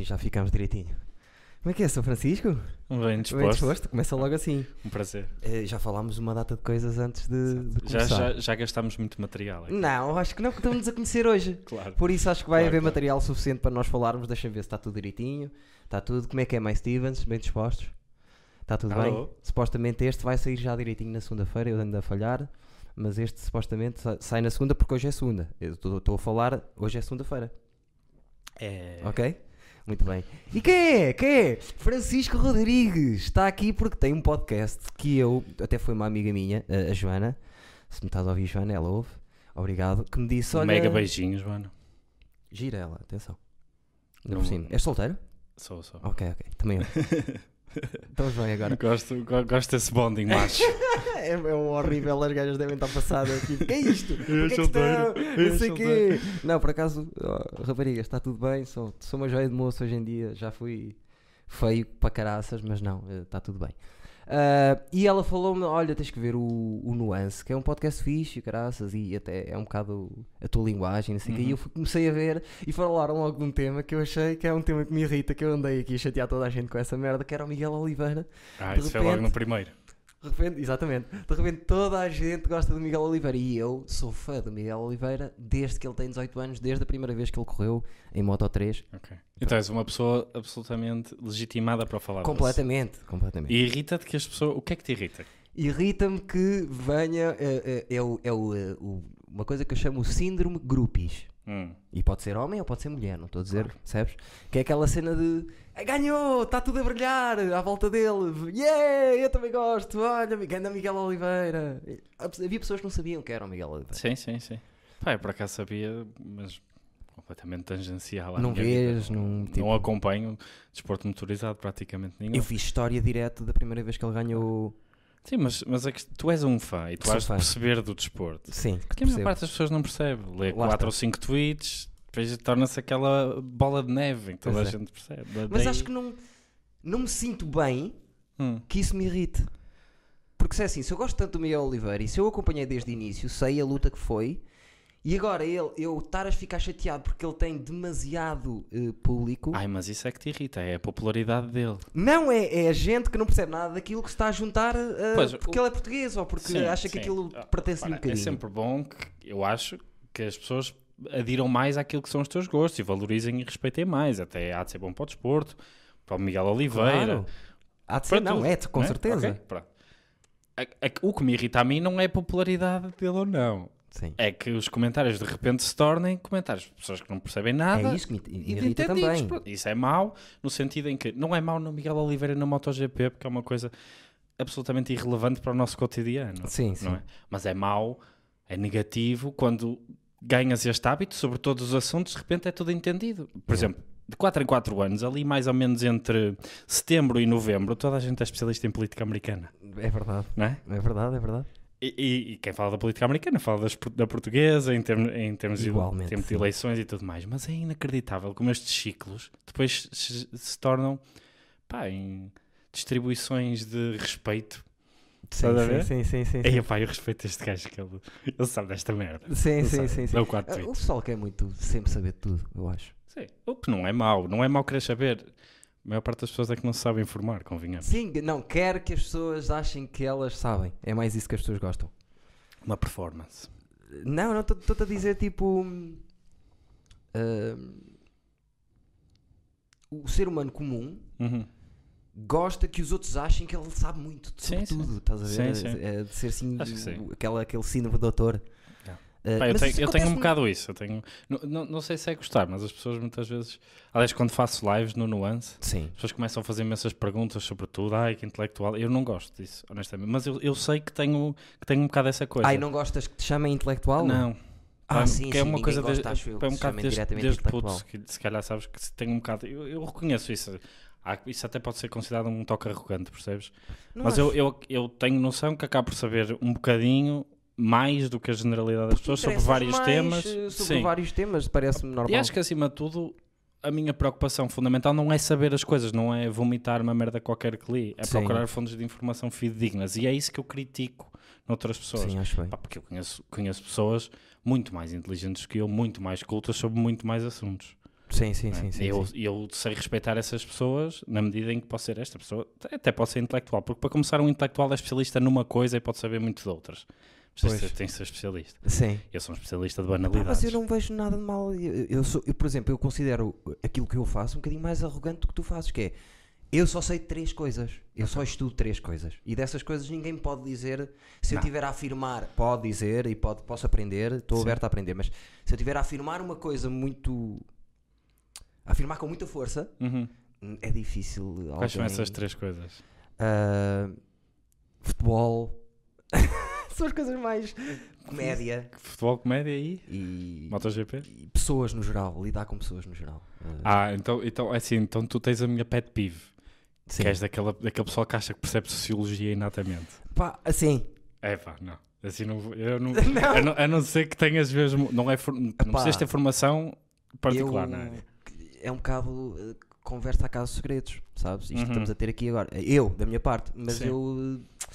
assim já ficamos direitinho. Como é que é, São Francisco? Bem Bem disposto. disposto? Começa logo assim. Um prazer. Eh, já falámos uma data de coisas antes de, de Já, começar. já, já gastámos muito material. aqui. Não, acho que não, que estamos a conhecer hoje. Claro. Por isso acho que vai Claro, haver claro. material suficiente para nós falarmos. Deixa ver se está tudo direitinho. Está tudo. Como é que é, mais Stevens? Bem dispostos? Está tudo bem? Alô? Supostamente este vai sair já direitinho na segunda-feira. Eu ando a falhar. Mas este supostamente sa- sai na segunda porque hoje é segunda. Eu estou estou a falar, hoje é segunda-feira. É. Ok? Muito bem. E quem é? Quem é? Francisco Rodrigues. Está aqui porque tem um podcast que eu, até foi uma amiga minha, a, Joana. Se me estás a ouvir, Joana, ela ouve. Obrigado. Que me disse: olha. Mega beijinhos, mano. Gira ela, atenção. Não- cima. És solteiro? Sou, sou. Ok, ok. Também eu. Estamos bem agora. Gosto, go- gosto desse bonding macho. É, é um horrível, as gajas devem estar passadas. Tipo, que é isto? Eu Porquê que estão? eu Não sei quê. Não, por acaso, ó, rapariga, está tudo bem. Sou, sou uma joia de moço hoje em dia. Já fui feio para caraças, mas não, eh, está tudo bem. Ah, e ela falou-me: Olha, tens que ver o, o Nuance, que é um podcast fixe, caraças, e até é um bocado a tua linguagem, não sei o quê. E Uhum. eu comecei a ver e falaram logo de um tema que eu achei que é um tema que me irrita, que eu andei aqui a chatear toda a gente com essa merda, que era o Miguel Oliveira. Ah, De isso foi logo repente- no primeiro. De repente, exatamente, de repente toda a gente gosta do Miguel Oliveira e eu sou fã do Miguel Oliveira desde que ele tem 18 anos, desde a primeira vez que ele correu em Moto 3. Ok. Então és uma pessoa absolutamente legitimada para falar disso. Completamente, completamente. E irrita-te que as pessoas. O que é que te irrita? Irrita-me que venha, é, é, é é é uma coisa que eu chamo o síndrome grupis. Hum. E pode ser homem ou pode ser mulher, não estou a dizer, percebes? Que é aquela cena de "Ah, ganhou, está tudo a brilhar à volta dele, yeah, eu também gosto, olha, ganda Miguel Oliveira. Havia pessoas que não sabiam que era o Miguel Oliveira. Sim, sim, sim. Pá, eu por acaso sabia, mas completamente tangencial. Não vês, vida. não, tipo- não acompanho desporto motorizado praticamente nenhum. Eu fiz história direto da primeira vez que ele ganhou. Sim, mas, mas é que tu és um fã e tu Sou has de fã. perceber do desporto. Sim, Porque a maior percebo. parte das pessoas não percebe. Lê Lá 4 está. ou 5 tweets, depois torna-se aquela bola de neve em que toda Pois a é. gente percebe. Mas Daí- acho que não, não me sinto bem Hum, que isso me irrite. Porque se é assim, se eu gosto tanto do Miguel Oliveira e se eu o acompanhei desde o início, sei a luta que foi, e agora ele, eu estar a ficar chateado porque ele tem demasiado eh, público. Ai, mas isso é que te irrita, é a popularidade dele. Não, é, é a gente que não percebe nada daquilo que se está a juntar eh, Pois, porque o- ele é português ou porque Sim, acha que sim. aquilo Ah, pertence-lhe um repara, bocadinho. É sempre bom que eu acho que as pessoas adiram mais àquilo que são os teus gostos e valorizem e respeitem mais. Até há de ser bom para o desporto, para o Miguel Oliveira. Claro. Há de ser, para não, tudo, é, com né? certeza. Ok, pronto. A- a- o que me irrita a mim não é a popularidade dele ou não. Sim. É que os comentários de repente se tornem comentários de pessoas que não percebem nada. É isso que me e de irrita também. Isso é mau, no sentido em que não é mau no Miguel Oliveira na MotoGP, porque é uma coisa absolutamente irrelevante para o nosso cotidiano. Sim, sim. Não é? Mas é mau, é negativo quando ganhas este hábito sobre todos os assuntos, de repente é tudo entendido. Por exemplo, de 4 em 4 anos, ali mais ou menos entre setembro e novembro, toda a gente é especialista em política americana, É verdade. não é? É verdade, é verdade. E, e- e quem fala da política americana fala das da portuguesa em, termos em termos de, de eleições e tudo mais. Mas é inacreditável como estes ciclos depois se, se tornam pá, em distribuições de respeito. Sim, sim, ver? sim, sim, sim, Ei, sim. pá, eu respeito este gajo que ele, ele sabe desta merda. Sim, Ele sim, sabe. sim, sim. Ah, O tweets. pessoal quer muito sempre saber tudo, eu acho. Sim, o que não é mau, não é mau querer saber. A maior parte das pessoas é que não se sabe informar, convenhamos. Sim, não, quer que as pessoas achem que elas sabem. É mais isso que as pessoas gostam. Uma performance. Não, não, estou-te a dizer tipo. hum, o ser humano comum Uhum. gosta que os outros achem que ele sabe muito sobre Sim, sim. tudo. Estás a ver? Sim, sim. É, de ser assim, sim. aquela, aquele síndrome de doutor. Yeah. Ah, Pá, eu, tenho, eu tenho um bocado isso. Eu tenho, não, não, não sei se é gostar, mas as pessoas muitas vezes. Aliás, quando faço lives no Nuance, Sim. as pessoas começam a fazer imensas perguntas sobre tudo. Ai, que intelectual. Eu não gosto disso, honestamente. Mas eu, eu sei que tenho, que tenho um bocado essa coisa. Ai, não gostas que te chamem intelectual? Não. Ah, sim, porque é sim, uma ninguém coisa gosta, desde, é que um se bocado desde, desde puto, se, se calhar sabes que tenho um bocado. Eu, eu reconheço isso. Há- isso até pode ser considerado um toque arrogante, percebes? Não Mas acho. eu, eu, eu tenho noção que acabo por saber um bocadinho mais do que a generalidade das pessoas sobre vários mais, temas. eh, Sobre Sim. vários temas, parece-me normal. E acho que acima de tudo a minha preocupação fundamental não é saber as coisas, não é vomitar uma merda qualquer que li, é Sim. procurar fontes de informação fidedignas. E é isso que eu critico noutras pessoas. Sim, acho bem. Pá, porque eu conheço, conheço pessoas muito mais inteligentes que eu, muito mais cultas sobre muito mais assuntos. Sim, sim, é? sim. sim, E eu, sim. eu sei respeitar essas pessoas na medida em que posso ser esta pessoa, até pode ser intelectual, porque para começar, um intelectual é especialista numa coisa e pode saber muito de outras. Pois. tem que ser especialista. Sim. Eu sou um especialista de banalidades. mas eu não vejo nada de mal. Eu, eu sou, eu, por exemplo, eu considero aquilo que eu faço um bocadinho mais arrogante do que tu fazes, que é eu só sei três coisas. Eu só estudo três coisas. E dessas coisas ninguém me pode dizer. Se eu Não. tiver a afirmar, pode dizer e pode, posso aprender, estou Sim. aberto a aprender. Mas se eu tiver a afirmar uma coisa muito. afirmar com muita força, Uhum. é difícil. Quais são alguém- essas três coisas? Ah, futebol. são as coisas mais. comédia Futebol, comédia e e. MotoGP? e pessoas no geral, lidar com pessoas no geral. Ah, Ah, então, então, é assim, então tu tens a minha pet peeve, sim. que és daquela, daquele pessoal que acha que percebe sociologia inatamente. Pá, assim, É pá, não. Assim não, eu não, Não. A, não, a não ser que tenhas mesmo. Não, é, não Epá, precisas ter formação particular eu, na área. é um bocado eh, conversa a casos segredos, sabes? Isto Uhum. que estamos a ter aqui agora. Eu, da minha parte, mas Sim. eu. eh,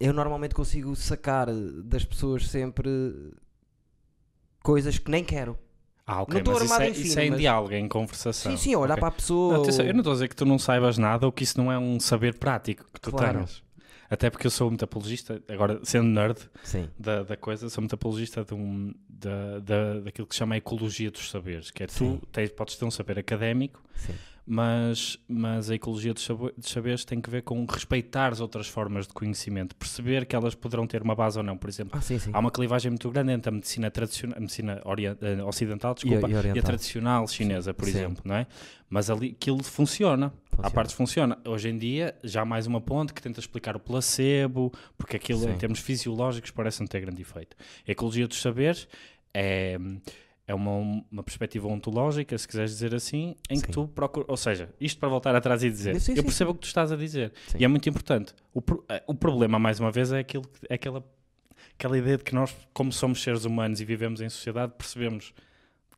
Eu normalmente consigo sacar das pessoas sempre coisas que nem quero. Ah, ok, não mas isso é, em isso fino, é em mas- diálogo, é em conversação. Sim, sim, olhar Ok. para a pessoa. Não, atenção, ou- eu não estou a dizer que tu não saibas nada ou que isso não é um saber prático que tu Claro. tenhas. Até porque eu sou muito apologista, agora sendo nerd da, da coisa, sou muito apologista de um, da, da, daquilo que se chama a ecologia dos saberes, que é Sim. tu tens, podes ter um saber académico, sim. Mas, mas a ecologia dos, saberes tem que ver com respeitar as outras formas de conhecimento, perceber que elas poderão ter uma base ou não. Por exemplo, Ah, sim, sim. há uma clivagem muito grande entre a medicina, tradicional, a medicina eh, ocidental desculpa, e e, a oriental. tradicional chinesa, por Sim. exemplo, não é? Mas ali aquilo funciona. Há Funciona. partes que funciona. Hoje em dia, já há mais uma ponte que tenta explicar o placebo, porque aquilo em termos fisiológicos parece não ter grande efeito. A ecologia dos saberes é, é uma, uma perspectiva ontológica, se quiseres dizer assim, em Sim. que tu procuras. Ou seja, isto para voltar atrás e dizer, Sim, eu percebo sim. o que tu estás a dizer. E é muito importante. O, pro- eh, o problema, mais uma vez, é, aquilo, é aquela, aquela ideia de que nós, como somos seres humanos e vivemos em sociedade, percebemos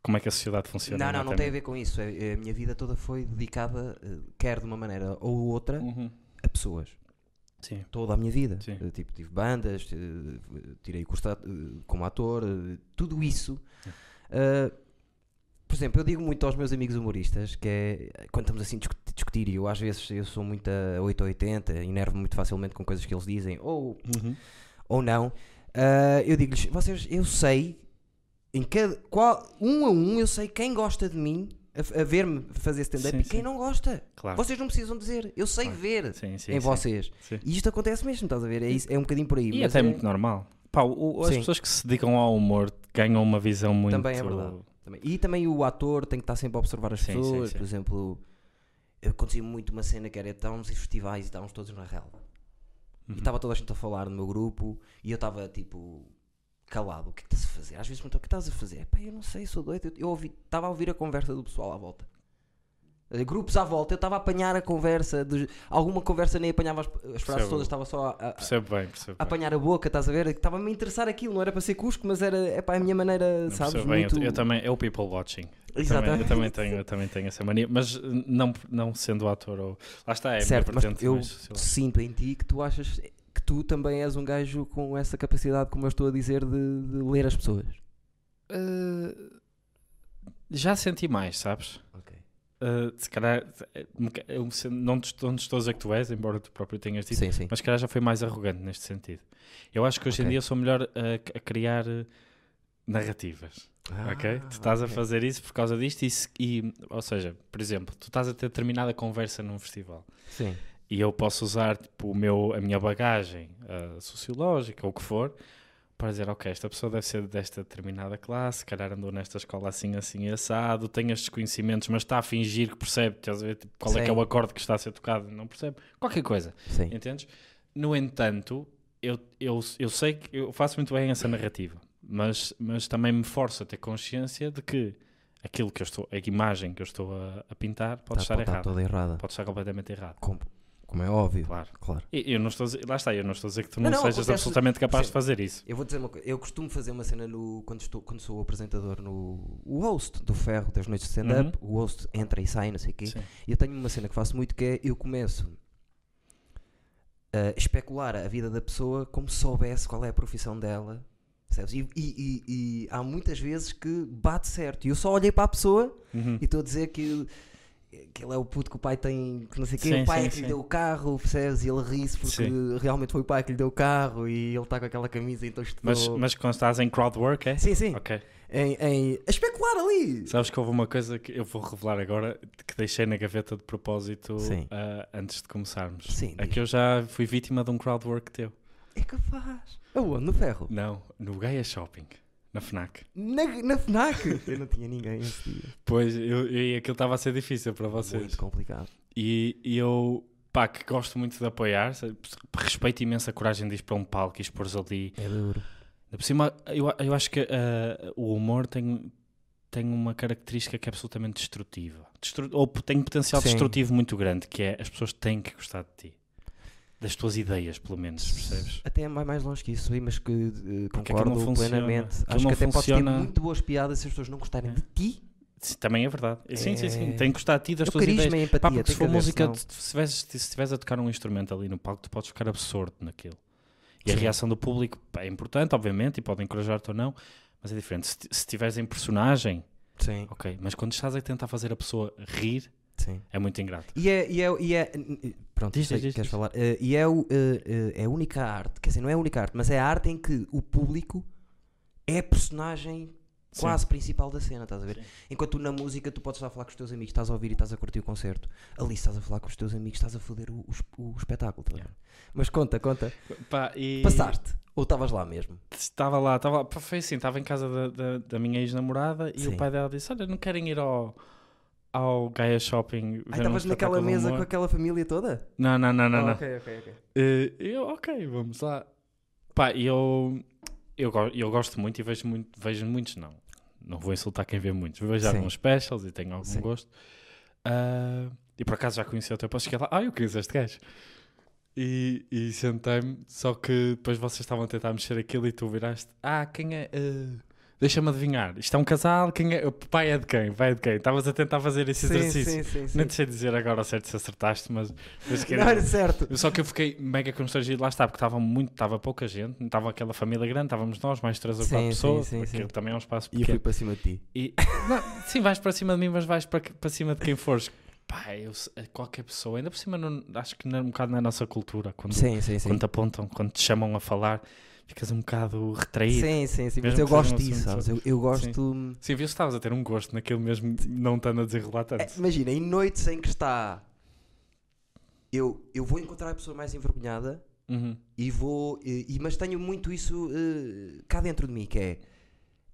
como é que a sociedade funciona. Não, não, não tem a ver com isso. É- é- A minha vida toda foi dedicada, eh, quer de uma maneira ou outra, Uhum. a pessoas. Sim. Toda a minha vida. Sim. Eh, Tipo, tive bandas, tirei curso como ator, tudo isso. Eh, por exemplo, eu digo muito aos meus amigos humoristas que é quando estamos assim a discu- discutir, e eu às vezes eu sou muito a 8 ou 80, enervo muito facilmente com coisas que eles dizem, ou, Uhum. ou não. eh, eu digo-lhes, vocês, eu sei, em cada, qual, um a um, eu sei quem gosta de mim a, a ver-me fazer stand-up e quem sim. não gosta. Claro. Vocês não precisam dizer, eu sei Claro. ver Sim, sim, em vocês. E isto acontece mesmo, estás a ver? É, isso, é um bocadinho por aí. E até é muito normal. Pá, o- as pessoas que se dedicam ao humor ganham uma visão muito. Também é verdade. Também. E também o ator tem que estar sempre a observar as Sim, sim, pessoas. sim. Por exemplo, acontecia muito uma cena que era estávamos em festivais e estávamos todos na relva. Uhum. E estava toda a gente a falar no meu grupo e eu estava tipo calado. O que é que estás a fazer? Às vezes me perguntam, o que estás a fazer? Pá, eu não sei, sou doido. Eu- estava a ouvir a conversa do pessoal à volta. Grupos à volta, eu estava a apanhar a conversa. dos- alguma conversa nem apanhava as, as frases todas, estava só a, a- bem, a bem. apanhar a boca, estás a ver? Estava-me a interessar aquilo, não era para ser cusco, mas era é a minha maneira, Não sabes? bem. Eu- muito... Eu, também, é o people watching. Eu também, Exatamente. eu também tenho, eu também tenho essa mania, mas não, não sendo ator ou. Lá está, é certo, mas eu social. sinto em ti que tu achas que tu também és um gajo com essa capacidade, como eu estou a dizer, de, de ler as pessoas. Uh, já senti mais, sabes? Ok. Uh, se calhar, eh, não te estou não te estou a dizer que tu és, embora tu próprio tenhas dito, Sim, sim. mas se calhar já foi mais arrogante neste sentido. Eu acho que hoje em Ok. dia sou melhor a, a criar uh, narrativas. ok? Tu estás a Ah, ok. fazer isso por causa disto e, e, ou seja, por exemplo, tu estás a ter determinada conversa num festival Sim. e eu posso usar tipo, o meu, a minha bagagem uh, sociológica ou o que for para dizer, ok, esta pessoa deve ser desta determinada classe, se calhar andou nesta escola assim, assim, assado, tem estes conhecimentos, mas está a fingir que percebe, estás a ver, tipo, qual é que é Sim. o acorde que está a ser tocado, não percebe, qualquer coisa, Sim. entendes? No entanto, eu, eu, eu sei que eu faço muito bem essa narrativa, mas, mas também me forço a ter consciência de que aquilo que eu estou, a imagem que eu estou a, a pintar pode Tá- estar tá errada, toda errada. pode estar completamente errada. Como, é óbvio. Claro. Claro. E eu não estou a dizer, lá está, eu não estou a dizer que tu Não, não, não, sejas acontece- absolutamente capaz de fazer isso. Eu vou dizer uma coisa. Eu costumo fazer uma cena no, quando, estou, quando sou o apresentador no o host do ferro das noites de stand-up. O host entra e sai, não sei o quê. Sim. E eu tenho uma cena que faço muito que é eu começo a especular a vida da pessoa como se soubesse qual é a profissão dela, Percebes? E, e- e- e há muitas vezes que bate certo. E eu só olhei para a pessoa Uhum. e estou a dizer que, que ele é o puto que o pai tem, que não sei o quê, o pai sim, é que lhe sim. deu o carro, percebes? E ele ri-se porque Sim. realmente foi o pai que lhe deu o carro e ele está com aquela camisa, então estudou. Mas, mas quando estás em crowdwork, é? Sim, sim. Ok. Em, em- a especular ali. Sabes que houve uma coisa que eu vou revelar agora que deixei na gaveta de propósito ah, antes de começarmos. Sim, É diz. que eu já fui vítima de um crowdwork teu. É capaz. Aonde? No ferro? Não, no Gaia Shopping, na FNAC. Na, na FNAC? eu não tinha ninguém esse dia. Pois, eu, e aquilo estava a ser difícil para vocês. Muito complicado. E, e eu, pá, que gosto muito de apoiar, sabe? respeito imenso a coragem de ir para um palco e expor ali. É duro. Por cima, eu, eu acho que ah, o humor tem, tem uma característica que é absolutamente destrutiva. Destru ou tem um potencial Sim. destrutivo muito grande, que é as pessoas têm que gostar de ti. Das tuas ideias, pelo menos, percebes? Até vai mais longe que isso, mas que eh, aquilo não concordo funciona. plenamente. Aquilo Acho que até podes ter funciona. muito boas piadas se as pessoas não gostarem É. de ti. Sim, também é verdade. Sim, sim, sim. É- Tem que gostar de ti, das o tuas ideias. e a empatia. Pá, porque se for que música, se estiveres a tocar um instrumento ali no palco, tu podes ficar absorto naquilo. E a Sim. reação do público é importante, obviamente, e pode encorajar-te ou não, mas é diferente. Se, se estiveres em personagem, Sim, ok, mas quando estás a tentar fazer a pessoa rir, sim. é muito ingrato. E é, e é, e é pronto, Diz, sei queres diz. falar. Eh, e é, o, eh, é a única arte, quer dizer, não é a única arte, mas é a arte em que o público é a personagem quase principal da cena, estás a ver? Sim. Enquanto tu na música tu podes estar a falar com os teus amigos, estás a ouvir e estás a curtir o concerto. Ali estás a falar com os teus amigos, estás a foder o, o, o espetáculo, a ver? Mas conta, conta. Pá, e Passaste? Ou estavas lá mesmo? Estava lá, estava lá, pá, foi assim, estava em casa da, da, da minha ex-namorada e Sim. o pai dela disse: Olha, não querem ir ao, ao Gaia Shopping? Ah, um estavas naquela espetáculo de mesa humor?" com aquela família toda? Não, não, não, não. Ah, não. Ok, ok, ok. Eh, eu, ok, vamos lá. Pá, eu, eu, eu gosto muito e vejo, muito, vejo muitos, não. Não vou insultar quem vê muitos. Vejo Sim. alguns specials e tenho algum Sim. gosto. Ah, e por acaso já conheci o teu posto. Cheguei lá, ah, eu conheço este gajo. E, e sentei-me, só que depois vocês estavam a tentar mexer aquilo e tu viraste, ah, quem é? eh, Deixa-me adivinhar. Isto é um casal, quem é? O pai é de quem? O pai é de quem? Estavas a tentar fazer esse Sim, exercício. sim, sim, sim. Nem te sei dizer agora certo se acertaste, mas... mas que Não era certo. só que eu fiquei mega constrangido lá está, porque estava muito, estava pouca gente, não estava aquela família grande, estávamos nós, mais três ou quatro pessoas, sim, aquilo sim. também é um espaço E eu fui pequeno. para cima de ti. E, não, sim, vais para cima de mim, mas vais para, para cima de quem fores. Pá, eu, se- qualquer pessoa, ainda por cima, não, acho que não um bocado na nossa cultura, quando, Sim, sim, sim. quando te apontam, quando te chamam a falar, ficas um bocado retraído. Sim, Sim, sim, sim. Mas eu gosto disso, sabes? Eu, eu gosto. viu que estavas a ter um gosto naquilo mesmo, não estando a desenrolar tanto. É, imagina, em noites em que está. Eu, eu vou encontrar a pessoa mais envergonhada Uhum. e vou. E, e- mas tenho muito isso eh, cá dentro de mim, que é.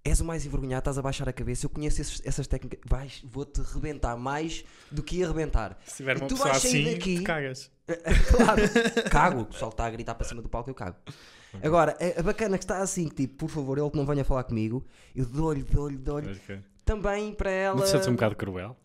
És o mais envergonhado, estás a baixar a cabeça. Eu conheço esses- essas técnicas. Vais, vou-te rebentar mais do que ia rebentar. Se tiver E uma tu pessoa vais sair assim, daqui- cagas. claro, cago. O pessoal está a gritar para cima do palco, eu cago. Agora, a, a bacana que está assim, que tipo, por favor, ele que não venha falar comigo, eu dou-lhe, dou-lhe, dou-lhe. Ok. Também para ela. Não te sentes um bocado cruel?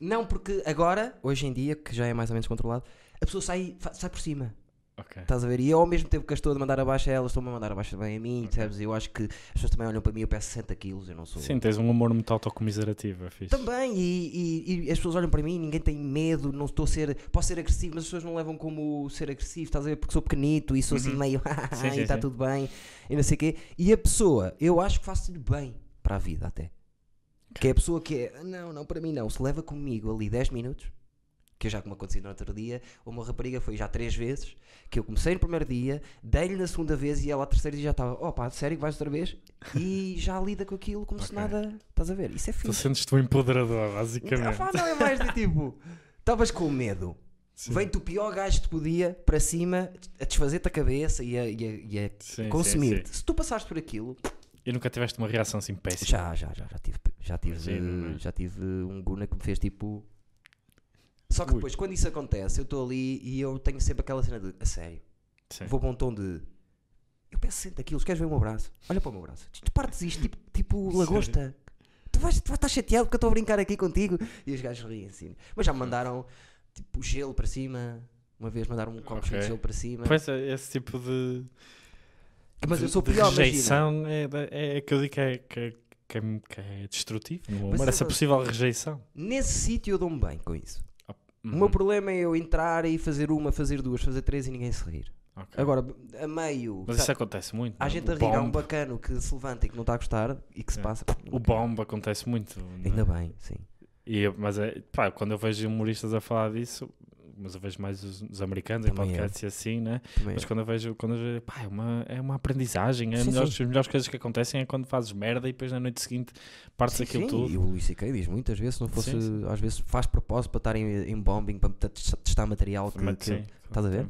Não, porque agora, hoje em dia, que já é mais ou menos controlado, a pessoa sai, sai por cima. Ok. Estás a ver? E eu, ao mesmo tempo que as estou a mandar abaixo a elas, estou-me a mandar abaixo também a mim, percebes? Eu acho que as pessoas também olham para mim, eu peço 60 quilos, eu não sou. Sim, tens um humor muito autocomiserativo, é fixe. Também, e, e- e as pessoas olham para mim, ninguém tem medo, não estou a ser. Posso ser agressivo, mas as pessoas não levam como ser agressivo, estás a ver? Porque sou pequenito e sou assim Uhum. meio. Sim, e sim, está sim. tudo bem, e não sei o quê. E a pessoa, eu acho que faço-lhe bem para a vida até. Que é a pessoa que é. Não, não, para mim não. Se leva comigo ali 10 minutos, que eu já como aconteceu no outro dia, uma rapariga foi já três vezes, que eu comecei no primeiro dia, dei-lhe na segunda vez e ela a terceira dia já estava, oh pá, sério que vais outra vez? E já lida com aquilo como se Ok. nada. Estás a ver? Isso é Tu fixe. sentes-te um empoderador, basicamente. pá, não é mais de tipo. Estavas com medo. Vem-te o pior gajo que podia para cima a desfazer-te a cabeça e a, e a- e a consumir-te. Se tu passares por aquilo, E nunca tiveste uma reação assim péssima? já, já, já, já tive, já tive, Imagino, não é? já tive um guna que me fez tipo. Só que Ui. depois, quando isso acontece, eu estou ali e eu tenho sempre aquela cena de a sério. Sim. Vou para um tom de. Eu peço 60 quilos, queres ver o meu braço? Olha para o meu braço. Tu partes isto tipo, tipo lagosta. Tu vais, tu vais estar chateado porque eu estou a brincar aqui contigo. E os gajos riem assim. Mas já me mandaram tipo gelo para cima. Uma vez mandaram um copo cheio de gelo para cima. Pois é, esse tipo de, Mas eu de- sou de pior, imagina. rejeição é, da- é que eu digo que é, que, é- que é, que é destrutivo Mas essa eu- possível rejeição. Nesse sítio eu dou-me bem com isso. O Uhum. meu problema é eu entrar e fazer uma, fazer duas, fazer três e ninguém se rir. Ok. Agora, a meio. Mas tá- isso acontece muito. há não? gente a O rir, há um bacano que se levanta e que não está a gostar e que se É. passa. O bomb acontece muito. é? Ainda bem, sim. E mas é, pá, quando eu vejo humoristas a falar disso, mas eu vejo mais os, os americanos em Também é. podcasts e assim, né? Também Mas é. quando eu vejo, quando eu vejo, pá, é uma, é uma aprendizagem. É Sim, melhores, sim. As melhores coisas que acontecem é quando fazes merda e depois na noite seguinte partes Sim, aquilo sim, tudo. E o Luís C.K. diz muitas vezes, se não fosse, às vezes faz propósito para estar em, em bombing, para te- testar material que, Mas, que- estás a ver?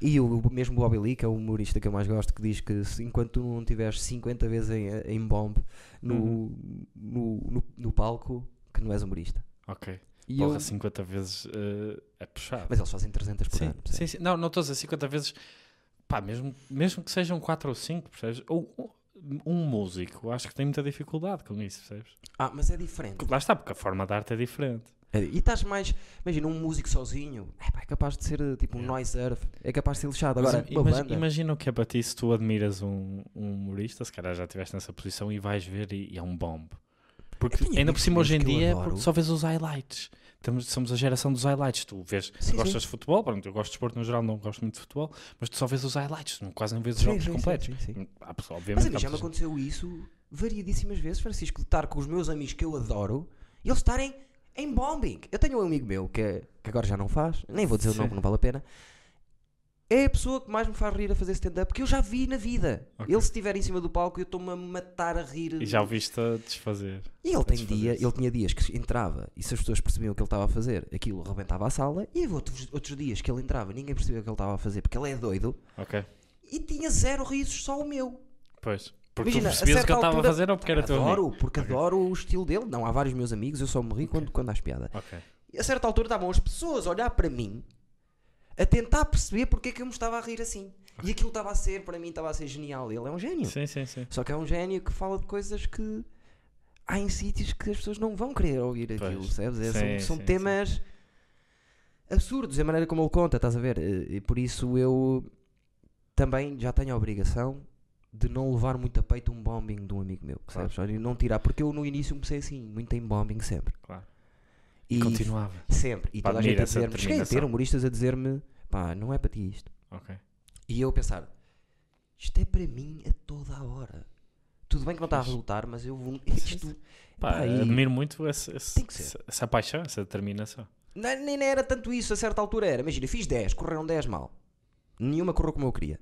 E o, o mesmo Bobby Lee, que é o humorista que eu mais gosto, que diz que se, enquanto tu não tiveres 50 vezes em, em bomb no, Uhum. no, no, no palco, que não és humorista. Ok. E Porra, eu- 50 vezes eh, é puxado. Mas eles fazem 300 por sim, ano. sim, sim. Não, não estou a dizer 50 vezes. Pá, mesmo, mesmo que sejam 4 ou 5, percebes? Ou um, um músico, acho que tem muita dificuldade com isso, percebes? Ah, mas é diferente. Lá está, porque a forma de arte é diferente. É, E estás mais. Imagina um músico sozinho, é, pá, é capaz de ser eh, tipo um Yeah. noise surf, é capaz de ser lixado. Mas Agora, imagi- banda. imagina o que é para ti se tu admiras um, um humorista, se calhar já estiveste nessa posição e vais ver e, e é um bomb. Porque tenho ainda por cima hoje em dia só vês os highlights. Estamos, somos a geração dos highlights. Tu vês, Sim, sim. gostas de futebol, pronto, eu gosto de esporte no geral, não gosto muito de futebol, mas tu só vês os highlights, quase não vês os Sim, jogos sim, sim, completos. sim, sim. Há pessoa, Mas obviamente. a mim há já me aconteceu isso variedíssimas vezes, Francisco, de estar com os meus amigos que eu adoro e eles estarem em bombing. Eu tenho um amigo meu que, é- que agora já não faz, nem vou dizer o Sim. nome, não vale a pena. É a pessoa que mais me faz rir a fazer stand-up, que eu já vi na vida. Ok. Ele, se estiver em cima do palco, eu estou-me a matar a rir. E já o viste a desfazer. E ele tem dia, ele tinha dias que entrava e se as pessoas percebiam o que ele estava a fazer, aquilo rebentava a sala, e houve outros, outros dias que ele entrava, ninguém percebia o que ele estava a fazer, porque ele é doido, Ok. e tinha zero risos, só o meu. Pois. Porque Imagina, tu percebias o que ele estava a fazer ou porque era teu adoro, amigo? porque Ok. adoro o estilo dele. Não, há vários meus amigos, eu só me ri quando, quando acho piada. Ok. E a certa altura estavam as pessoas a olhar para mim, a tentar perceber porque é que eu me estava a rir assim. E aquilo estava a ser, para mim, estava a ser genial. Ele é um gênio. Sim, sim, sim. Só que é um gênio que fala de coisas que há em sítios que as pessoas não vão querer ouvir aquilo, Pois. percebes? É, Sim, são são sim, temas absurdos, a maneira como ele conta, estás a ver? E, e por isso eu também já tenho a obrigação de não levar muito a peito um bombing de um amigo meu, Claro. percebes? E não tirar, porque eu no início comecei assim, muito em bombing sempre. Claro. E Continuava. sempre. E toda a gente a dizer-me, cheguei a ter humoristas a dizer-me, pá, não é para ti isto. Ok. E eu a pensar, isto é para mim a toda a hora. Tudo bem que não está a resultar, mas eu vou. Isto. Pá, Pá, e- admiro muito essa, essa paixão, essa determinação. Não, nem era tanto isso, a certa altura era. Imagina, fiz 10, correram 10 mal. Nenhuma correu como eu queria.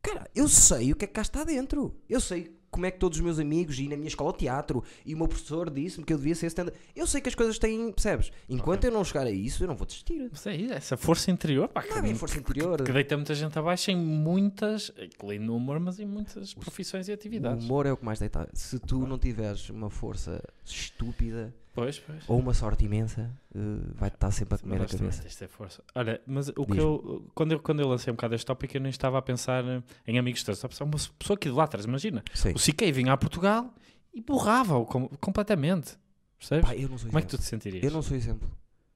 Cara, eu sei o que é que cá está dentro. Eu sei como é que todos os meus amigos e na minha escola de teatro e o meu professor disse-me que eu devia ser stand Eu sei que as coisas têm, percebes? Enquanto eu não chegar a isso, eu não vou desistir. Mas é isso, essa força interior, pá, Não é força interior. que deita muita gente abaixo em muitas, incluindo no humor, mas em muitas profissões e O atividades. humor é o que mais deita. Se tu não tiveres uma força estúpida Pois, pois. ou uma sorte imensa, eh, vai-te estar sempre a comer a cabeça. de ter força. Olha, mas o que eu quando, eu, quando eu lancei um bocado este tópico, eu nem estava a pensar eh, em amigos teus, estava a pensar uma pessoa que idolatras, imagina. Sim. O CK vinha a Portugal e borrava-o com- completamente. Percebes? Pá, eu não sou Como é que tu exemplo. te sentirias? Eu não sou exemplo.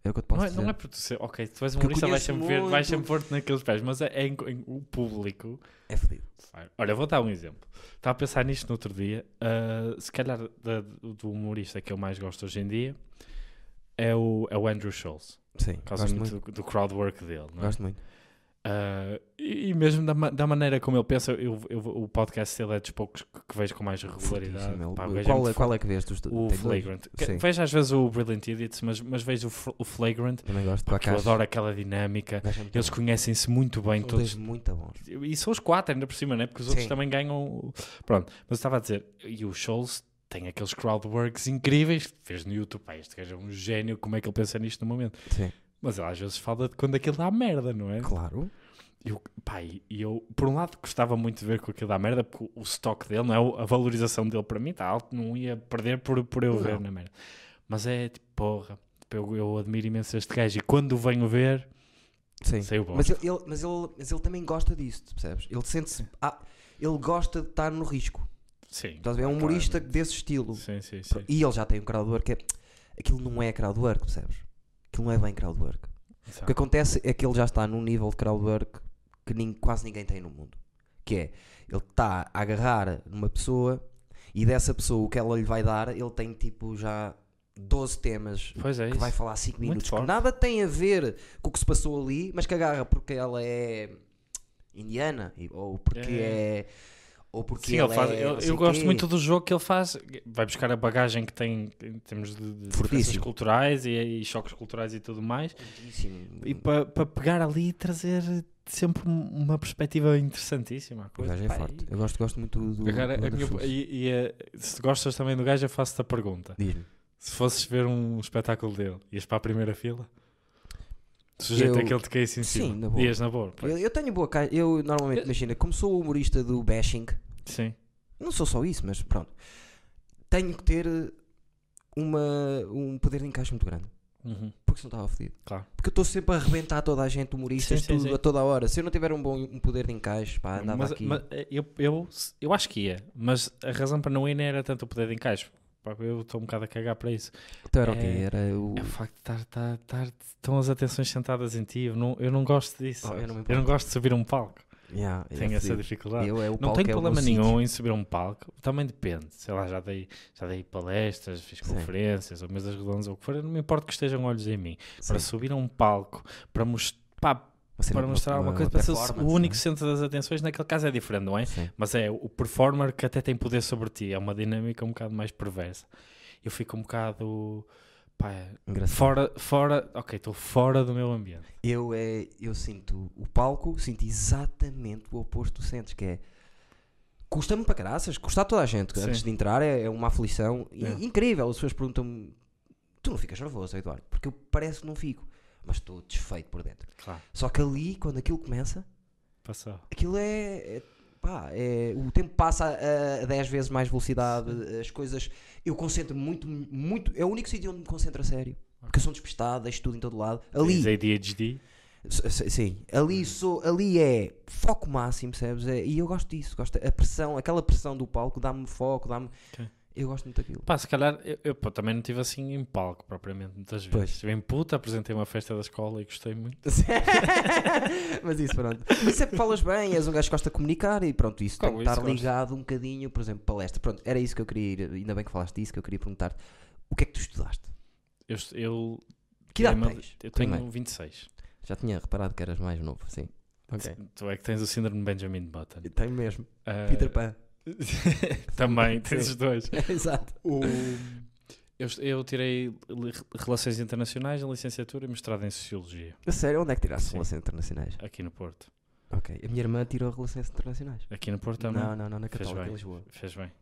É o que eu te posso não, é, dizer. não é por tu ser, ok, tu és humorista, vais sempre, ver, vais muito. sempre pôr-te naqueles pés, mas é, é o público. É fodido. Olha, vou dar um exemplo. Estava a pensar nisto no outro dia. ah, se calhar da- do humorista que eu mais gosto hoje em dia é o, é o Andrew Schultz. Sim, Por causa gosto muito muito. do, do crowd work dele. é? Gosto muito. Ah, e, e mesmo da, da maneira como ele pensa, eu, eu- o podcast dele é dos poucos que, que vejo com mais regularidade. Pá, qual, é, qual é que vês? Tu, O? Flagrant. Que-. Vejo às vezes o Brilliant Idiots, mas, mas vejo o, o Flagrant Também gosto. porque eu adoro aquela dinâmica. Eles conhecem-se muito bem, São todos. muito bons. E são os quatro ainda por cima, né? Porque os outros Sim. também ganham. Pronto, mas estava a dizer, e o Scholes tem aqueles crowdworks incríveis. Fez no YouTube, pá, este gajo é um gênio, como é que ele pensa nisto no momento? Sim. Mas ele às vezes fala de quando aquilo dá merda, não é? Claro. Eu, e e eu, por um lado, gostava muito de ver com aquilo dá merda, porque o, stock dele, não é? A valorização dele para mim está alto, não ia perder por, por eu Não. ver na merda. Mas é tipo, porra, tipo, eu, eu admiro imenso este gajo e quando o venho ver, Sim. bom. Mas ele, ele- mas, ele, mas ele também gosta disso, percebes? Ele sente-se. Ah, ele gosta de estar no risco. Sim. Estás a ver? É um humorista desse estilo. Sim, sim, sim. E ele já tem um crowdwork. É, aquilo não é crowdwork, percebes? Aquilo não é bem crowdwork. O Exato. que acontece é que ele já está num nível de crowdwork que nin- quase ninguém tem no mundo. Que é, ele está a agarrar numa pessoa e dessa pessoa o que ela lhe vai dar, ele tem tipo já 12 temas é que vai falar 5 Muito minutos que nada tem a ver com o que se passou ali, mas que agarra porque ela é indiana, ou porque é. Ou porque Sim, ele ele faz, é eu, eu gosto muito do jogo que ele faz. Vai buscar a bagagem que tem em termos de, de diferenças culturais e, e choques culturais e tudo mais. Fortíssimo. E para pegar ali e trazer sempre um- uma perspectiva interessantíssima. à O coisa. gajo é Pá, forte. Eu gosto, gosto muito do. Agora, do a minha- e, e, se gostas também do gajo, eu faço-te a pergunta. Diz-me. Se fosses ver um espetáculo dele, ias para a primeira fila? Sujeito Eu- aquele de caísse em Sim, cima. na boa. Ias na boa. Eu, eu tenho boa cara. Eu normalmente, Eu- imagina, como sou humorista do bashing, Sim. não sou só isso, mas pronto. Tenho que ter eh, uma, um poder de encaixe muito grande. Uhum, Porque senão estava fodido. Claro. Porque eu estou sempre a arrebentar toda a gente, humoristas, Sim, sim, tudo, sim. a toda a hora. Se eu não tiver um bom um poder de encaixe, pá, andava mas, aqui. mas, eh, eu, eu, eu acho que ia, mas a razão para não ir nem era tanto o poder de encaixe. Pá, Eu estou um bocado a cagar para isso. Então era o quê? é- Era o. É o facto de estar, estar, estar, estão as atenções sentadas em ti. Eu não, eu não gosto disso. Oh, eu não eu, não gosto de subir a um palco. Yeah, Tenho essa dificuldade. Eu, é o Não tenho é problema sítio. nenhum em subir a um palco. Também depende. Sei lá, já dei, já dei palestras, fiz Sim. conferências, ou mesas redondas, ou o que for. Não me importa que estejam olhos em mim. Para Sim. subir a um palco, para, mos- pá, Uma cena- para mostrar uma- coisa, para ser o- único não centro das atenções, naquele caso é diferente, não é? Sim. Mas é o performer que até tem poder sobre ti. É uma dinâmica um bocado mais perversa. Eu fico um bocado. Pá, Engraçado. fora, fora. Ok, estou fora do meu ambiente. Eu, é, eu sinto o palco, sinto exatamente o oposto tu sentes, que é custa-me para caraças, custa a toda a gente. Sim. Antes de entrar é, é uma aflição É. incrível. As pessoas perguntam-me: tu não ficas nervoso, Eduardo? Porque eu parece que não fico, mas estou desfeito por dentro. Claro. Só que ali, quando aquilo começa, Passou. aquilo é. é pá, é- o tempo passa a, a 10 vezes mais velocidade, as coisas. Eu concentro muito, muito. É o único sítio onde me concentro a sério. Porque eu sou despistado, deixo tudo em todo lado. Ali, Tens ADHD. Sim, ali, sou, ali é foco máximo, percebes? É- e eu gosto disso, gosto a pressão, aquela pressão do palco dá-me foco, dá-me. Ok. Eu gosto muito daquilo. Pá, se calhar, eu, eu, pá, também não estive assim em palco propriamente muitas vezes. Pois. Estive em puta, apresentei uma festa da escola e gostei muito. Mas isso, pronto. Isso é porque falas bem, és um gajo que gosta de comunicar e pronto, isso Claro, tem que estar gosto. ligado um bocadinho, por exemplo, palestra. Pronto, era isso que eu queria ir, ainda bem que falaste disso, que eu queria perguntar o que é que tu estudaste? Eu, eu, Que idade tens? eu tenho Primeiro. 26. Já tinha reparado que eras mais novo, sim. Ok. Tu é que tens o síndrome de Benjamin Button. Tenho mesmo. Ah, Peter Pan. também, tens os dois. Exato. O- Eu, eu tirei Relações Internacionais, a licenciatura e mestrado em Sociologia, A sério, onde é que tiraste Sim. relações internacionais? aqui no Porto. Ok. A minha irmã tirou relações internacionais. Aqui no Porto também? Não, não, não, na Fez Católica, em bem. Lisboa. Fez bem.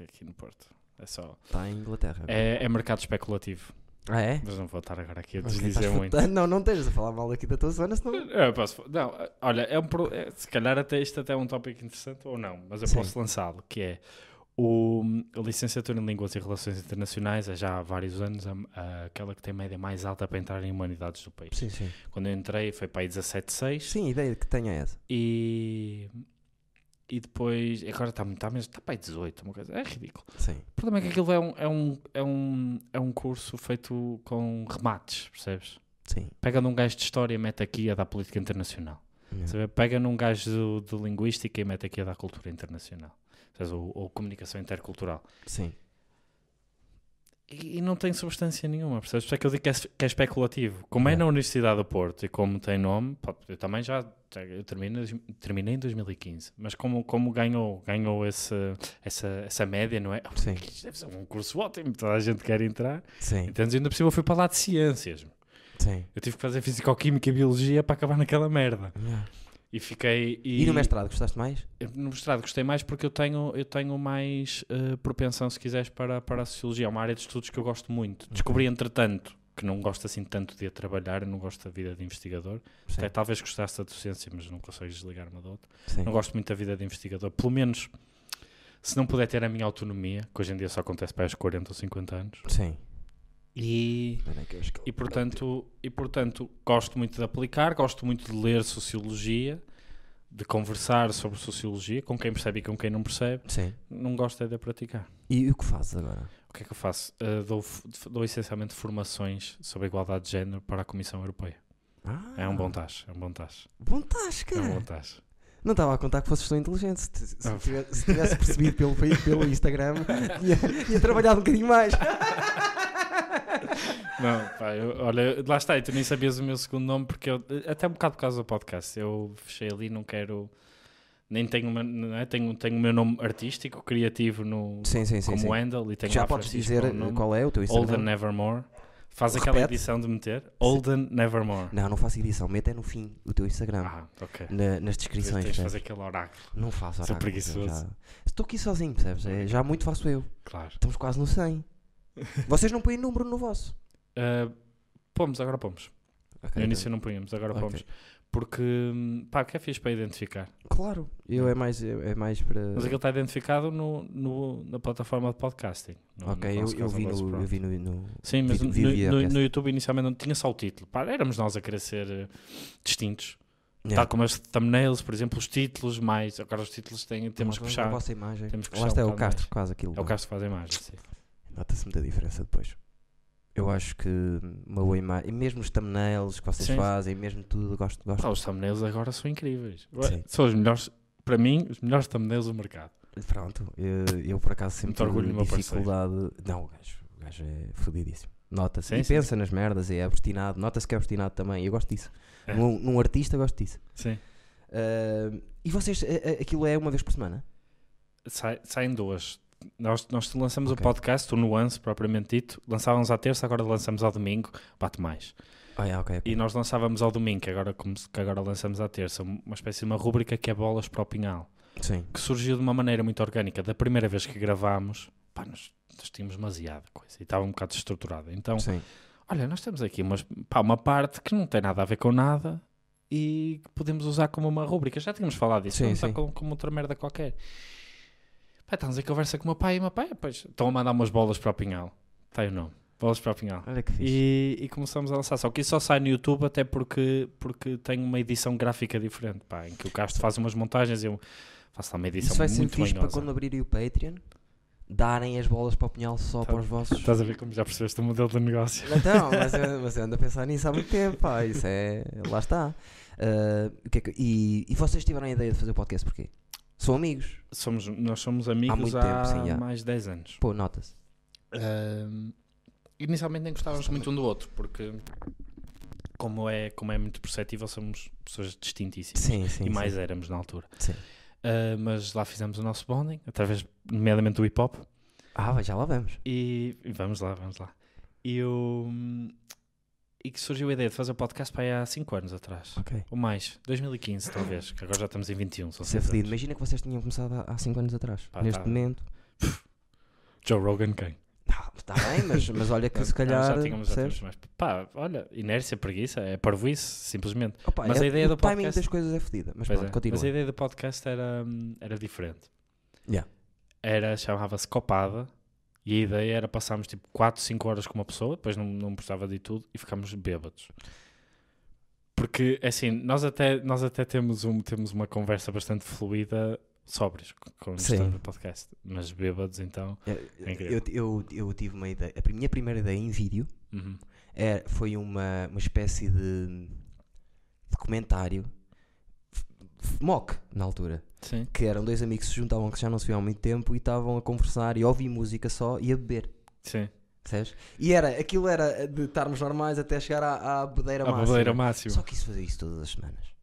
Aqui no Porto. É só. Está em Inglaterra. agora. É, é mercado especulativo. Ah, é? Mas não vou estar agora aqui a estás muito. Não, não estejas a falar mal aqui da tua zona, senão. Eu posso, não, olha, é um, pro- é- se calhar até isto até é um tópico interessante ou não, mas eu Sim. posso lançá-lo, que é o, a licenciatura em Línguas e Relações Internacionais é já há vários anos a- a- aquela que tem média mais alta para entrar em humanidades do país. Sim, sim. Quando eu entrei foi para aí 17,6 Sim, a ideia que tenho é essa. e, e depois, agora está muito, está mesmo, está para aí 18, uma coisa, é ridículo. Sim. O problema é que aquilo é um, é um, é um, é um curso feito com remates, percebes? Sim. Pega num gajo de história e mete aqui a da política internacional. Yeah. Vê, pega num gajo do- de linguística e mete aqui a da cultura internacional. Ou, ou comunicação intercultural. Sim. E, não tem substância nenhuma, percebes? Por isso é que eu digo que é, que é especulativo. Como é Yeah. na Universidade do Porto e como tem nome, pá, eu também já eu terminei, terminei em 2015, mas como, como ganhou, ganhou esse, essa, essa média, não é? Sim. Deve ser um curso ótimo, toda a gente quer entrar. Sim. Então, ainda por cima, eu fui para lá de ciências. Sim. Eu tive que fazer Fisicoquímica e Biologia para acabar naquela merda. Yeah. E fiquei. E... no mestrado, gostaste mais? No mestrado gostei mais porque eu tenho, eu tenho mais eh, propensão, se quiseres, para, para a sociologia. É uma área de estudos que eu gosto muito. Descobri, entretanto, que não gosto assim tanto de trabalhar, não gosto da vida de investigador. Até talvez gostasse da docência, mas não consegues desligar uma da outra. Sim. Não gosto muito da vida de investigador. Pelo menos, se não puder ter a minha autonomia, que hoje em dia só acontece para os 40 ou 50 anos. Sim. E, eu- e, portanto, e, portanto, gosto muito de aplicar, gosto muito de ler sociologia, de conversar sobre sociologia, com quem percebe e com quem não percebe. Sim. Não gosto é de praticar. E o que fazes agora? O que é que eu faço? Uh, dou, dou essencialmente formações sobre a igualdade de género para a Comissão Europeia. Ah, É um bom tacho, é um bom tacho. Bom tasca! É um bom tacho. Não estava a contar que fosses tão inteligente. Se, se- Ah. tivesse, se tivesse percebido pelo, pelo Instagram, tinha, tinha trabalhado um bocadinho mais. Não, pá, eu- olha, lá está, e tu nem sabias o meu segundo nome porque eu, até um bocado por causa do podcast, eu fechei ali, não quero, nem tenho, uma, não é? tenho, tenho o meu nome artístico, criativo no, Sim, sim, sim. como sim. handle e tenho Já podes Francisco dizer nome. qual é o teu Instagram? Olden Nevermore. Faz aquela Repete. edição de meter Olden Nevermore. Não, não faço edição. Mete é no fim o teu Instagram. Ah, ok. na- nas Tens descrições. de percebes? fazer aquele oráculo, Não faço Sou oráculos, eu preguiçoso. já- Estou aqui sozinho, percebes? É, já muito faço eu. claro. Estamos quase no 100. Vocês não põem número no vosso. Uh, pomos, agora pomos. Ok, No início então- não punhamos, agora Ok. pomos. Porque, hum, pá, o que é fixe para identificar? Claro, eu é mais, é mais para. Mas aquilo está identificado no, no- na plataforma de podcasting. no- ok, no eu, eu, vi no eu vi no, no- Sim, mas vi- no, vi no- no- YouTube inicialmente não tinha só o título. Pá, éramos nós a querer ser eh, distintos. Yeah. Tal como as thumbnails, por exemplo, os títulos mais. Agora os títulos têm, temos que puxar. na vossa imagem. Temos que Lá está é o Castro, quase aquilo. É o caso que faz a imagem, sim. Nota-se muita diferença depois. Eu acho que uma boa imagem, e mesmo os thumbnails que vocês Sim. fazem, mesmo tudo, gosto, gosto. Pá, os thumbnails agora são incríveis. Sim. São os melhores, para mim, os melhores thumbnails do mercado. Pronto, eu, eu por acaso sempre tive dificuldade. Não, o gajo, o gajo é fodidíssimo. Nota-se. E sim, pensa nas merdas, é obstinado. Nota-se que é obstinado também. Eu gosto disso. É. Num, num artista, gosto disso. Sim. Ah, e vocês, a- a- aquilo é uma vez por semana? Sai- saem duas. Nós, nós lançamos Ok. o podcast, o Nuance, propriamente dito. Lançávamos à terça, agora lançamos ao domingo. Bate mais. Ah, é, ok. ok. E nós lançávamos ao domingo, que agora, como que agora lançamos à terça, uma espécie de uma rúbrica que é Bolas para o Pinhal. Sim. Que surgiu de uma maneira muito orgânica. Da primeira vez que gravámos, pá, nós, nós tínhamos demasiada coisa e estava um bocado estruturada. Então, Sim. olha, nós temos aqui umas, pá, uma parte que não tem nada a ver com nada e podemos usar como uma rúbrica. Já tínhamos falado disso, Sim, sim. como, como outra merda qualquer. Pá, estamos em conversa com o meu pai e o meu pai, pois, estão a mandar umas bolas para o Pinhal. Está aí o nome. Bolas para o Pinhal. Olha que fixe. E, e começamos a lançar. Só que isso só sai no YouTube até porque, porque tem uma edição gráfica diferente, pá, em que o Castro faz umas montagens e eu faço lá uma edição Isso vai ser muito fixe para quando abrirem o Patreon, darem as bolas para o punhal só Tá- para os vossos. Estás a ver como já percebeste o modelo de negócio? Então, mas eu, mas eu ando a pensar nisso há muito tempo, pá. Isso é. Lá está. Ah, o que é que- e, e vocês tiveram a ideia de fazer o podcast porquê? São amigos? Somos, nós somos amigos há, muito tempo, sim, já. mais de 10 anos. Pô, nota-se. Ahm, inicialmente nem gostávamos muito um do outro, porque como é, como é muito perceptível, somos pessoas distintíssimas. Sim, sim. e mais sim. éramos na altura. Sim. Ah, mas lá fizemos o nosso bonding, através, nomeadamente do hip hop. Ah, já lá vamos. E, e vamos lá, vamos lá. E, o, e que surgiu a ideia de fazer o podcast para aí há 5 anos atrás. Ok. Ou mais, 2015 talvez, que agora já estamos em 21. São Isso é fedido. Imagina que vocês tinham começado há 5 anos atrás. Pá, Neste tá. momento. Joe Rogan quem? Está bem, mas, mas olha que se Não, calhar. já tínhamos, já tínhamos mais. Pá, olha, inércia, preguiça, é parvoíce, simplesmente. Opa, Mas é- a ideia o do timing podcast- das coisas é fedida. Mas Pois pronto, é. continua. Mas a ideia do podcast era, hum, era diferente. Yeah. Era, chamava-se Copada, e a ideia era passarmos tipo 4, 5 horas com uma pessoa, depois não, não precisava de tudo, e ficámos bêbados. Porque, assim, nós até, nós até temos, um, temos uma conversa bastante fluida, sóbrios, com- o podcast. Mas bêbados, então... É, É incrível. eu, eu, eu tive uma ideia. A minha primeira ideia em vídeo uhum. é, foi uma, uma espécie de documentário mock na altura. Sim. Que eram dois amigos que se juntavam que já não se viam há muito tempo e estavam a conversar e a ouvir música só e a beber. Sim. Percebes? E era, aquilo era de estarmos normais até chegar à, à bebeira A máxima. máxima. Só que isso fazia isso todas as semanas.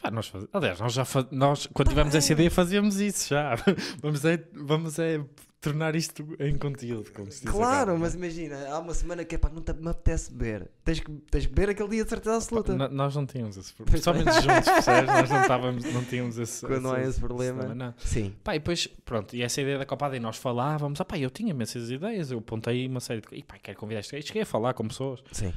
Pá, nós faz... Aliás, nós já fa... nós, quando tivemos essa ideia, fazíamos isso já. vamos é, vamos é tornar isto em conteúdo, como se diz Claro, agora, mas né? imagina, há uma semana que é pá, não te, me apetece beber. Tens que, tens que beber aquele dia de certeza absoluta. Nós não tínhamos esse problema. Principalmente juntos, percebes? Nós não, estávamos, não tínhamos esse, Quando não há esse problema. não. Sim. Pá, e depois, pronto, e essa ideia da Copada, e nós falávamos, ah pá, eu tinha imensas ideias, eu apontei uma série de coisas, e pá, quero convidar este gajo, cheguei a falar com pessoas, Sim.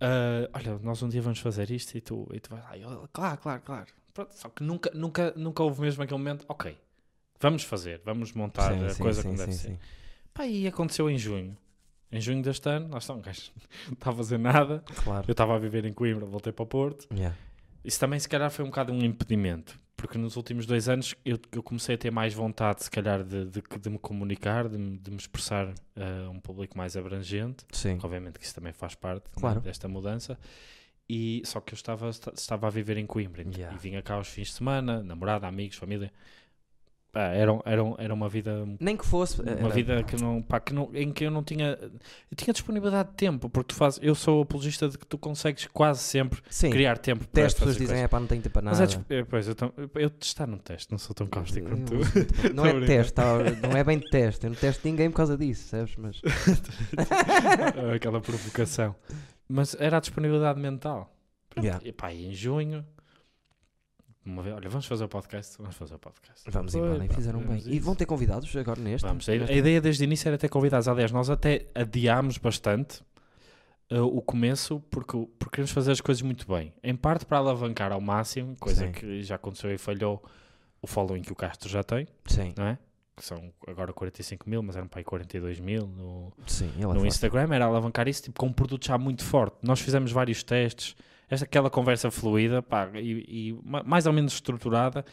Ah, olha, nós um dia vamos fazer isto, e tu, e tu vais lá, claro, claro, claro. Pronto, só que nunca, nunca, nunca houve mesmo aquele momento, ok, vamos fazer, vamos montar sim, a sim, coisa sim, como deve ser. Pá, e aconteceu em junho. Em junho deste ano, nós estamos, gajo, não estava a fazer nada. Claro. Eu estava a viver em Coimbra, voltei para o Porto. Yeah. Isso também, se calhar, foi um bocado um impedimento. Porque nos últimos dois anos eu, eu comecei a ter mais vontade, se calhar, de, de, de me comunicar, de, me- de me expressar a um público mais abrangente. Sim. Obviamente que isso também faz parte né, Claro. desta mudança. E, só que eu estava, esta- estava a viver em Coimbra Yeah. e vinha cá aos fins de semana, namorada, amigos, família. Pá, era, era, era uma vida Nem que fosse. uma era- vida que não, pá, que não, em que eu não tinha eu tinha disponibilidade de tempo, porque tu fazes, eu sou apologista de que tu consegues quase sempre Sim. criar tempo para as pessoas dizem, é pá, não tenho tempo para Mas nada. é, des- é, pois, eu, tam- eu testar no teste, não sou tão cáustico como tu. Não é teste, tá? não é bem teste. Eu não testo ninguém por causa disso, sabes? Mas Aquela provocação. Mas era a disponibilidade mental. Pronto, Yeah. E pá, em junho, uma vez, olha, vamos fazer o podcast, vamos fazer o podcast. vamos Foi, embora, e fizeram bem. E vão ter convidados agora neste? Vamos, a, a ideia desde o início era ter convidados. Aliás, nós até adiámos bastante uh, o começo porque, porque queremos fazer as coisas muito bem. Em parte para alavancar ao máximo, coisa Sim. que já aconteceu e falhou o following que o Castro já tem, Sim, não é? Que são agora 45 mil, mas eram para aí 42 mil no, sim. É no. Instagram. Era alavancar isso tipo, com um produto já muito forte. Nós fizemos vários testes. Esta aquela conversa fluida pá, e, e ma- mais ou menos estruturada.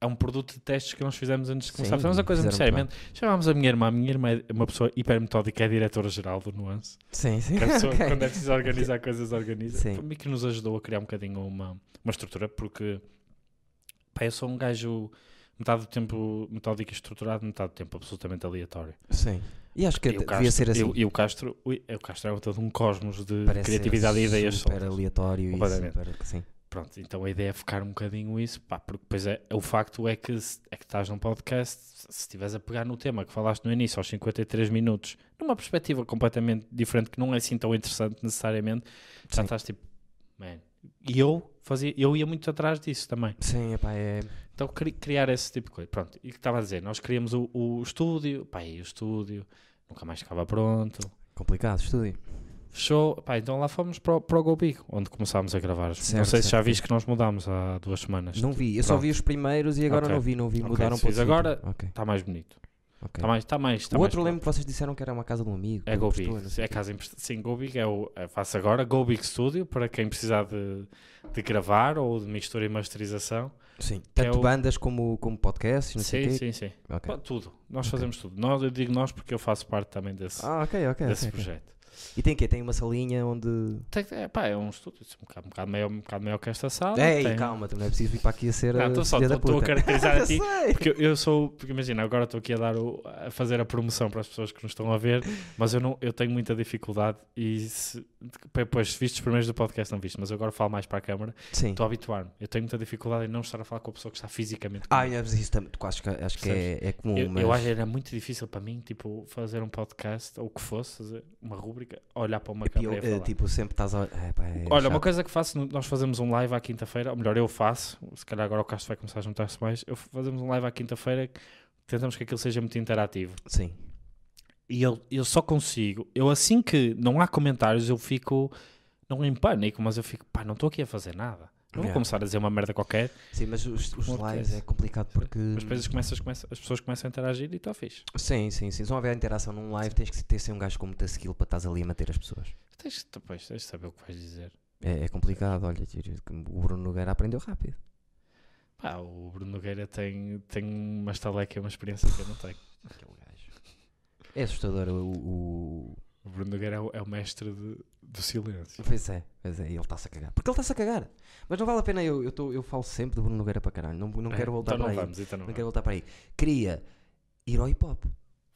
É um produto de testes que nós fizemos antes de começar. Sim, Fizemos a coisa seriamente. Chamámos a minha irmã. A minha irmã é uma pessoa hiper metódica, é diretora-geral do Nuance. Sim, sim. Que a pessoa, Ok. quando é preciso organizar coisas, organiza. Sim. Foi que nos ajudou a criar um bocadinho uma, uma estrutura, porque pá, eu sou um gajo metade do tempo metódico e estruturado, metade do tempo absolutamente aleatório. Sim. E acho que E o devia Castro- ser assim. E, o- e o Castro, ui, o Castro é todo um cosmos de Parece criatividade e ideias super soltas. aleatório e super... Sim. Pronto, então a ideia é focar um bocadinho isso, pá, porque depois é, o facto é que, é que estás num podcast, se se estiveres a pegar no tema que falaste no início, aos 53 minutos, numa perspectiva completamente diferente, que não é assim tão interessante necessariamente, já Sim. estás tipo, man. E eu fazia, eu ia muito atrás disso também. Sim, epá, é... Então cri- criar esse tipo de coisa. Pronto, e o que estava a dizer, nós criamos o, o estúdio, pá, e o estúdio nunca mais ficava pronto. complicado, estúdio. Fechou, pá, então lá fomos para, o- para o Go Big, onde começámos a gravar. não Certo, sei se já certo. viste que nós mudámos há duas semanas. Não vi, eu só Pronto. vi os primeiros e agora Ok. não vi, não vi, Ok, mudaram para fiz outro agora, sítio. Ok, Está mais bonito. Ok. Está mais, está mais, está o mais outro lembro que vocês disseram que era uma casa de um amigo. É Go Big. sei É casa Sim, Go Big é o. É, faço agora Go Big Studio para quem precisar de, de gravar ou de mistura e masterização. Sim, é tanto o- bandas como, como podcasts, não sei Sim, quê. sim, sim. Ok. Pá, Tudo. Nós Ok. fazemos tudo. Nós, eu digo nós porque eu faço parte também desse, Ah, ok, ok. desse projeto. E tem o quê? Tem uma salinha onde... Tem, é, pá, é um estúdio um bocado, um bocado, maior, um bocado maior que esta sala. Ei, tem- calma, não é preciso vir para aqui a ser Não, estou só estou a caracterizar a Eu ti. sei. Porque eu- eu sou, porque imagina, agora estou aqui a dar o- a fazer a promoção para as pessoas que nos estão a ver, mas eu não, eu tenho muita dificuldade e se, depois se vistes os primeiros do podcast não viste, mas eu agora falo mais para a câmara, Sim. estou a habituar-me. Eu tenho muita dificuldade em não estar a falar com a pessoa que está fisicamente Ah, comigo. mas isso também, tu acho que, acho que é, é comum, eu, mas... eu acho que era muito difícil para mim, tipo, fazer um podcast ou o que fosse, fazer uma rúbrica, olhar para uma É pior, câmera e é, falar. tipo, sempre estás a... É, pá, é Olha, uma chato. coisa que faço, nós fazemos um live à quinta-feira, ou melhor, eu faço, se calhar agora o Castro vai começar a juntar-se mais, eu fazemos um live à quinta-feira, tentamos que aquilo seja muito interativo. Sim. E eu, eu só consigo, eu assim que não há comentários, eu fico, não em pânico, mas eu fico, pá, não estou aqui a fazer nada. Não vou Yeah. começar a dizer uma merda qualquer, Sim, mas os, os lives é complicado porque... mas depois começas, começam, as pessoas começam a interagir e está fixe. Sim, sim, sim. Se não houver interação num live, tens que ter ser um gajo com muita skill para estás ali a manter as pessoas. Tens, depois, tens de saber o que vais dizer. É, é complicado, olha, o Bruno Nogueira aprendeu rápido. Pá, o Bruno Nogueira tem, tem uma estaleca e uma experiência que eu não tenho. Aquele gajo. É assustador o... o... O Bruno Nogueira é o, é o mestre de- do silêncio. Pois é, pois é, e ele está-se a cagar. Porque ele está-se a cagar. Mas não vale a pena, eu, eu, tô- eu falo sempre do Bruno Nogueira para caralho. Não, não É? quero voltar então para não aí. vamos, então não, Não vamos. quero voltar para aí. Queria ir ao hip hop. O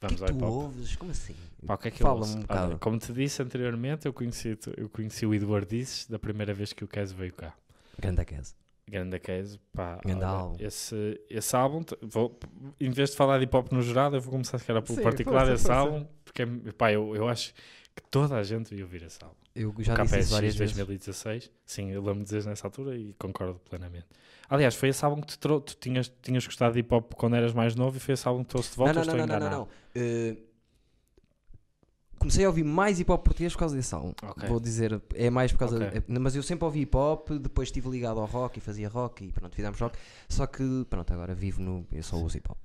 que é Vamos que ao tu hip hop. ouves? Como assim? Pá, o que é que eu Fala-me ouço? um Olha, bocado. como te disse anteriormente, eu conheci, eu conheci o Eduardices da primeira vez que o Kes veio cá. Grande Kes. Grande Kes, pá. Grande olha, álbum. Esse, esse álbum, vou, em vez de falar de hip hop no geral, eu vou começar se calhar pelo Sim, particular desse álbum, porque é- pá, eu, eu acho que toda a gente devia ouvir esse álbum. Eu já o disse isso várias KPSX vezes. 2016, sim, eu lembro de dizer nessa altura e concordo plenamente. Aliás, foi esse álbum que te trou tu tinhas, tinhas gostado de hip hop quando eras mais novo e foi esse álbum que trouxe de volta não, ou não, estou não, não, não, enganado? não. Eh, comecei a ouvir mais hip hop português por causa desse álbum. Ok. Vou dizer, é mais por causa. Ok. é- mas eu sempre ouvi hip hop, depois estive ligado ao rock e fazia rock e pronto, fizemos rock. Só que, pronto, agora vivo no. Eu só uso hip hop.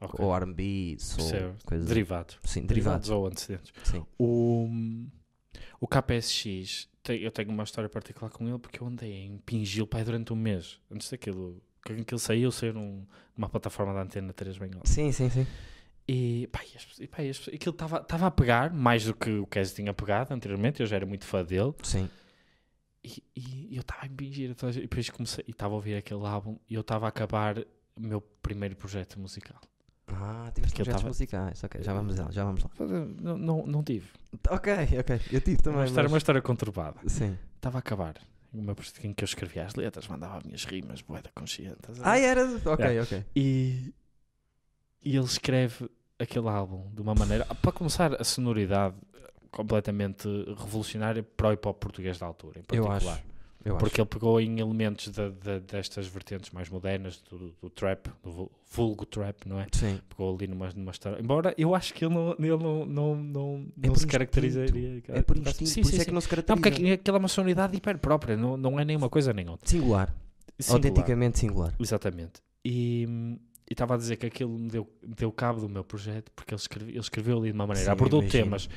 Ok. Ou RB, soul, Percebo. coisas. Derivados. Sim, derivados. ou antecedentes. Sim. O, o KPSX, tem- eu tenho uma história particular com ele porque eu andei em Pingil pai, durante um mês. Antes daquilo, que aquilo saiu, saiu num- numa plataforma da Antena 3 bem. Sim, sim, sim. E, pá, e, pá, e aquilo estava a pegar mais do que o Kes tinha pegado anteriormente. Eu já era muito fã dele. Sim. E, e eu estava a impingir. E depois comecei, e estava a ouvir aquele álbum e eu estava a acabar o meu primeiro projeto musical. Ah, tiveste projetos tava- musicais. Ok, já vamos lá, já vamos lá. Não, não, não tive. Ok, ok. Eu tive também. Uma história, mas- uma história conturbada. Sim. Estava a acabar. Projeto em que eu escrevia as letras, mandava as minhas rimas, boeda consciente. Ah, era. Ok, Yeah. ok. E, e ele escreve aquele álbum de uma maneira, para começar, a sonoridade completamente revolucionária para o hip hop português da altura, em Eu particular. acho. Eu acho. Porque ele pegou em elementos da- da- destas vertentes mais modernas, do, do trap, do vul- vulgo trap, não é? Sim. Pegou ali numa, numa história. Embora eu acho que ele não, ele não, não, não, É não se caracterizaria. É por Sim, instinto, sim, por isso é sim. que não se Não, caracteriza. porque aqui- aquela é uma sonoridade hiper própria, não, não é nem uma coisa nem outra. Singular. Singular. Autenticamente singular. Exatamente. E hum, e estava a dizer que aquilo me deu, deu cabo do meu projeto, porque ele, escreve- ele escreveu ali de uma maneira, Sim, abordou imagino. temas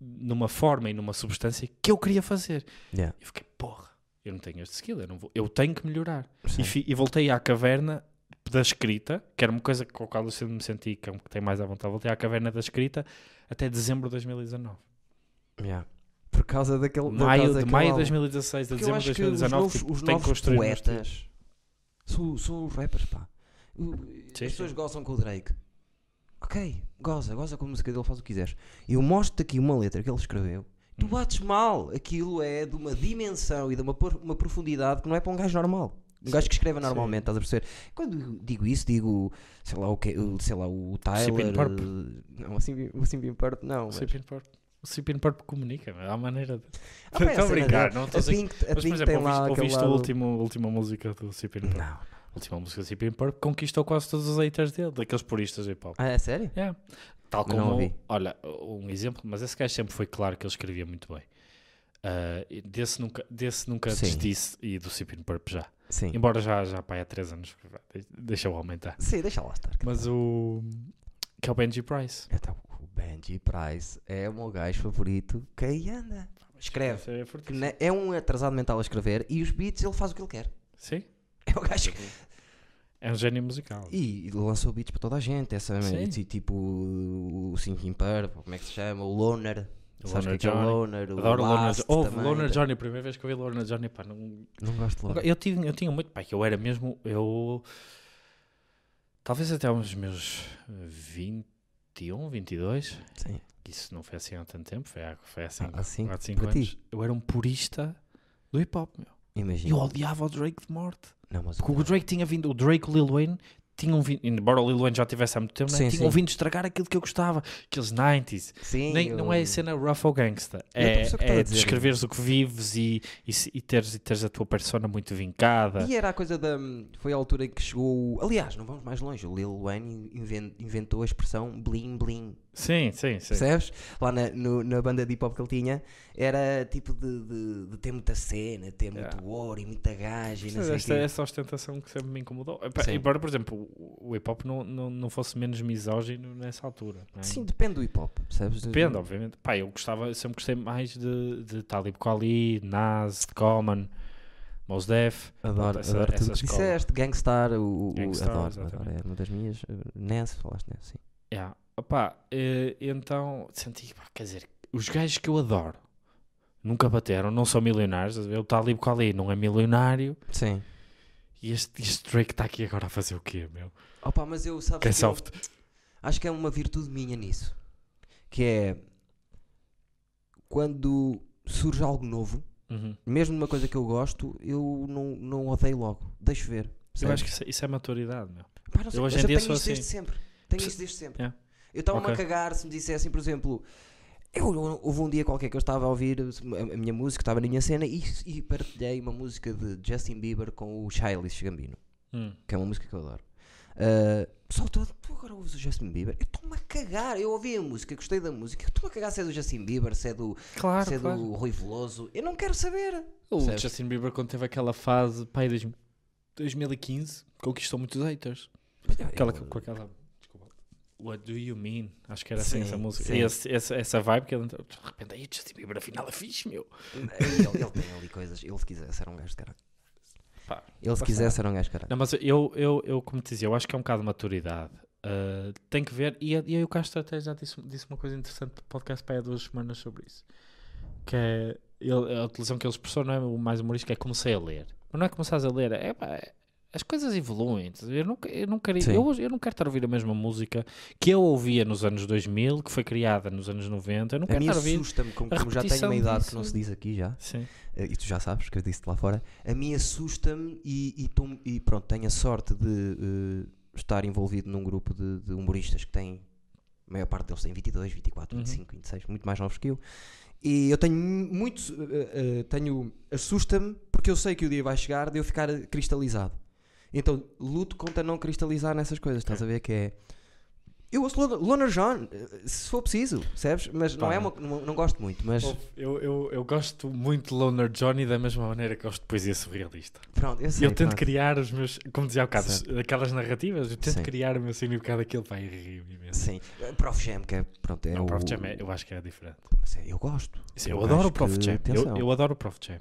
numa forma e numa substância que eu queria fazer. Yeah. Eu fiquei, porra, eu não tenho este skill, eu, não vou, eu tenho que melhorar. E, fi- e voltei à caverna da escrita, que era uma coisa com a qual eu sempre me senti que, que tem mais à vontade. Voltei à caverna da escrita até dezembro de 2019. Yeah. Por causa daquele. Maio, causa de maio de álbum. 2016 a dezembro de acho que os 2019 novos, tipo, os novos poetas são, são os rappers, pá. O- As Sim, pessoas sim. gozam com o Drake. Ok, goza, goza com a música dele, faz o que quiseres. Eu mostro-te aqui uma letra que ele escreveu. Tu Hum. bates mal. Aquilo é de uma dimensão e de uma, uma profundidade que não é para um gajo normal. Um gajo que escreve Sim. normalmente, estás a perceber? Quando digo isso, digo, sei lá o que, sei lá, o Tyler. Purp. eh, Não, o Simpin Purp não. O Cipin Purp. O Cipin Purp comunica, há maneira de. Ah, Estou a brincar, não estou a dizer. Mas, por exemplo, tem lá ouviste, ouviste a a última música do Cipin Purp? Não. A última música do Cipin Purp conquistou quase todos os haters dele, daqueles puristas de hip hop. Ah, é sério? Yeah. Tal não como, ouvi. olha, um exemplo, mas esse gajo sempre foi claro que ele escrevia muito bem. E desse nunca, desse nunca Sim. e do Cipin Purp já. Sim. Embora já, já pá, há 3 anos, deixa eu aumentar. Sim, deixa lá estar. Mas o. que é o Benji Price. Então, o Benji Price é o meu gajo favorito que aí anda. Escreve. É ne- É um atrasado mental a escrever e os beats ele faz o que ele quer. Sim. É o gajo que... É um gênio musical. E lançou beats para toda a gente. Essa, e tipo o Sinking Purple, como é que se chama? O Loner. O Loner é é o Johnny. Loner? O Adoro Loner. Houve também. Loner Johnny, a primeira vez que eu vi Loner Johnny, pá, não, Não gosto de Loner. Eu tinha, eu tinha muito, pá, que eu era mesmo, eu, talvez até aos meus 21, 22, Sim. isso não foi assim há tanto tempo, foi há, foi há assim, 4, 5 para ti? anos, eu era um purista do hip hop, meu. Imagina. Eu odiava o Drake de morte. Não, mas Porque o Drake tinha vindo, o Drake e o Lil Wayne tinham vindo, embora o Lil Wayne já tivesse há muito tempo, né, Sim, tinham sim. vindo estragar aquilo que eu gostava, aqueles 90s. Sim, Nem, eu- Não é a cena rough ou gangsta. É, é descreveres o que vives e, e, e teres, e teres a tua persona muito vincada. E era a coisa da. Foi a altura em que chegou. Aliás, não vamos mais longe. O Lil Wayne inven- inventou a expressão bling bling. Sim, sim, sim. Percebes? Lá na, no- na banda de hip hop que ele tinha, era tipo de, de, de ter muita cena, ter Yeah. muito ouro e muita gaja e não Sim, esta, essa ostentação que sempre me incomodou. Sim. Embora, por exemplo, o, hip hop não, não, não fosse menos misógino nessa altura. é? Sim, depende do hip hop, percebes? Depende, obviamente. Pá, eu gostava, eu sempre gostei mais de, de Talib Kweli, Nas, de Common, Mos Def. Adoro, essa- adoro tudo essa o que disseste. Gangstar, o, o, Gangstar, adoro, adoro. É uma das minhas. uh, Ness, falaste Ness, sim. Yeah. Opá, eh, então senti, pá, quer dizer, os gajos que eu adoro nunca bateram, não são milionários. O Talib Kweli não é milionário. Sim. E este, este Drake está aqui agora a fazer o quê, meu? Opa, mas eu sabes Que é que eu- acho que é uma virtude minha nisso. Que é quando surge algo novo, Uhum. mesmo numa coisa que eu gosto, eu não, não odeio logo. Deixo ver. Eu acho que isso, é- isso é maturidade, meu. Pá, eu hoje em dia tenho sou isso desde assim. sempre. Tenho isso desde sempre. Yeah. Eu estava-me a Ok. cagar se me dissessem, por exemplo, eu, houve um dia qualquer que eu estava a ouvir a, a minha música, estava na minha cena e, e partilhei uma música de Justin Bieber com o Childish Gambino, Hum. que é uma música que eu adoro. Uh, pessoal todo, tu agora ouves o Justin Bieber? Eu estou-me a cagar. Eu ouvi a música, gostei da música. Eu estou-me a cagar se é do Justin Bieber, se é do, Claro, se é claro. do Rui Veloso. Eu não quero saber. O Percebes? Justin Bieber, quando teve aquela fase, pai, 2015, conquistou muitos haters. Aquela, Eu- com aquela. What do you mean? Acho que era assim Sim, essa música. sim. E esse- essa, essa vibe que ele entrou. De repente, aí, Justin Bieber, afinal é fixe, meu. ele, ele tem ali coisas. Ele, se quisesse, era um gajo de caralho. Pá, Ele, se quisesse, era um gajo de caralho. Não, mas eu, eu, eu, como te dizia, eu acho que é um bocado de maturidade. Uh, tem que ver, e, e aí o Castro até já disse, disse uma coisa interessante no podcast para aí há duas semanas sobre isso. Que é ele, a utilização que ele expressou não é o mais humorístico, é comecei a ler. Mas não é começares a ler, é, pá, é, as coisas evoluem. Eu não, eu, não quero, eu, eu não quero estar a ouvir a mesma música que eu ouvia nos anos 2000, que foi criada nos anos 90. Eu não A quero mim estar a ouvir. assusta-me, como, como já tenho uma idade que disso. não se diz aqui já, Sim. eh, e tu já sabes que eu disse-te lá fora, a mim assusta-me e, e, e pronto, tenho a sorte de eh, estar envolvido num grupo de, de humoristas que têm, a maior parte deles tem 22, 24, Uhum. 25, 26, muito mais novos que eu. E eu tenho muito, eh, eh, tenho, assusta-me porque eu sei que o dia vai chegar de eu ficar cristalizado. Então luto contra não cristalizar nessas coisas, estás a ver que é... Eu ouço Lon- Loner John, eh, se for preciso, percebes? Mas não é uma, não, não gosto muito, mas... Eu, eu, eu gosto muito de Loner Johnny da mesma maneira que gosto de poesia surrealista. Pronto, eu sei, eu tento pronto. criar os meus, como dizia há bocado, Certo. aquelas narrativas, eu tento Sim. criar o meu significado daquilo, pá, e rio-me imenso. Sim, Eh, Prof Jam, que é, pronto, é Não, o Prof o- Jam é- eu acho que é diferente. mas é, eu gosto. Sim, Eu eu, adoro o Prof que- Jam. Eu, atenção. eu adoro o Prof Jam.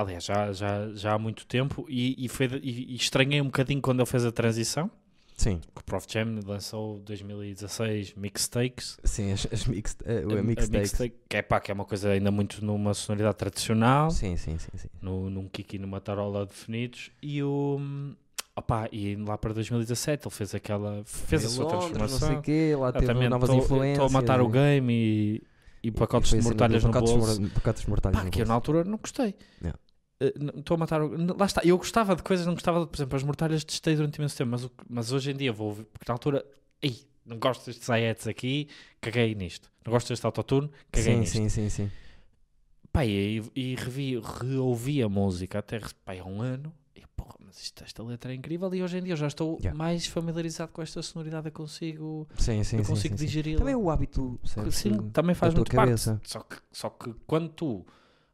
Aliás, já, já, já há muito tempo e, e, foi, e, e estranhei um bocadinho quando ele fez a transição. Sim, Que o Prof Jam lançou 2016 Mixtakes. sim, as, as mixed, eh, A- a, a mixtape. mixtape, que é pá, que é uma coisa ainda muito numa sonoridade tradicional. Sim, sim, sim, sim. no, num Kiki e numa tarola definidos e o opá, e lá para 2017 ele fez aquela fez a Em sua Londres, Não transformação sei o quê, lá teve novas tô- influências. estou a matar o game e, e pacotes de mortalhas no pacotes bolso mor- Pacotes de mortalhas Pá, no que eu na altura não gostei Yeah. Eh, estou a matar o... lá está, eu gostava de coisas não gostava de, por exemplo, as mortalhas testei durante imenso tempo mas, o- mas hoje em dia vou ouvir, porque na altura ei, não gosto destes hi-hats aqui caguei nisto, não gosto deste autotune caguei Sim, nisto sim, sim, sim. Pá, e, e revi, reouvi a música até pá, há um ano. Mas isto, esta letra é incrível. E hoje em dia eu já estou Yeah. mais familiarizado com esta sonoridade. Eu consigo, Sim, sim, eu consigo sim, digeri-la. Também o hábito, sabes, Sim, também faz muito parte. cabeça. Só que, só que quando tu,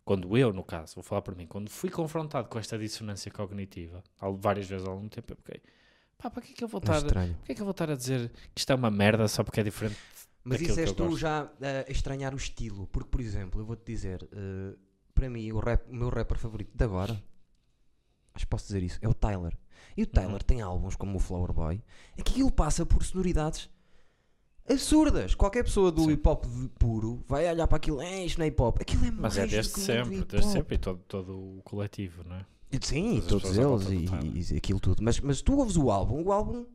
quando eu, no caso, vou falar por mim, quando fui confrontado com esta dissonância cognitiva, várias vezes ao longo do tempo, eu fiquei, pá, para que é que eu vou é estar, para é que eu vou estar a dizer que isto é uma merda só porque é diferente? Mas isso és tu já a estranhar o estilo. Porque, por exemplo, eu vou-te dizer, eh, para mim, o, rap- o meu rapper favorito de agora, acho que posso dizer isso, é o Tyler. E o Tyler Uhum. tem álbuns como o Flower Boy, é que aquilo passa por sonoridades absurdas. Qualquer pessoa do Sim. hip hop puro vai olhar para aquilo, é isto não é hip hop. Aquilo é Mas é desde sempre, desde sempre e todo, todo o coletivo, não é? Sim, todos eles e, e- aquilo tudo. Mas, mas tu ouves o álbum, o álbum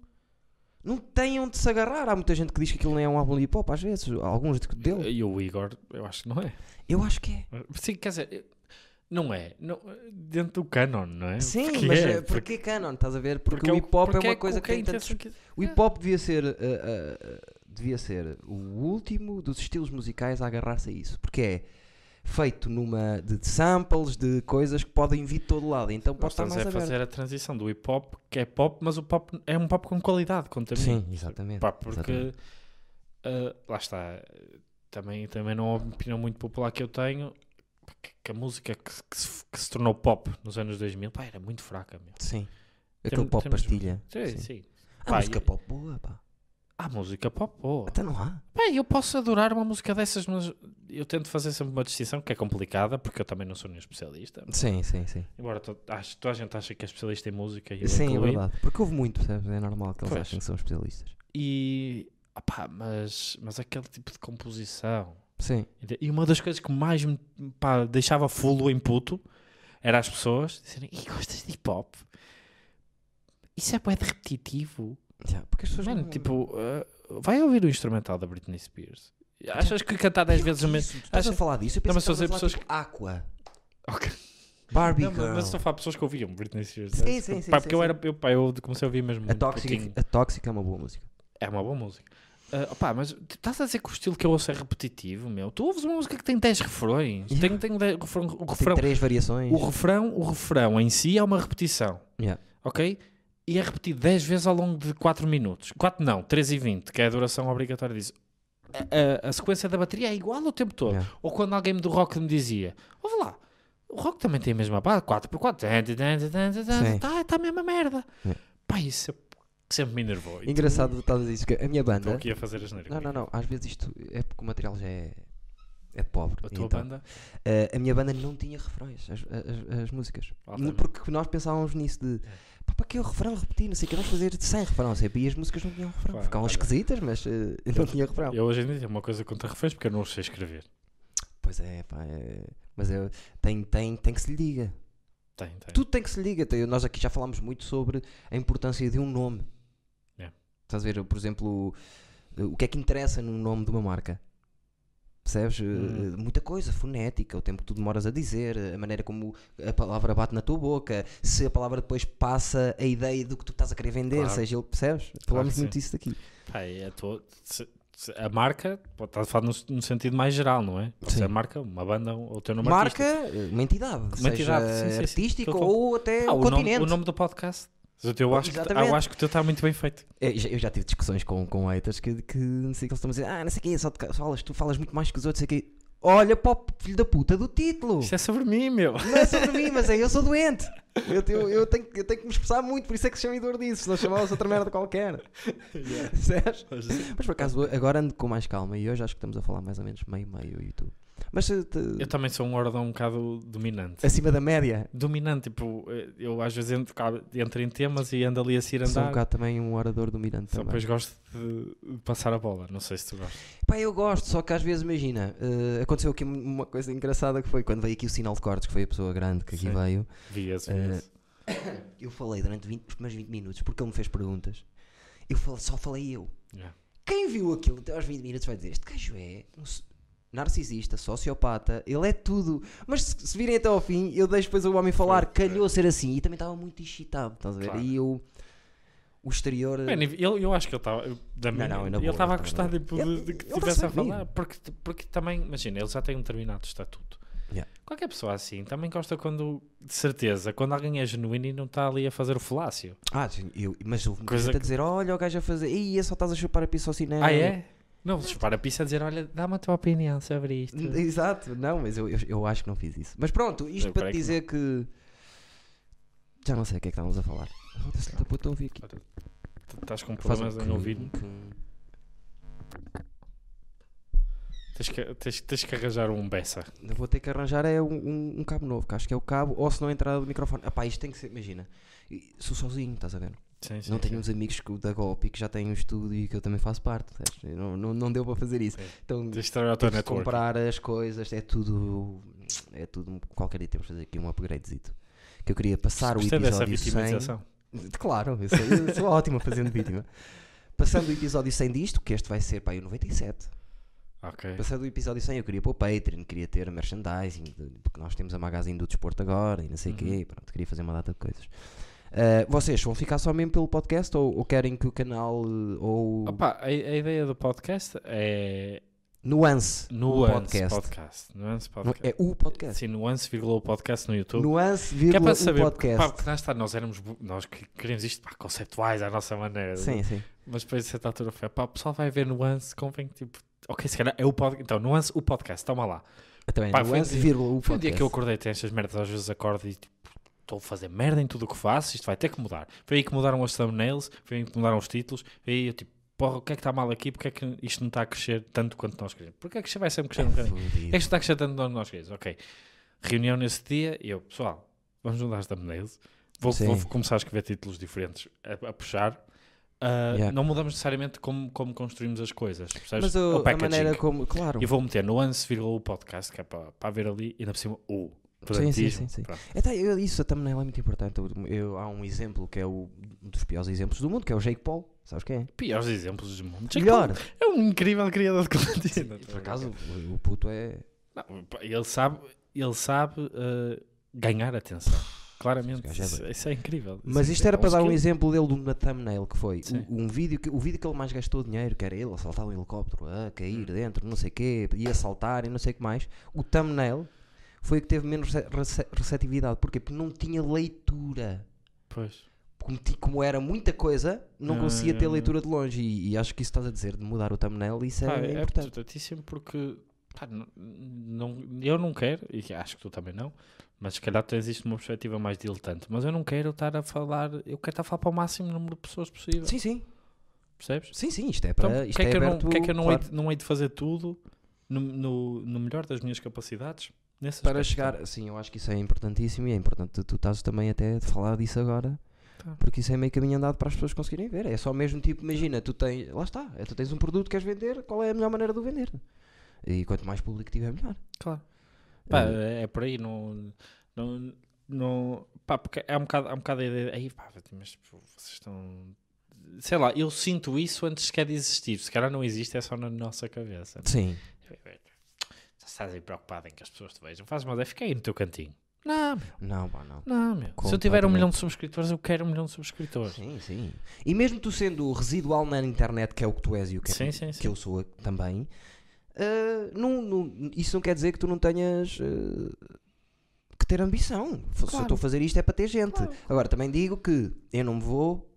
não tem onde se agarrar. Há muita gente que diz que aquilo não é um álbum de hip hop, às vezes, alguns de- dele. E o Igor, eu acho que não é. Eu acho que é. Sim, quer dizer, não é. Não, dentro do canon, não é? Sim, Porque mas é, eh, porquê canon? Estás a ver? Porque, é o hip hop é porque uma coisa o que tem tantos... que- O hip hop devia ser, eh, eh, devia ser o último dos estilos musicais a agarrar-se a isso. Porque é feito numa de samples, de coisas que podem vir de todo lado. Então pode estar mais a aberto. fazer a transição do hip hop, que é pop, mas o pop é um pop com qualidade, conta Sim, exatamente. Pá, porque exatamente. ah, lá está, também, também não é uma opinião muito popular que eu tenho, que, que a música que, que se, que se tornou pop nos anos 2000 pá, era muito fraca. Meu. Sim. Aquele pop temos- pastilha. Sim, Sim. sim. Há Pá, música e- pop boa, pá. Há música pop boa. Até não há. Bem, eu posso adorar uma música dessas, mas eu tento fazer sempre uma distinção que é complicada, porque eu também não sou nenhum especialista. Sim, sim, sim. Embora to, acho, toda a gente acha que é especialista em música e eu Sim, é verdade. Porque houve muito, percebes? É normal que eles Pois. achem que são especialistas. E, opá, mas, mas aquele tipo de composição. Sim. E uma das coisas que mais me pá, deixava fulo em puto era as pessoas dizerem: Ih, gostas de hip hop? Isso é bué de repetitivo. Já, porque as pessoas Mano, não- tipo, uh, vai ouvir o instrumental da Britney Spears. Achas que cantar 10 vezes o mesmo. Estás a Acha- falar disso? Eu Não, pensei mas que a a pessoas tipo, Aqua. Ok. Barbie Não, mas- Girl. mas estou a falar de pessoas que ouviam Britney Spears. Sim, sim, sim, Pá, sim, porque eu, sim. era, eu, pá, eu comecei a ouvir mesmo A pouquinho. a Tóxica é uma boa música. É uma boa música. Uh, opá, mas estás a dizer que o estilo que eu ouço é repetitivo, meu. Tu ouves uma música que tem 10 refrões. Yeah. Tem, tem 10 refrão, o Tem refrão. três variações. O refrão, o refrão em si é uma repetição, Yeah. ok? E é repetido 10 vezes ao longo de 4 minutos. 4 não, 3 e 20, que é a duração obrigatória disso. A, a- a sequência da bateria é igual o tempo todo. Yeah. Ou quando alguém do rock me dizia, ouve lá, o rock também tem a mesma base, 4x4, Sim. está tá a mesma merda. Yeah. Pá, isso sempre me enervou. Engraçado tu- estás a dizer isso, que a minha Estou banda... aqui a fazer as neiras. Não, não, não. Às vezes isto é porque o material já é, é pobre. A tua Então, banda? eh, a minha banda não tinha refrões, as, as, as músicas. Altamente. Porque nós pensávamos nisso de... Pá, para que o refrão repetir? Não sei o que, vamos fazer sem refrão. Sempre. E as músicas não tinham refrão. Pá, Ficavam olha. esquisitas, mas eh, não tinha refrão. Eu hoje em dia tenho uma coisa contra reféns porque eu não os sei escrever. Pois é, pá. é- Mas eu, tem, tem, tem que se lhe diga. Tem, tem. Tudo tem que se liga. Nós aqui já falámos muito sobre a importância de um nome. Estás a ver, por exemplo, o- que é que interessa num nome de uma marca? Percebes? Eh, Hum. Muita coisa, fonética, o tempo que tu demoras a dizer, a maneira como a palavra bate na tua boca, se a palavra depois passa a ideia do que tu estás a querer vender, Claro. seja ele, percebes? Falamos que muito sim. disso daqui. Pá, é se- se- a marca, estar a falar no, no sentido mais geral, não é? Sim. ser a marca, uma banda ou o teu nome Marca, artístico. eh, uma entidade, Uma entidade, sim, sim, sim. artística que- ou até Ah, um o, nome, continente. o nome do podcast. Mas o teu, eu, acho que, Exatamente. eu acho que o teu está muito bem feito. É, já- Eu já tive discussões com, com haters que, que não sei que eles estão a dizer, ah, não sei o que, só te ca- falas, tu falas muito mais que os outros, não sei o quê. Olha para o filho da puta do título. Isto é sobre mim, meu. Não é sobre mim, mas é eu sou doente. Eu, eu, eu tenho, eu tenho que me expressar muito, por isso é que se chama Idor disso, se não chamava-se outra merda qualquer. Percebes? Mas por acaso agora ando com mais calma e hoje acho que estamos a falar mais ou menos meio-meio o YouTube. Mas te- Eu também sou um ordem um bocado dominante. acima da média, Dominante, tipo, eu às vezes entro, entro em temas e ando ali a se sou um bocado também um orador dominante Só depois gosto de, passar a bola. Não sei se tu gostas. Pá, eu gosto, só que às vezes, imagina, eh, aconteceu aqui uma coisa engraçada que foi quando veio aqui o sinal de cortes, que foi a pessoa grande que aqui Sim. veio. Vi esse, vi Eh, esse. Eu falei durante 20, os primeiros 20 minutos porque ele me fez perguntas. Eu falei- só falei eu. Yeah. Quem viu aquilo até aos 20 minutos vai dizer: Este gajo é um narcisista, sociopata, ele é tudo. Mas se, se virem até ao fim, eu deixo depois o homem falar. Foi. Calhou ser assim e também estava muito excitado. Estás a ver? Claro. E eu, o exterior. Bem, eu, eu acho que ele estava. Da minha, não, é na ele estava a gostar tipo, de, Ele- de que estivesse a está-se a falar. Porque, porque também, imagina, ele já tem um determinado estatuto. Yeah. Qualquer pessoa assim também gosta quando, de certeza, quando alguém é genuíno e não está ali a fazer o falácio. Ah, sim, eu, mas muita Coisa a que- dizer: Olha, o gajo a fazer. Ih, só estás a chupar a pizza ao cinema. Ah, é? Não, chupar a pista a dizer, olha, dá-me a tua opinião sobre isto. Exato, não, mas eu, eu, eu acho que não fiz isso. Mas pronto, isto Eu para te creio que dizer que, Já não sei o que é que estávamos a falar. Foda-se, da puta, ouvi aqui. Tu Estás com Faz um problemas em ouvir-me? cum. Tens que, tens, tens que arranjar um Bessa. Eu Vou ter que arranjar é um, um, um cabo novo, que acho que é o cabo, ou se não entrar do microfone. Epá, isto tem que ser, imagina. e Sou sozinho, estás a ver? Sim, sim, não tenho sim. uns amigos que, da GOP que já têm um estúdio e que eu também faço parte. Não, não, não deu para fazer isso. Sim. Então, Tens de comprar as coisas, é tudo. É tudo. Qualquer dia temos de fazer aqui um upgradezito. Que eu queria passar o Gostei dessa episódio 100. vitimização. Claro, eu sou, eu sou ótimo fazendo vítima. Passando o episódio 100 disto, que este vai ser para aí o 97. Ok. Passando o episódio 100, eu queria pôr o Patreon, queria ter merchandising, porque nós temos a magazine do desporto agora e não sei o Uhum. quê. Pronto, queria fazer uma data de coisas. Ah, vocês vão ficar só mesmo pelo podcast ou, ou querem que o canal eh, ou Opa, a, a ideia do podcast é Nuance, Nuance podcast. podcast. Nuance Nu- podcast. É o podcast. Sim, Nuance, vírgula, o podcast no YouTube. Nuance, que é vírgula, para o saber, podcast. pá, porque lá está, nós éramos, nós que queremos isto, pá, conceptuais à nossa maneira. Sim, sim. Mas depois de certa altura foi, pá, o pessoal vai ver Nuance, convém que tipo, ok, se calhar é o podcast, então Nuance, o podcast, toma lá. Também, Pá, foi um nuance, dia- vírgula, o Foi um dia podcast. que eu acordei, tem estas merdas, às vezes acordo e tipo, estou a fazer merda em tudo o que faço, isto vai ter que mudar. Foi aí que mudaram as thumbnails, foi aí que mudaram os títulos, foi aí eu tipo, porra, o que é que está mal aqui? Porque é que isto não está a crescer tanto quanto nós queremos? Porque é que isto vai sempre crescer um bocadinho? Fudido. É que isto está a crescer tanto quanto nós queremos? Ok. Reunião nesse dia e eu, pessoal, vamos mudar as thumbnails. Vou, vou começar a escrever títulos diferentes a, a puxar. Ah, Yeah. Não mudamos necessariamente como, como construímos as coisas. Percebes? Mas o- a packaging. maneira como. Claro. E vou meter nuance, vírgula, o podcast, que é para, para ver ali, e ainda por cima o. Sim, sim, sim, sim. Até eu- isso a thumbnail é muito importante. Eu, eu- há um exemplo que é o, um dos piores exemplos do mundo, que é o Jake Paul. Sabes quem é? Piores exemplos do mundo. Jake Melhor. Paul É um incrível criador de conteúdo. Por acaso, o, o puto é. Não, ele sabe, ele sabe ah, ganhar atenção. Claramente. É Isso, doido. isso é incrível. Mas Isso isto é era para dar um exemplo dele de uma thumbnail que foi o, um vídeo que, o vídeo que ele mais gastou dinheiro, que era ele a saltar um helicóptero, a cair Hum. dentro, não sei o quê, ia saltar e não sei o que mais. O thumbnail foi o que teve menos rece- rece- receptividade. Porquê? Porque não tinha leitura. Pois. Como, como era muita coisa, não Ah, conseguia ter é. leitura de longe. E, e acho que isso estás a dizer de mudar o thumbnail, isso Pá, é, é importante. importantíssimo porque pá, n- não, eu não quero, e acho que tu também não, mas se calhar tens isto numa perspectiva mais diletante, mas eu não quero estar a falar, eu quero estar a falar para o máximo número de pessoas possível. Sim, sim. Percebes? Sim, sim, isto é Então, para. o isto que é que eu não, que é que eu não, claro, hei, de- não hei de fazer tudo no, no, no melhor das minhas capacidades? Nesse para chegar. Sim, eu acho que isso é importantíssimo e é importante tu, tu estás também até a falar disso agora. Porque isso é meio caminho andado para as pessoas conseguirem ver. É só mesmo tipo, imagina, tu tens. Lá está, é, tu tens um produto que queres vender, qual é a melhor maneira de o vender? E quanto mais público tiver, melhor. Claro. Pá, Eh, é por aí, não, não, não, pá, porque é um bocado, é um bocado a ideia, aí, pá, mas vocês estão, sei lá, eu sinto isso antes sequer de existir, se calhar não existe, é só na nossa cabeça. Sim. Estás aí preocupado em que as pessoas te vejam, faz mal, é fica aí no teu cantinho. Não, meu, Não, pá, não. não, meu. Se eu tiver um milhão de subscritores, eu quero um milhão de subscritores. Sim, sim. E mesmo tu sendo residual na internet, que é o que tu és e o que, é- Sim, sim, sim. que eu sou também, ah, não, não- isso não quer dizer que tu não tenhas ah, que ter ambição. Se eu Claro. estou a fazer isto é para ter gente. Agora, também digo que eu não me vou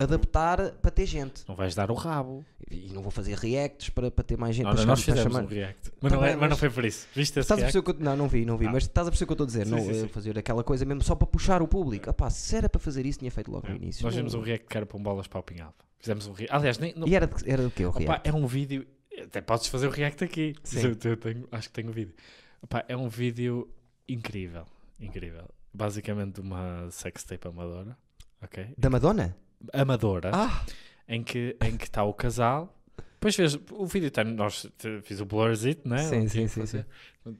adaptar para ter gente. Não vais dar o rabo. E não vou fazer reacts para, para ter mais gente. Não, para nós fizemos um chamar. react. Mas, não, Tá é- mas não mas- foi por isso. Viste esse Estás que eu, não, não vi, não vi, Ah. mas estás a perceber o que eu estou a dizer? Sim, não, sim, eh, sim. fazer aquela coisa mesmo só para puxar o público. Ah, pá, se era para fazer isso, tinha feito logo no É. início. Nós Não- fizemos um react que era para um bolas para o Pinhal. Fizemos um react. Aliás, nem, não, E era, de- era do quê? O Opa, react? é um vídeo. Até podes fazer o react aqui. Sim. Eu, tenho, acho que tenho o vídeo. Opa, é um vídeo incrível. Incrível. Basicamente uma sextape amadora. Ok? Da Madonna? Amadora. Ah, Em que em que está o casal. Depois vês, o vídeo tem. Nós fiz o Blursit, não é? Sim, sim, sim.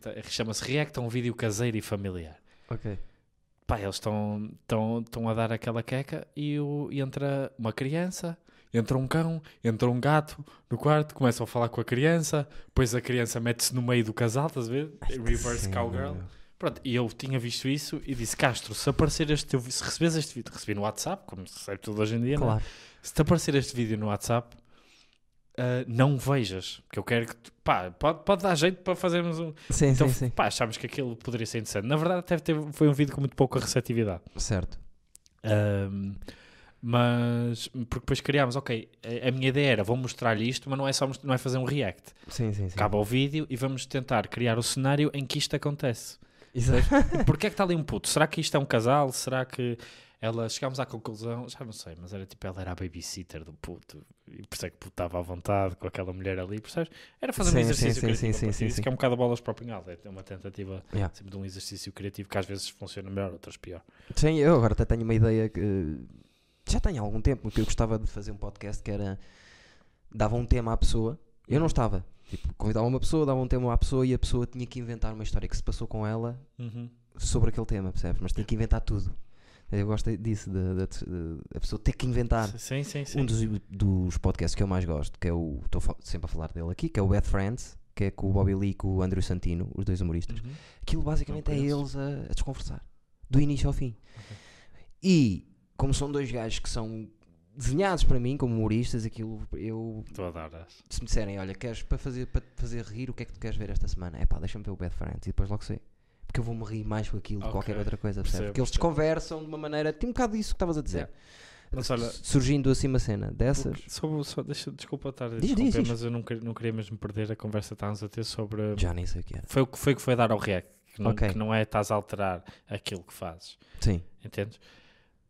Tá- Chama-se React a um vídeo caseiro e familiar. ok. Pá, eles estão estão- estão a dar aquela queca e, o, e entra uma criança, entra um cão, entra um gato no quarto, começam a falar com a criança, depois a criança mete-se no meio do casal, estás a ver? Reverse Sim, cowgirl. meu. Pronto, e eu tinha visto isso e disse: Castro, se aparecer este teu se recebes este vídeo, recebi no WhatsApp, como se recebe tudo hoje em dia, não é? Claro. se te aparecer este vídeo no WhatsApp, ah, não vejas, porque eu quero que tu, pá, pode, pode dar jeito para fazermos um. Sim, Então, sim, sim. pá, achámos que aquilo poderia ser interessante. Na verdade, até teve, foi um vídeo com muito pouca receptividade. Certo. Ahm, mas porque depois criámos, ok, a, a minha ideia era vou mostrar-lhe isto, mas não é só não é fazer um react. Sim, sim, sim. Acaba o vídeo e vamos tentar criar o cenário em que isto acontece. Exato. Porquê é que está ali um puto? Será que isto é um casal? Será que ela chegámos à conclusão, já não sei, mas era tipo, ela era a babysitter do puto e por isso é que o puto estava à vontade com aquela mulher ali, percebes? Era fazer um Sim, exercício sim, criativo. sim, sim, sim. que é um bocado bolas para o pinhal, é uma tentativa Yeah. sempre de um exercício criativo que às vezes funciona melhor, outras pior. Sim, eu agora até tenho uma ideia que já tenho há algum tempo que eu gostava de fazer um podcast que era dava um tema à pessoa. Eu não estava. Tipo, convidava uma pessoa, dava um tema à pessoa e a pessoa tinha que inventar uma história que se passou com ela sobre aquele tema, percebes? Mas tinha que inventar tudo. Eu gosto disso, de, de- de- a pessoa ter que inventar. Sim, sim, sim. Um dos, dos podcasts que eu mais gosto, que é o. Estou sempre a falar dele aqui, que é o Bad Friends, que é com o Bobby Lee e com o Andrew Santino, os dois humoristas. Uhum. Aquilo basicamente é eles a, a desconversar, do início ao fim. E como são dois gajos que são desenhados para mim como humoristas, aquilo eu Tu adoras. se me disserem, olha, queres para fazer, para te fazer rir, o que é que tu queres ver esta semana? É pá, deixa-me ver o Bad Friends e depois logo sei. Porque eu vou-me rir mais com aquilo de Ok, qualquer outra coisa, percebes? Porque eles desconversam de uma maneira. Tem um bocado disso que estavas a dizer. Yeah. Mas olha- Surgindo assim uma cena dessas. Só, só deixa, desculpa estar a Diz, diz, diz. mas eu não, queria- não queria mesmo perder a conversa que estávamos a ter sobre. Já nem sei o que era. Foi o que foi, que foi dar ao react. Que não, Ok. que não é estás a alterar aquilo que fazes. Sim. Entendes?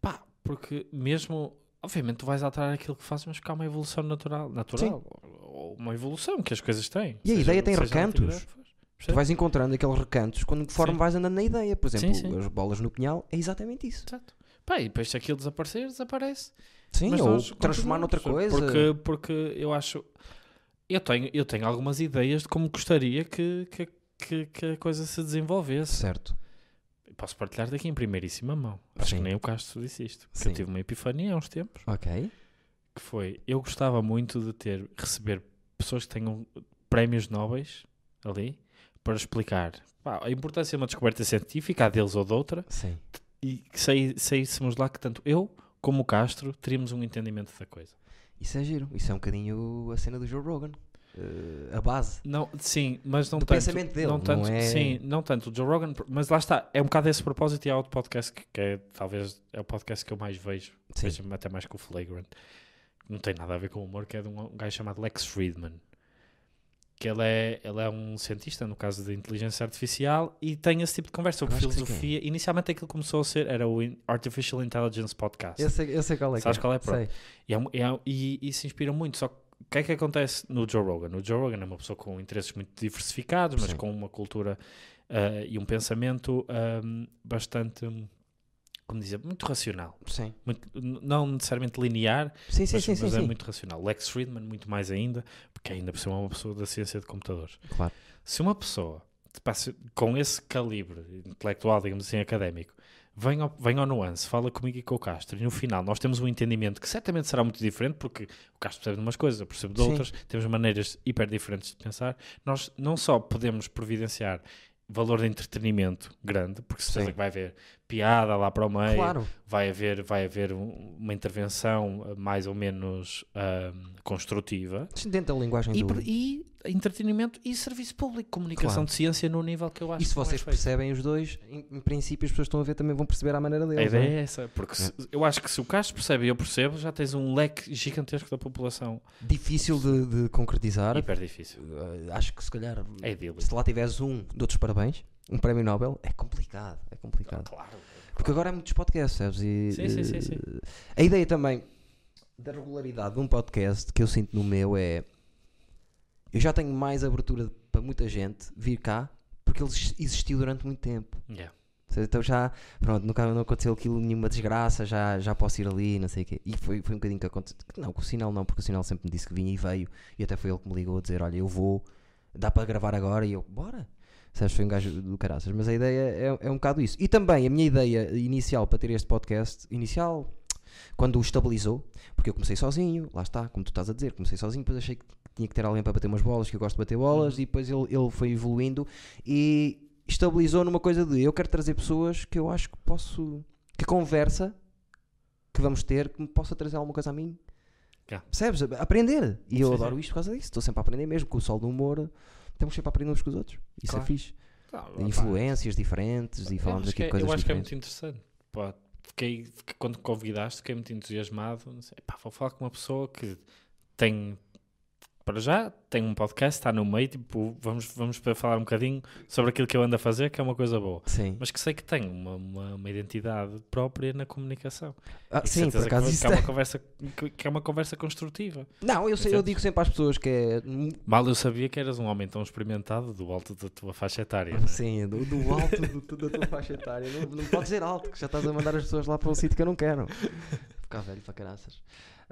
Pá, porque mesmo. Obviamente tu vais alterar aquilo que fazes, mas porque há uma evolução natural. natural ou uma evolução que as coisas têm. E a ideia tem seja recantos. que. Tu vais encontrando aqueles recantos quando conforme Sim. vais andando na ideia. Por exemplo, Sim, sim. as bolas no pinhal é exatamente isso. Exato. Pá, e depois se aquilo desaparecer, desaparece. Sim, Mas ou transformar noutra coisa. Porque, porque eu acho. Eu tenho, eu tenho algumas ideias de como gostaria que, que, que, que a coisa se desenvolvesse. Certo. Posso partilhar daqui em primeiríssima mão. Acho Sim. que nem o Castro disse isto. Sim. eu tive uma epifania há uns tempos. Ok. Que foi: eu gostava muito de ter, receber pessoas que tenham prémios nobres ali para explicar pá, a importância de uma descoberta científica, a deles ou de outra, Sim. e que saí- saíssemos lá que tanto eu como o Castro teríamos um entendimento da coisa. Isso é giro. Isso é um bocadinho a cena do Joe Rogan. Eh, a base. Não, sim, mas não Do tanto. pensamento dele, não não tanto, é- Sim, não tanto o Joe Rogan, mas lá está, é um bocado esse propósito e há outro podcast que, que é talvez é o podcast que eu mais vejo, vejo até mais que o Flagrant. Não tem nada a ver com o humor, que é de um, um gajo chamado Lex Friedman. Que ele é, ele é um cientista, no caso da inteligência artificial, e tem esse tipo de conversa sobre filosofia. Inicialmente aquilo começou a ser, era o Artificial Intelligence Podcast. Eu sei, eu sei qual é. Sabes é. qual é? Pronto. E, é é e, e se inspira muito. Só que o que é que acontece no Joe Rogan? O Joe Rogan é uma pessoa com interesses muito diversificados, mas Sim. com uma cultura ah, e um pensamento ahm, bastante, hum, como dizer, muito racional. Sim. Muito- não necessariamente linear, Sim, sim, mas, sim, sim, mas é muito racional. Lex Friedman, muito mais ainda, porque ainda por cima é uma pessoa da ciência de computadores. Claro. Se uma pessoa com esse calibre intelectual, digamos assim, académico, vem ao, vem ao nuance, fala comigo e com o Castro, e no final nós temos um entendimento que certamente será muito diferente, porque o Castro percebe de umas coisas, eu percebo de Sim. outras, temos maneiras hiper diferentes de pensar. Nós não só podemos providenciar valor de entretenimento grande, porque se Sim. que vai haver piada lá para o meio, Claro. vai haver, vai haver um- uma intervenção uh, mais ou menos ahm, construtiva. Dentro da linguagem E, do... e entretenimento e serviço público, comunicação Claro. de ciência no nível que eu acho E se é vocês percebem os dois, em, em princípio as pessoas estão a ver também vão perceber à maneira A deles. ideia não é é? essa, porque se- eu acho que se o Castro percebe e eu percebo, já tens um leque gigantesco da população. Difícil de, de concretizar. Hiper difícil. Uh, acho que se calhar, É se lá tiveres um, dou-te os parabéns, um prémio Nobel, é complicado. É complicado. Claro. Porque agora há muitos podcasts, sabes? E, Sim, sim, sim, sim. eh, A ideia também da regularidade de um podcast que eu sinto no meu é. Eu já tenho mais abertura para muita gente vir cá porque ele ex- existiu durante muito tempo. Yeah. Então já, pronto, nunca não aconteceu aquilo, nenhuma desgraça, já, já posso ir ali, não sei o quê. E foi, foi um bocadinho que aconteceu. Não, com o sinal não, porque o sinal sempre me disse que vinha e veio. E até foi ele que me ligou a dizer: Olha, eu vou, dá para gravar agora. E eu, bora. Sabes, foi um gajo do caraças. Mas a ideia é, é um bocado isso. E também a minha ideia inicial para ter este podcast, inicial, quando o estabilizou, porque eu comecei sozinho, lá está, como tu estás a dizer, comecei sozinho, depois achei que tinha que ter alguém para bater umas bolas, que eu gosto de bater bolas, Uhum. e depois ele, ele foi evoluindo e estabilizou numa coisa de eu quero trazer pessoas que eu acho que posso, que conversa que vamos ter, que me possa trazer alguma coisa a mim. Yeah. Percebes? Aprender. E eu Sim, adoro sim. isto por causa disso. Estou sempre a aprender mesmo, com o sol do humor. Temos sempre a aprender uns com os outros. Isso Claro. é fixe. Pá, Influências diferentes e falamos aqui de é- coisas Eu acho que é diferentes. muito interessante. Pá, fiquei, quando convidaste, fiquei muito entusiasmado. Sei, pá, vou falar com uma pessoa que tem, para já, tem um podcast, está no meio, tipo, vamos, vamos para falar um bocadinho sobre aquilo que eu ando a fazer, que é uma coisa boa. Sim. Mas que sei que tem uma, uma, uma identidade própria na comunicação. Ah, E sim, por acaso que, isso que é uma tem. conversa que, é uma conversa construtiva. Não, eu, sei, eu digo sempre às pessoas que é. Mal eu sabia que eras um homem tão experimentado do alto da tua faixa etária. não é? Sim, do, do alto do, da tua faixa etária. Não, não pode dizer alto, que já estás a mandar as pessoas lá para um sítio que eu não quero. Ficar velho para caraças.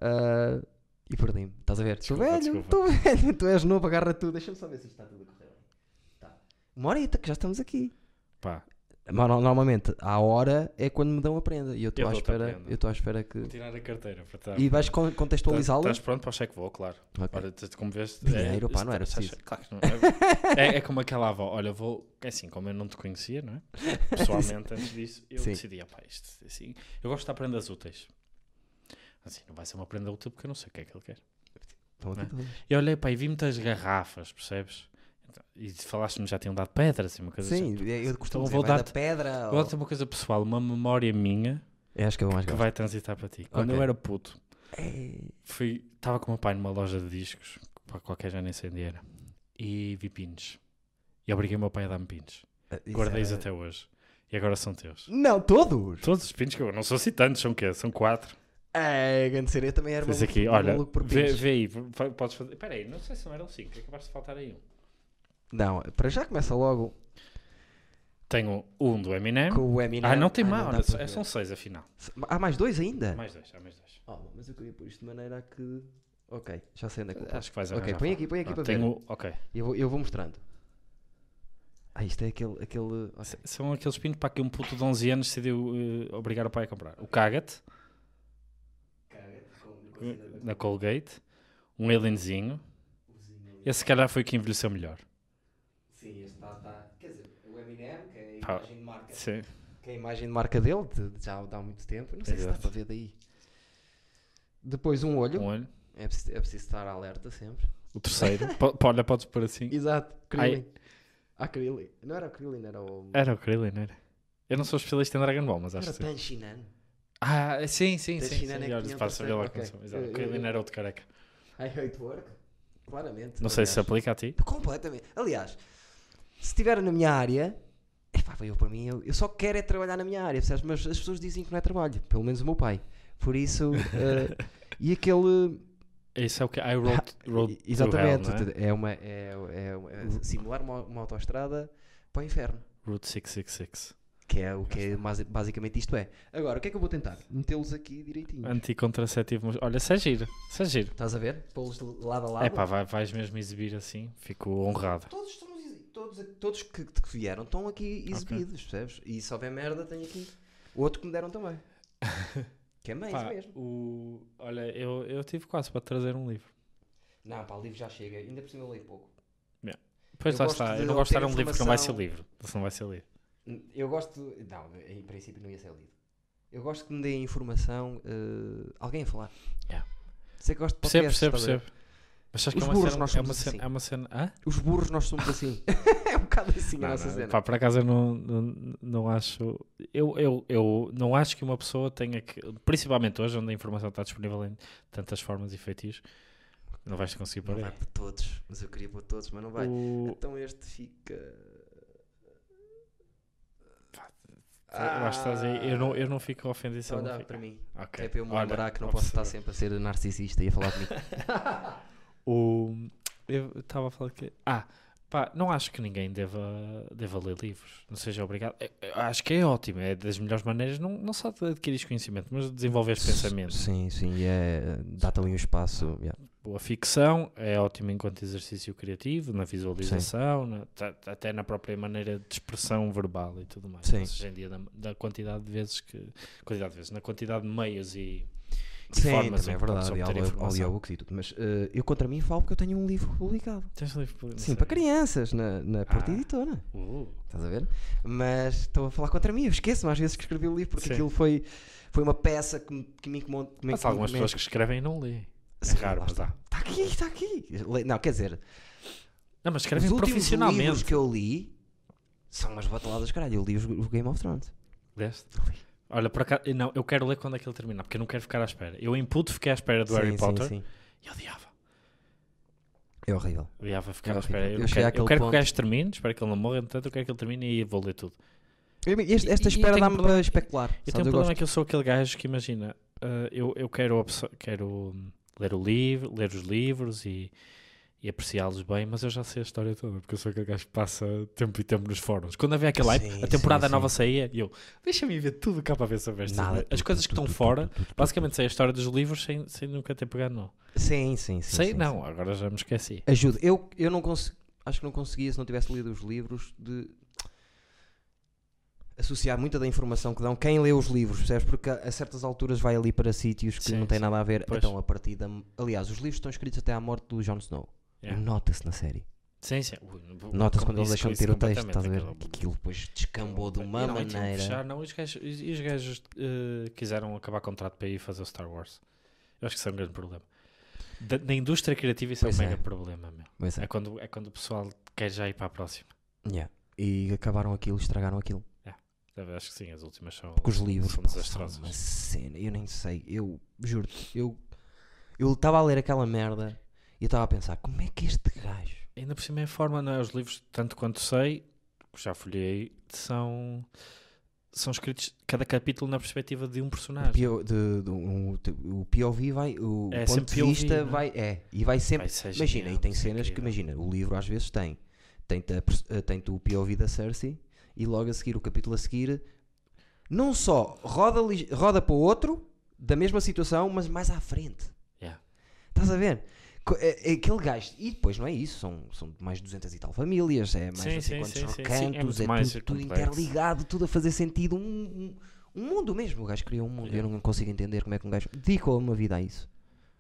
Ah, e perdi-me. Estás a ver? Estou velho, estou velho, tu és novo, agarra tudo. Deixa-me só ver se isto está tudo a correr. Tá. Uma horita que já estamos aqui. Pá, normalmente, à hora é quando me dão a prenda. E eu estou à espera. Eu estou à espera que. vou tirar a carteira. Para estar- E vais con- contextualizá-lo? Estás pronto para o cheque vou, claro. Ok. Olha, tu- como vês, Dinheiro, pá, não era estás- preciso. Claro não. É, é, é como aquela avó. Olha, vou. É assim, como eu não te conhecia, não é? Pessoalmente, antes disso, eu Sim. decidi, pá, isto assim. Eu gosto de dar prendas úteis. Assim, não vai ser uma prenda útil porque eu não sei o que é que ele quer. Não. todas. E olhei, pá, e vi muitas garrafas, percebes? Então, E falaste-me já tinham dado pedras, assim, uma coisa Sim, assim. eu costumo Então dizer, vou vai da dar-te- pedra. Vou dar-te uma coisa pessoal, uma memória minha É, acho que é mais que gosto. vai transitar para ti. Quando Ok. eu era puto, É. fui, estava com o meu pai numa loja de discos, para qualquer já nem sei onde era, e vi pins. E obriguei o meu pai a dar-me pins. Isso Guardei-os era- até hoje. E agora são teus. Não, todos! Todos os pins que eu não sou assim tantos, são o quê? São quatro. É, grande eu também era maluco, aqui, olha, maluco por vê, vê aí, podes fazer. Espera aí, não sei se não eram cinco, acabaste de faltar aí um. Não, para já começa logo Tenho um do Eminem. com o Eminem. Ah, não tem Ah, mal, olha, é- ver. são seis afinal. Há mais dois ainda? Mais dois, há mais dois. Oh, mas eu queria pôr isto de maneira a que... Ok, já sei onde é que Acho que vais Ok, põe aqui, põe aqui Pronto, para ver. tenho, Ok. Eu vou, eu vou mostrando. Ah, isto é aquele... aquele... ok. S- São aqueles pinos para que um puto de 11 anos decidiu eh, obrigar o pai a comprar. O Cagat, na Colgate, um Alienzinho. Esse se calhar foi que envelheceu melhor. Sim, este está... Tá... Quer dizer, o Eminem, que é a imagem de marca... Sim. Que é a imagem de marca dele, de, de já há muito tempo. Não sei se Exato. dá para ver daí. Depois um olho. Um olho. É, preciso, é preciso estar alerta sempre. O terceiro. Olha, podes pôr assim. Exato. Krillin. Ah, Krillin. Não era o Krillin, era o... Era o Krillin, era? Eu não sou especialista em Dragon Ball, mas acho Era que. Tanshinan. Ah, sim, sim, sim. Tanshinan sim. é que Olha, tinha para um saber lá terceiro, como ok. são. Exato. Eu- O Krillin eu- era outro careca. I hate work. Claramente. Não sei se se aplica a ti. Completamente. Aliás, se estiver na minha área, epá, eu para mim, eu, eu só quero é trabalhar na minha área, percebes? Mas as pessoas dizem que não é trabalho, pelo menos o meu pai. Por isso, eh, e aquele. Isso é o que I wrote, wrote to Exatamente, Hell, é? é, uma, é, é, é simular uma, uma autoestrada para o inferno. Route 666. Que é o que é, mas- basicamente isto é. Agora, o que é que eu vou tentar? Metê-los aqui direitinho. Anticontraceptivo. Olha, isso é giro. Isso é giro. Estás a ver? Pô-los de lado a lado. É pá, vai, vais mesmo exibir assim. Fico honrado. Todos estamos, todos, todos que, que vieram estão aqui exibidos, percebes? E se houver merda, tenho aqui outro que me deram também. que é mais Pá, mesmo. o... Olha, eu, eu tive quase para trazer um livro. Não, pá, o livro já chega. Ainda por cima eu leio pouco. Pois Eu lá está, eu não gosto de dar um livro que não vai ser livro. Se não vai ser livro. Eu gosto. Não, em princípio não ia ser lido. Eu gosto que me deem informação. eh, alguém a falar. Yeah. Sei que gosto de Percebo, podcasts, percebo, a percebo. Mas que Os é uma burros cena. nós É uma somos cena. assim. É uma cena hã? Os burros nós somos assim. é um bocado assim a Não, nossa não, cena. pá, por acaso eu não, não, não acho. Eu, eu, eu não acho que uma pessoa tenha que. Principalmente hoje, onde a informação está disponível em tantas formas e feitios, não vais conseguir Não pôr vai para todos. Mas eu queria para todos, mas não vai. O- Então este fica. Eu acho que estás aí. Eu não, eu não fico ofendido se ele não para mim. Ok. É para eu me Olha, lembrar que não posso estar sempre a ser narcisista e a falar comigo. O... Eu estava a falar que. Ah, pá, não acho que ninguém deva, deva ler livros. Não seja obrigado. Eu- eu acho que é ótimo. É das melhores maneiras, não, não só de adquirir conhecimento, mas de desenvolver pensamento. Sim, sim. E é, dá-te ali um espaço. yeah. A ficção é ótima enquanto exercício criativo, na visualização, na- até na própria maneira de expressão verbal e tudo mais. Sim. Mas Hoje em dia, da, da quantidade de vezes que. Quantidade de vezes, na quantidade de meios e, e Sim, formas é verdade. Audiobooks e tudo. Mas eh, eu contra mim falo porque eu tenho um livro publicado. Tens um livro não Sim, para crianças, na, na Porta Ah. Editora. Uh, Estás a ver? Mas estou a falar contra mim. Eu esqueço-me às vezes que escrevi o livro porque Sim. aquilo foi, foi uma peça que me, que me incomodou. mas há algumas pessoas que escrevem e não lêem. É lá mas está. Está aqui, está aqui. Não, quer dizer, Não, mas os escrevem últimos livros profissionalmente. que eu li são umas bataladas, caralho. Eu li os, o Game of Thrones. Leste? Olha, por acaso, não, eu quero ler quando aquilo terminar, porque eu não quero ficar à espera. Eu inputo, fiquei à espera do Sim, Harry sim, Potter sim. e odiava. É horrível. Odiava ficar É à espera. Eu, Eu quero, eu quero que o ponto- gajo termine, espero que ele não morra, entretanto eu quero que ele termine e vou ler tudo. Este- esta E- espera dá-me para especular. Eu tenho um problema gosto. que eu sou aquele gajo que imagina, ah, eu, eu quero, quero ler o livro, ler os livros e, e apreciá-los bem, mas eu já sei a história toda, porque eu sou aquele gajo que passa tempo e tempo nos fóruns. Quando havia aquele hype, a temporada sim, nova sim. saía e eu, deixa-me ver tudo cá para ver sobre esta. Nada, As coisas que estão fora, basicamente sei a história dos livros sem, sem nunca ter pegado não. Sim, sim, sim. sei sim, não, agora já me esqueci. Ajuda. Eu, eu não consigo. Acho que não conseguia se não tivesse lido os livros de associar muita da informação que dão quem lê os livros, percebes? Porque a, a certas alturas vai ali para sítios que Sim, não têm sim. nada a ver. Pois. Então, a partir da. Aliás, os livros estão escritos até à morte do Jon Snow. Yeah. Nota-se na série. Sim, sim. Nota-se quando eles deixam de ter o texto, estás a ver? aquilo- Que aquilo depois descambou de uma não, que maneira. fechar, não, e os gajos, e- os gajos eh, quiseram acabar contrato para ir fazer o Star Wars. Eu acho que isso é um grande problema. Da- na indústria criativa isso Pois é um é. mega problema, meu. É. É quando, é quando o pessoal quer já ir para a próxima. Yeah. E acabaram aquilo, estragaram aquilo. Eu Acho que sim, as últimas são, Porque os livros são desastrosas. uma cena. Eu nem sei. Eu juro-te. Eu eu estava a ler aquela merda e eu estava a pensar: como é que este gajo. Ainda por cima é a forma, não é? Os livros, tanto quanto sei, que já folhei, são, são escritos cada capítulo na perspectiva de um O, personagem. PO, de- de- um- o POV vai. O É ponto de POV, vista não é? vai. É. E vai sempre. Vai Imagina, genial, e tem ser cenas que, incrível. imagina, o livro às vezes tem. Tem-te eh, tem-te o POV da Cersei e logo a seguir, o capítulo a seguir, não só roda, roda para o outro, da mesma situação, mas mais à frente. Yeah. Estás a ver? É- é Aquele gajo, e depois não é isso, são, são mais de 200 e tal famílias, é mais Sim, não sei sim, quantos sim, é recantos, é, mais tudo, tudo interligado, tudo a fazer sentido, um, um, um mundo mesmo. O gajo criou um mundo, Yeah. eu não consigo entender como é que um gajo dedicou uma vida a isso.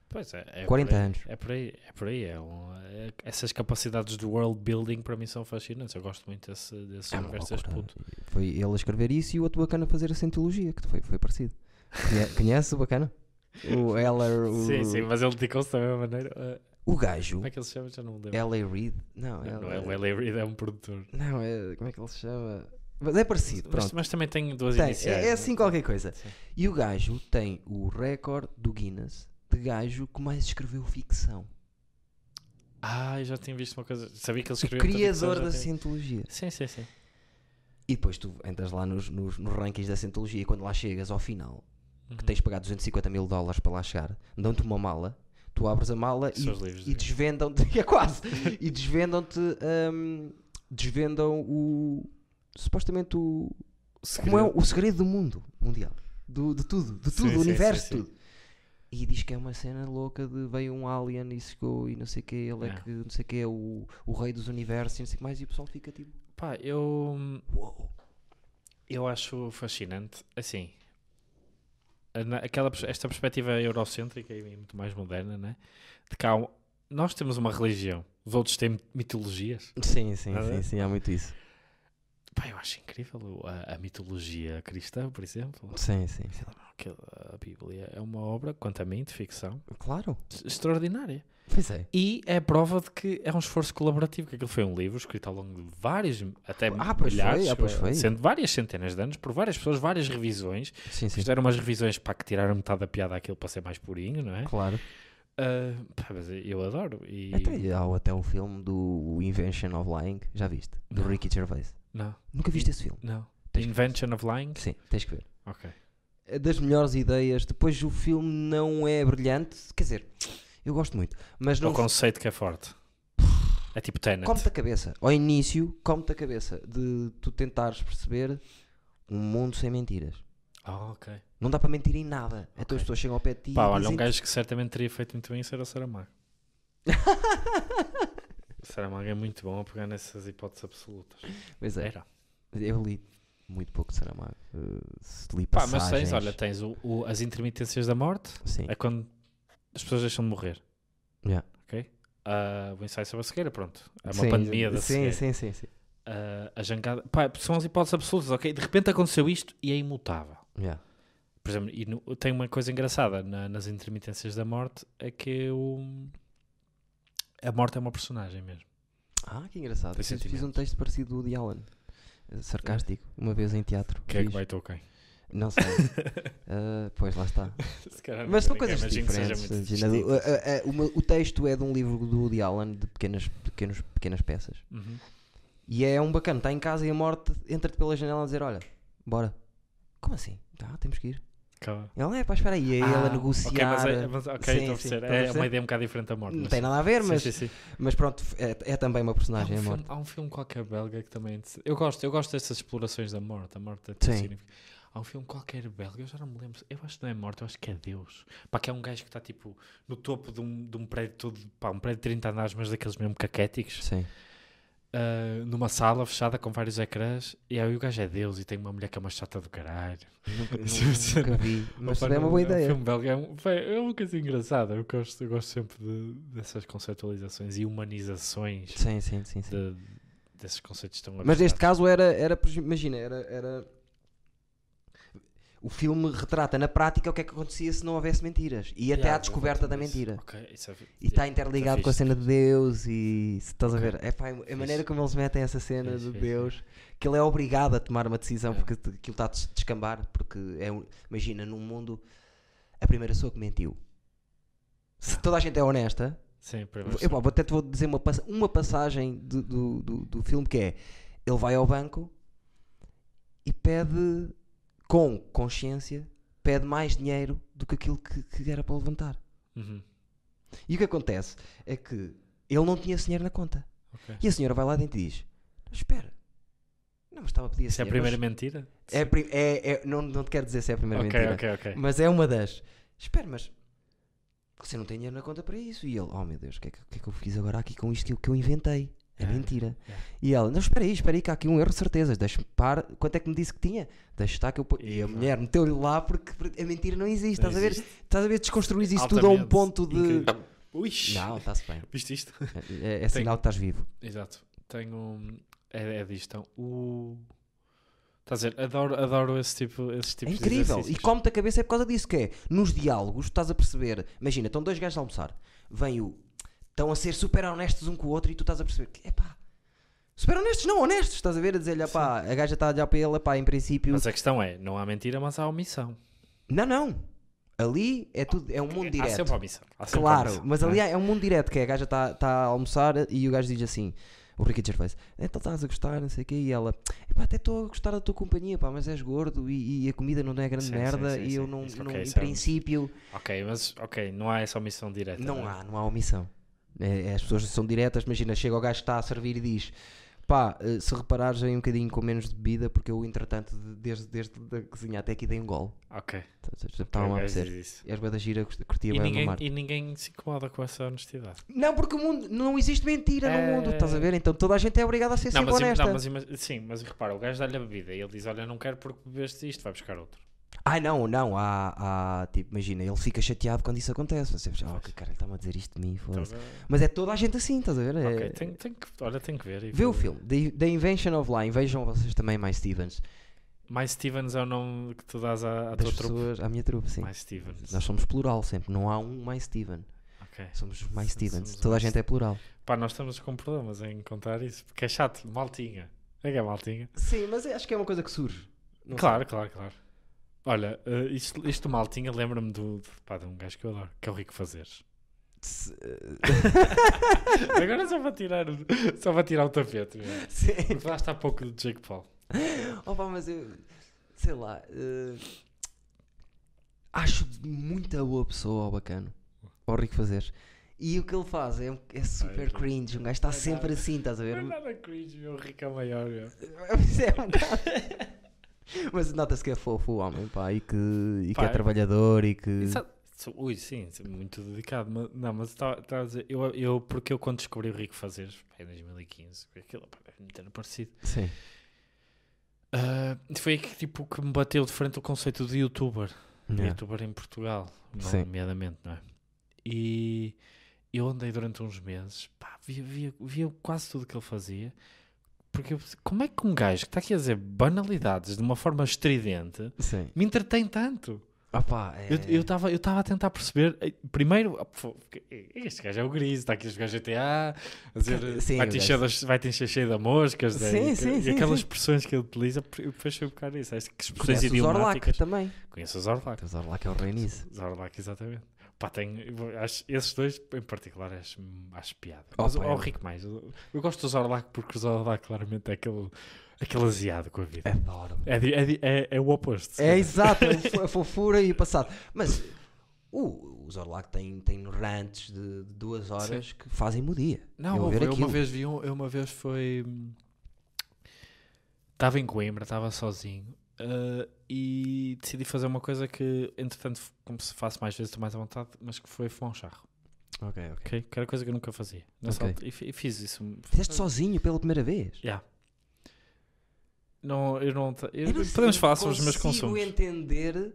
Pois é, é 40 por aí, anos. É por aí, é por aí. É um- é- essas capacidades de world building para mim são fascinantes. Eu gosto muito desse, desse É universo puto. Foi ele a escrever isso e o outro bacana a fazer a Scientologia, que foi, foi parecido. Conhe- Conhece o bacana? O Eller, o, Sim, sim, mas ele dedicou-se da mesma maneira. Ah, o gajo, como é que ele se chama? Já não me lembro. L.A. Reid, não, Não, não é L.A. o L.A. Reid, é um produtor. não, é, como é que ele se chama? Mas é parecido, Mas, mas também tem duas Tem, iniciais. é, é assim qualquer coisa. Sim. E o gajo tem o recorde do Guinness gajo que mais escreveu ficção. Ah, eu já tinha visto uma coisa. Sabia que ele O escreveu ficção, criador da tinha- Cientologia. Sim, sim, sim. E depois tu entras lá nos, nos, nos rankings da Cientologia e quando lá chegas ao final, Uhum. que tens de pagar 250 mil dólares para lá chegar, dão-te uma mala, tu abres a mala e, de e desvendam-te, é quase, e desvendam-te, hum, desvendam o, supostamente o, como é o segredo do mundo mundial, do, de tudo, de tudo, Sim, do sim, universo, sim, sim. tudo. E diz que é uma cena louca de veio um alien e chegou e não sei o que, ele é É. que não sei o que é o, o rei dos universos e não sei o que mais, e o pessoal fica tipo, Pá, eu. uou. Eu acho fascinante, assim, aquela, esta perspectiva eurocêntrica e muito mais moderna, né? De cá, nós temos uma religião, os outros têm mitologias. Sim, sim, Nada? sim, sim, há muito isso. Pá, eu acho incrível o- a, a mitologia cristã, por exemplo. Sim, sim, sim. A Bíblia é uma obra, quanto a mim, de ficção Claro. extraordinária. Pois é. E é prova de que é um esforço colaborativo, que aquilo foi um livro escrito ao longo de vários, até Ah, milhares, ah, foi. sendo várias centenas de anos, por várias pessoas, várias revisões. Sim, sim. Fizeram umas revisões para que tiraram metade da piada àquilo para ser mais purinho, não é? Claro. Pá, mas eu adoro. E... Até, há até um filme do Invention of Lying, já viste? Do. Ricky Gervais. Não, Nunca viste esse filme? não. Que- Invention of Lying? Sim, tens que ver. Ok. É das melhores ideias. Depois o filme não é brilhante, quer dizer, eu gosto muito, mas É não o conceito que é forte. É tipo Tenet. come-te a cabeça. Ao início, come-te a cabeça de tu tentares perceber um mundo sem mentiras. Ah, ok. Não dá para mentir em nada. Então Ok. as pessoas chegam ao pé de ti Pá, e olha, um gajo que certamente teria feito muito bem isso era o Saramago. Saramago é muito bom a pegar nessas hipóteses absolutas. Pois é, Era. eu li muito pouco de Saramago. Uh, li Pá, mas tens, olha, tens o, o- as intermitências da morte, Sim. é quando as pessoas deixam de morrer. Yeah. Ok? Ah, o ensaio sobre a cegueira, pronto. É uma Sim, pandemia da sim, cegueira. sim, sim, sim. Ah, a jangada. Pá, são as hipóteses absolutas, ok? De repente aconteceu isto e é imutável. Yeah. Por exemplo, e no- tem uma coisa engraçada na- nas intermitências da morte, é que o, a morte é uma personagem mesmo. Ah, que engraçado. Eu fiz um texto parecido do Woody Allen. uh, Sarcástico, uma vez em teatro. Quem é que vai quem? Não sei. Uh, pois lá está. Mas são coisas diferentes. muito imagina, distinto. o, a- a- o meu- o texto é de um livro do Woody Allen de pequenas, pequenos, pequenas peças. Uhum. E é um bacana. Está em casa e a morte entra-te pela janela a dizer: Olha, bora. Como assim? Tá, temos que ir. Calma. Ele é, pá, espera aí. E Ah, ela negociar. Ok, mas é, mas, ok, Sim, estou a sim, perceber. estás a É uma ideia um bocado diferente da morte. Não mas tem sim. nada a ver, Sim, mas, sim, sim. mas pronto, é, é também uma Há personagem um, a filme, morte. há um filme qualquer belga que também. é Eu gosto, eu gosto dessas explorações da morte. A morte é Sim. significativa. Há um filme qualquer belga, eu já não me lembro. Eu acho que não é morte, eu acho que é Deus. Pá, que é um gajo que está tipo no topo de um, de um prédio todo, pá, um prédio de 30 andares, mas daqueles mesmo caquéticos, Sim. Ah, numa sala fechada com vários ecrãs. E aí o gajo é Deus e tem uma mulher que é uma chata do caralho. Nunca, nunca- nunca vi. Mas Opa, é uma boa Um ideia. filme belga é, um, é uma coisa engraçada. Eu gosto, eu gosto sempre de- dessas conceptualizações e humanizações Sim, sim, sim. sim. de- desses conceitos tão Mas neste caso era, era imagina, era, era. O filme retrata na prática o que é que acontecia se não houvesse mentiras. E até Yeah, à descoberta da mentira. Ok, isso é- E está yeah, interligado tá com a cena de Deus e se estás a Ok. ver, é pá, a maneira como eles metem essa cena Fixe, de fixe, Deus, que ele é obrigado a tomar uma decisão Yeah. porque aquilo está a des- descambar, porque é imagina, num mundo a primeira pessoa que mentiu. Se toda a gente é honesta, Sim, eu, pá, até te vou dizer uma, uma passagem do, do, do, do filme que é ele vai ao banco e pede com consciência pede mais dinheiro do que aquilo que, que era para levantar. Uhum, E o que acontece é que ele não tinha esse dinheiro na conta. ok. E a senhora vai lá dentro e diz: Espera, não me estava a pedir Isso é a primeira mas mentira? é, é- é- não, não te quero dizer se é a primeira Ok, mentira, ok, ok. mas é uma das. Espera, mas você não tem dinheiro na conta para isso. E ele: Oh meu Deus, o que, é que, que é que eu fiz agora aqui com isto que eu, que eu inventei? É Yeah, mentira. yeah. E ela: Não, espera aí, espera aí, que há aqui um erro de certeza. Deixa para. Quanto é que me disse que tinha? Deixa estar que eu. po-" E a mulher meteu-lhe lá porque, a mentira não existe. Não estás a ver? existe. Estás a ver? Desconstruís isso tudo a um ponto de. incrível. Ui, Não, está-se bem. viste isto? É, é sinal que estás vivo. Exato. Tenho. É, é disto. Então, o. Estás a dizer, adoro, adoro esse tipo, esses É tipos de incrível. E exercícios. come-te a cabeça é por causa disso, que é, nos diálogos, estás a perceber, imagina, estão dois gajos a almoçar, vem o, estão a ser super honestos um com o outro e tu estás a perceber que, epá, super honestos, não honestos, estás a ver, a dizer-lhe, epá, a gaja está a olhar para ele, epá, em princípio, Mas a questão é, não há mentira, mas há omissão. não, não, ali é tudo, é um mundo Há direto. sempre omissão. Há sempre Claro, omissão, mas não ali é? é um mundo direto, que é a gaja está tá a almoçar e o gajo diz assim, o Ricky Gervais, então estás a gostar, não sei o quê, e ela, epá, até estou a gostar da tua companhia, pá, mas és gordo e, e a comida não é grande Sim, sim, merda sim, e eu sim. não, Isso, não- ok, em é um- princípio, Ok, mas ok, não há essa omissão direta. não é? há, não há omissão. É, é, as pessoas são diretas, imagina, chega o gajo que está a servir e diz, Pá, eh, se reparares aí um bocadinho com menos de bebida, porque eu, entretanto, de- desde, desde a cozinha até aqui dei um gol. Ok. Estava a O gajo apetecer. diz isso. E as da gira curti- curtia E bem ninguém, mar. e ninguém se incomoda com essa honestidade. Não, porque o mundo não existe mentira É. no mundo, estás a ver? Então toda a gente é obrigada a ser Não sempre mas, honesta. não, mas sim, mas repara, o gajo dá-lhe a bebida e ele diz: Olha, não quero porque bebeste isto, vai buscar outro. Ai não, não, há, há tipo, imagina, ele fica chateado quando isso acontece. Você pensa, oh, que cara, ele está-me a dizer isto de mim, Então, foda-se. Mas é toda a gente assim, estás a ver? É- ok, que, olha, tem que ver. Vê o filme, The, The Invention of Lying, vejam vocês também mais Stevens. Mais Stevens é o nome que tu dás à, à tua trupe. pessoas, à minha trupe, sim. Mais Stevens. Nós somos plural sempre, não há um mais Steven. Ok. Somos mais Stevens, somos toda a mais gente é plural. Pá, nós estamos com problemas em contar isso, porque é chato, maltinha. É que é maltinha. Sim, mas acho que é uma coisa que surge. Não claro, claro, claro. Olha, eh, isto, isto maltinha lembra-me do, de, pá, de um gajo que eu adoro, que é o Rico Fazeres. Agora só para tirar, o- só para tirar o tapete. meu. Sim. Porque falaste há pouco do Jake Paul. Opa, mas eu sei lá. eh, acho muita boa pessoa ao bacano. Ao Rico Fazeres. E o que ele faz é, é super Rico. cringe. Um gajo está Não é sempre nada. assim, estás a Não ver? é nada cringe, meu. O Rico é maior, meu. É um bocado- Mas nota-se que é fofo o homem, pá, e que, e que Pá, é trabalhador e que. Isso- isso- Ui, sim, sim, muito dedicado. Mas, não, mas estava estava a dizer, eu, eu, porque eu quando descobri o Rico Fazeres, em 2015, aquilo pá, é muito parecido. Sim. Ah, foi que, tipo, que me bateu de frente o conceito de youtuber. Yeah. Youtuber em Portugal, nomeadamente, não é? E eu andei durante uns meses, pá, via, via, via quase tudo que ele fazia. Porque eu, como é que um gajo que está aqui a dizer banalidades de uma forma estridente Sim. me entretém tanto? Opa, é... Eu estava eu estava a tentar perceber. eh, Primeiro, ah, porque este gajo é o gris, está aqui a jogar GTA, a dizer Sim, vai-te o encher, das- vai-te encher cheio de moscas. Sim, né, e, sim, e sim, aquelas sim. expressões que ele utiliza, eu depois fui buscar isso. Acho que expressões Conhece o Zorlak idiomáticas. também. Conheço o Zorlak. O Zorlak é o rei nisso. Zorlak, exatamente. Pá, eu acho, esses dois em particular acho, acho piada. Oh, Mas Rico mais. Eu, eu gosto do Zorlak porque o Zorlak claramente é aquele, aquele aziado com a vida. Adoro. É, é, di- é, é o oposto. É exato, é a fofura e o passado. Mas o, o Zorlak tem, tem rants de, de duas horas que fazem-me o dia. Não, eu eu uma vez vi um, eu uma vez foi. Estava em Coimbra, estava sozinho eh, e decidi fazer uma coisa que, entretanto, como se faço mais vezes, estou mais à vontade, mas que foi fumar um charro. Ok, ok. ok? Que era coisa que eu nunca fazia. Nessa Ok. altura- e, fi- e fiz isso. Fizeste sozinho pela primeira vez? Yeah. Não, eu não. eu- Eu não podemos eu falar sobre os meus consumos. entender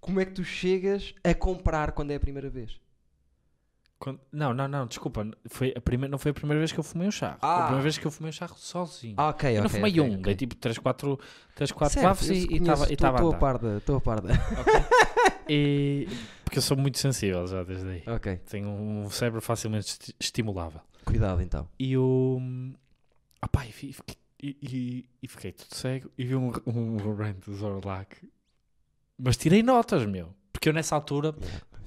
como é que tu chegas a comprar quando é a primeira vez. Quando- não, não, não, desculpa. Foi a primeira, não foi a primeira vez que eu fumei um charro. Foi Ah. a primeira vez que eu fumei um charro sozinho. Ah, ok, eu não fumei ok, um, ok. dei tipo 3, 4, 3, 4 Certo, bafos eu e estava estou- a Estou a andar. par da- estou a par da. E, porque eu sou muito sensível já desde aí. Ok, Tenho um cérebro facilmente esti- estimulável. cuidado então. E o. Ah pá, e, fi- fiquei, e, e- e fiquei tudo cego e vi um, um rant do Zorlak. Mas tirei notas, meu. Porque eu nessa altura.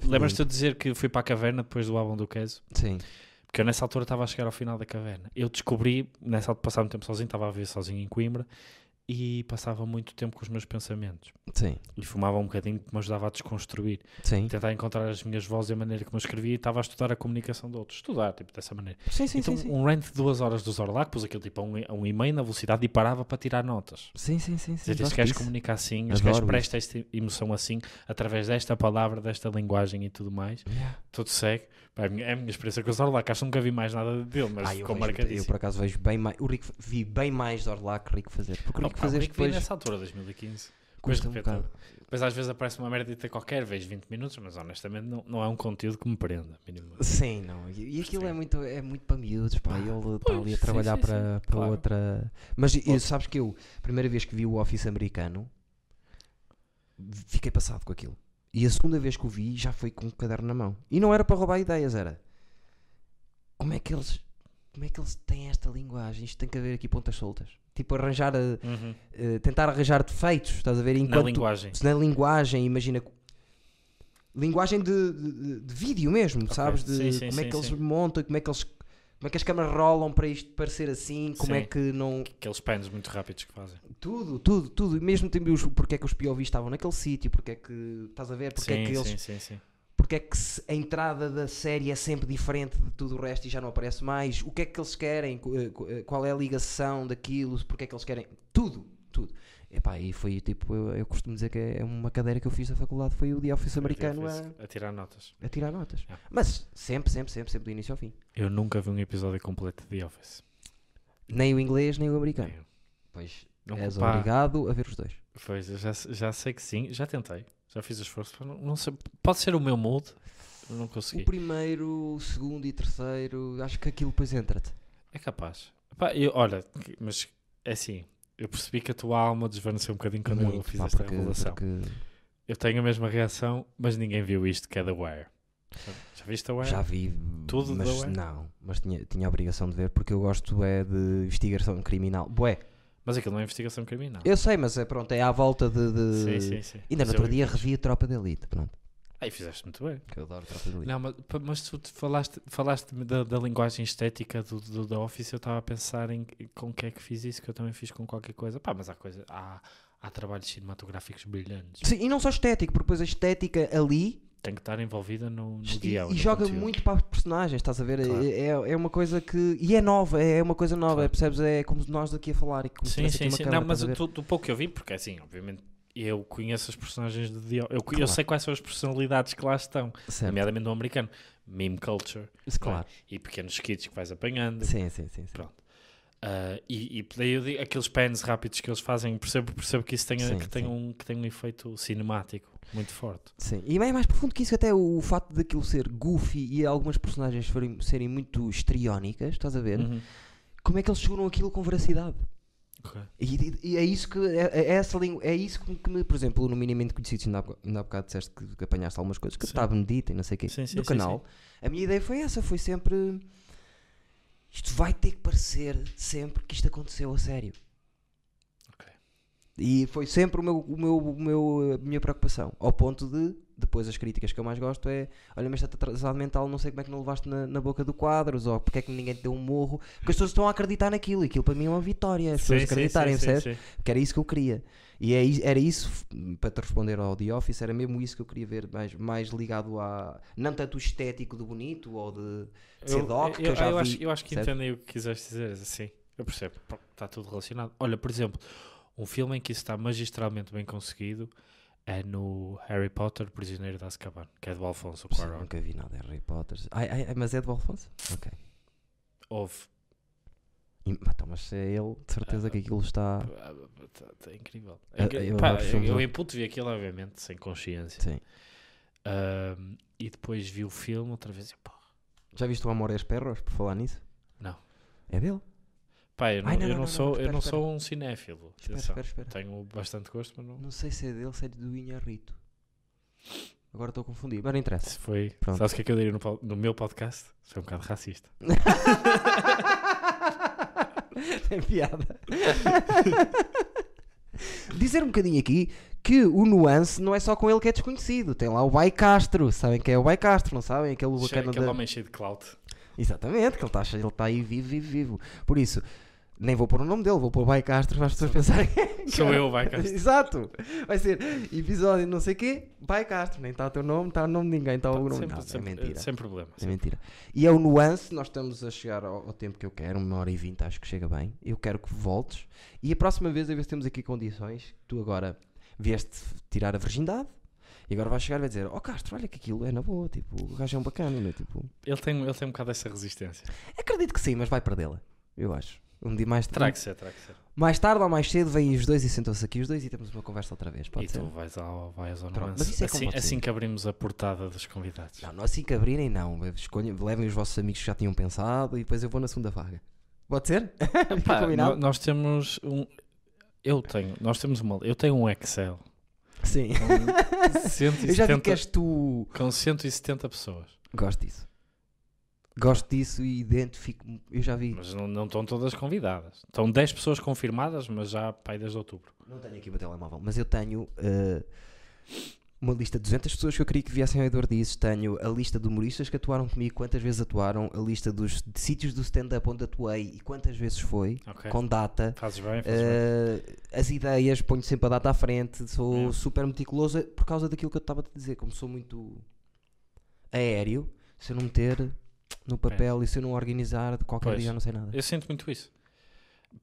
Lembras-te de dizer que fui para a caverna depois do álbum do Queso? Sim. Porque eu nessa altura estava a chegar ao final da caverna. Eu descobri, nessa altura, passava muito tempo sozinho, estava a viver sozinho em Coimbra e passava muito tempo com os meus pensamentos. Sim. E fumava um bocadinho que me ajudava a desconstruir. Sim. tentar encontrar as minhas vozes e a maneira como eu escrevia e estava a estudar a comunicação de outros. Estudar, tipo, dessa maneira. Sim, sim, então, sim, um rant de duas horas do Zorlak, pus aquilo tipo a um, a um e-mail na velocidade e parava para tirar notas. Sim, sim, sim. sim. Dizer, este gosto gajo disso. comunica assim, este Adoro gajo presta esta emoção assim, através desta palavra, desta linguagem e tudo mais. Yeah. Tudo segue. Pá, É a minha, é a minha experiência com o Zorlak. Acho que nunca vi mais nada dele, mas Ah, ficou vejo- eu marcadíssimo. por acaso vejo bem mais. O Rico, vi bem mais Zorlak que Rico fazer. Porque o Rico pá, o fazer depois. nessa altura, 2015. Custa um Depois, depois às vezes aparece uma merda qualquer, vejo 20 minutos, mas honestamente não, não é um conteúdo que me prenda. minimamente. Sim, não. E, e aquilo é muito, é muito para miúdos, pá. Ah, Ele está ali a trabalhar sim, para, sim, para claro. outra. Mas Outro. sabes que eu, primeira vez que vi o Office americano, fiquei passado com aquilo. E a segunda vez que o vi já foi com um caderno na mão. E não era para roubar ideias, era. Como é que eles. Como é que eles têm esta linguagem? Isto tem que haver aqui pontas soltas. Tipo, arranjar. a- Uhum. eh, tentar arranjar defeitos, estás a ver? Na Enquanto linguagem. se na linguagem, imagina. Linguagem de, de, de vídeo mesmo, sabes? De Sim, sim, como é sim, que eles montam, como é que eles. Como é que as câmaras rolam para isto parecer assim, como é Sim. que não. Aqueles pans muito rápidos que fazem. Tudo, tudo, tudo. E mesmo também os, porque é que os POVs estavam naquele sítio, porque é que. Estás a ver? Porque sim, é que eles. sim, sim, sim. Porque é que a entrada da série é sempre diferente de tudo o resto e já não aparece mais? O que é que eles querem? Eh, eh, Qual é a ligação daquilo? Porque é que eles querem? Tudo, tudo. Epá, e foi tipo, eu, eu costumo dizer que é uma cadeira que eu fiz na faculdade, foi o The Office americano a, a tirar notas. a tirar notas. É. Mas sempre, sempre, sempre, sempre do início ao fim. Eu nunca vi um episódio completo de The Office. Nem o inglês, nem o americano. Eu- Pois Nunca- és pá, obrigado a ver os dois. Pois, eu já, já sei que sim, já tentei, já fiz o esforço. Não, não sei, pode ser o meu mood, não consegui. O primeiro, o segundo e terceiro, acho que aquilo depois entra-te. É capaz. Pá, eu, olha, mas é assim, eu percebi que a tua alma desvaneceu um bocadinho quando eu Muito, fiz pá, esta porque- revelação. porque Eu tenho a mesma reação, mas ninguém viu isto que é The Wire. Já viste The Wire? Já vi Tudo mas da Wire? não, mas tinha, tinha a obrigação de ver porque eu gosto é de investigação criminal. Bué, Mas aquilo não é investigação criminal. eu sei, mas é pronto, é à volta de. de- Sim, sim, sim. Ainda Mas no outro eu- dia revi a Tropa de Elite, pronto. Aí fizeste muito bem. Que eu adoro Elite. Não, mas, mas tu te falaste, falaste da, da linguagem estética do, do, da Office, eu estava a pensar em com o que é que fiz isso, que eu também fiz com qualquer coisa. Pá, mas há coisa, há, há trabalhos cinematográficos brilhantes. Sim, e não só estético, porque depois a estética ali Tem que estar envolvida no, no e, guião. e joga conteúdo. muito para os personagens, estás a ver? Claro. É, é, é uma coisa que. E é nova, é uma coisa nova, Claro. percebes? É como nós aqui a falar e como se Sim, sim, aqui uma sim. câmara, Não, mas do pouco que eu vi, porque assim, obviamente, eu conheço as personagens de Office. Eu, eu Claro. sei quais são as personalidades que lá estão, Certo. nomeadamente no americano. Meme culture Isso, Claro. e pequenos skits que vais apanhando. Sim, sim, sim. sim. Pronto. Ah, e, e daí eu digo, aqueles pans rápidos que eles fazem, percebo, percebo que isso tenha, Sim, que, tem sim. um, que tem um efeito cinemático muito forte. Sim, e é mais profundo que isso, até o, fato daquilo ser goofy e algumas personagens forem- serem muito estriónicas, estás a ver? Uhum. Como é que eles seguram aquilo com veracidade? Ok. E, e- é isso que é, é essa língua, é isso que, me, por exemplo, no minimamente conhecido, ainda há, ainda há bocado disseste que, que apanhaste algumas coisas que Sim. está benedita e não sei o quê, Sim, sim, no sim, canal. A minha ideia foi essa, foi sempre isto vai ter que parecer sempre que isto aconteceu a sério. Ok. E foi sempre o meu, o meu, o meu, a minha preocupação. Ao ponto de, depois as críticas que eu mais gosto é olha, mas está atrasado mental, não sei como é que não levaste na, na boca do quadros, ou porque é que ninguém te deu um morro, porque as pessoas estão a acreditar naquilo, e aquilo para mim é uma vitória, as pessoas Sim, acreditarem, sim, sim, sim. Porque era isso que eu queria. E é, era isso, para te responder ao The Office, era mesmo isso que eu queria ver, mais, mais ligado a. Não tanto o estético do bonito ou de, de ser Eu, doc, que eu, eu já eu vi. acho, eu acho que entendem o que quiseste dizer, assim. Eu percebo, está tudo relacionado. Olha, por exemplo, um filme em que isso está magistralmente bem conseguido é no Harry Potter, Prisioneiro de Azkaban, que é do Alfonso Cuarón. nunca vi nada de Harry Potter. Ai, ai, ai, mas é do Alfonso? Ok. Houve. E, então, mas é ele, de certeza que aquilo está. Ah, tá- incrível. Ah, É que- eu pá, eu do- em puto vi aquilo, obviamente, sem consciência. Sim. E depois vi o filme outra vez e pá, Já viste o Amor e as Perros, por falar nisso? Não. É dele? Pá eu não, Ai, não, eu não, não não, sou, não, eu espera, não espera. sou um cinéfilo. Espera, espera, espera. Tenho bastante gosto, mas não. Não sei se é dele, se é do Inharrito. Agora estou a confundir, mas não interessa. Se foi. Pronto. Sabes o que é que eu diria no, no meu podcast? Foi um bocado racista. Tem piada. Dizer um bocadinho aqui que o nuance não é só com ele que é desconhecido. Tem lá o Bai Castro. Sabem quem é o Bai Castro, não sabem? Aquele Cheio- Aquele da... homem cheio de clout. Exatamente, que ele está ele tá aí vivo, vivo, vivo. Por isso, nem vou pôr o nome dele, vou pôr Bai Castro para as pessoas pensarem. Sou eu, vai cá. Exato. Vai ser episódio não sei quê, Bai Castro. Nem está o teu nome, está o nome de ninguém, está o nome. Sempre, Não, sempre- é mentira. Sem problema. É mentira. E é o nuance, nós estamos a chegar ao, ao tempo que eu quero, uma hora e vinte, acho que chega bem. Eu quero que voltes. E a próxima vez, a ver se temos aqui condições, tu agora vieste tirar a virgindade. E agora vais chegar e vai dizer, ó Castro, olha que aquilo é na boa, tipo, o gajo é um bacana, não é? Tipo, Ele tem, ele tem um bocado essa resistência. acredito que sim, mas vai perdê-la, eu acho. Um dia mais, Terá que ser, terá que ser. mais tarde ou mais cedo vêm os dois e sentam-se aqui os dois e temos uma conversa outra vez, pode e ser? tu vais ao, vais ao Pronto, mas isso é assim, assim que abrimos a portada dos convidados. Não, não assim que abrirem, não. Escolhem, levem os vossos amigos que já tinham pensado e depois eu vou na segunda vaga. Pode ser? Nós temos um. Eu tenho, nós temos uma. Eu tenho um Excel Sim. com Eu já vi 170, que és tu. com 170 pessoas. Gosto disso. Gosto disso e identifico-me. Eu já vi. Mas não, não estão todas convidadas. Estão 10 pessoas confirmadas, mas já pai desde outubro. Não tenho aqui o meu telemóvel, mas eu tenho eh, uma lista de 200 pessoas que eu queria que viessem ao Eduardo Dizes. Tenho a lista de humoristas que atuaram comigo, quantas vezes atuaram, a lista dos de sítios do stand-up onde atuei e quantas vezes foi, Ok. com data. Fazes bem, fazes bem. Eh, as ideias, ponho sempre a data à frente, sou É. super meticuloso por causa daquilo que eu estava a te dizer, como sou muito aéreo se eu não meter no papel e se eu não organizar de qualquer Pois. dia, eu não sei nada. Eu sinto muito isso.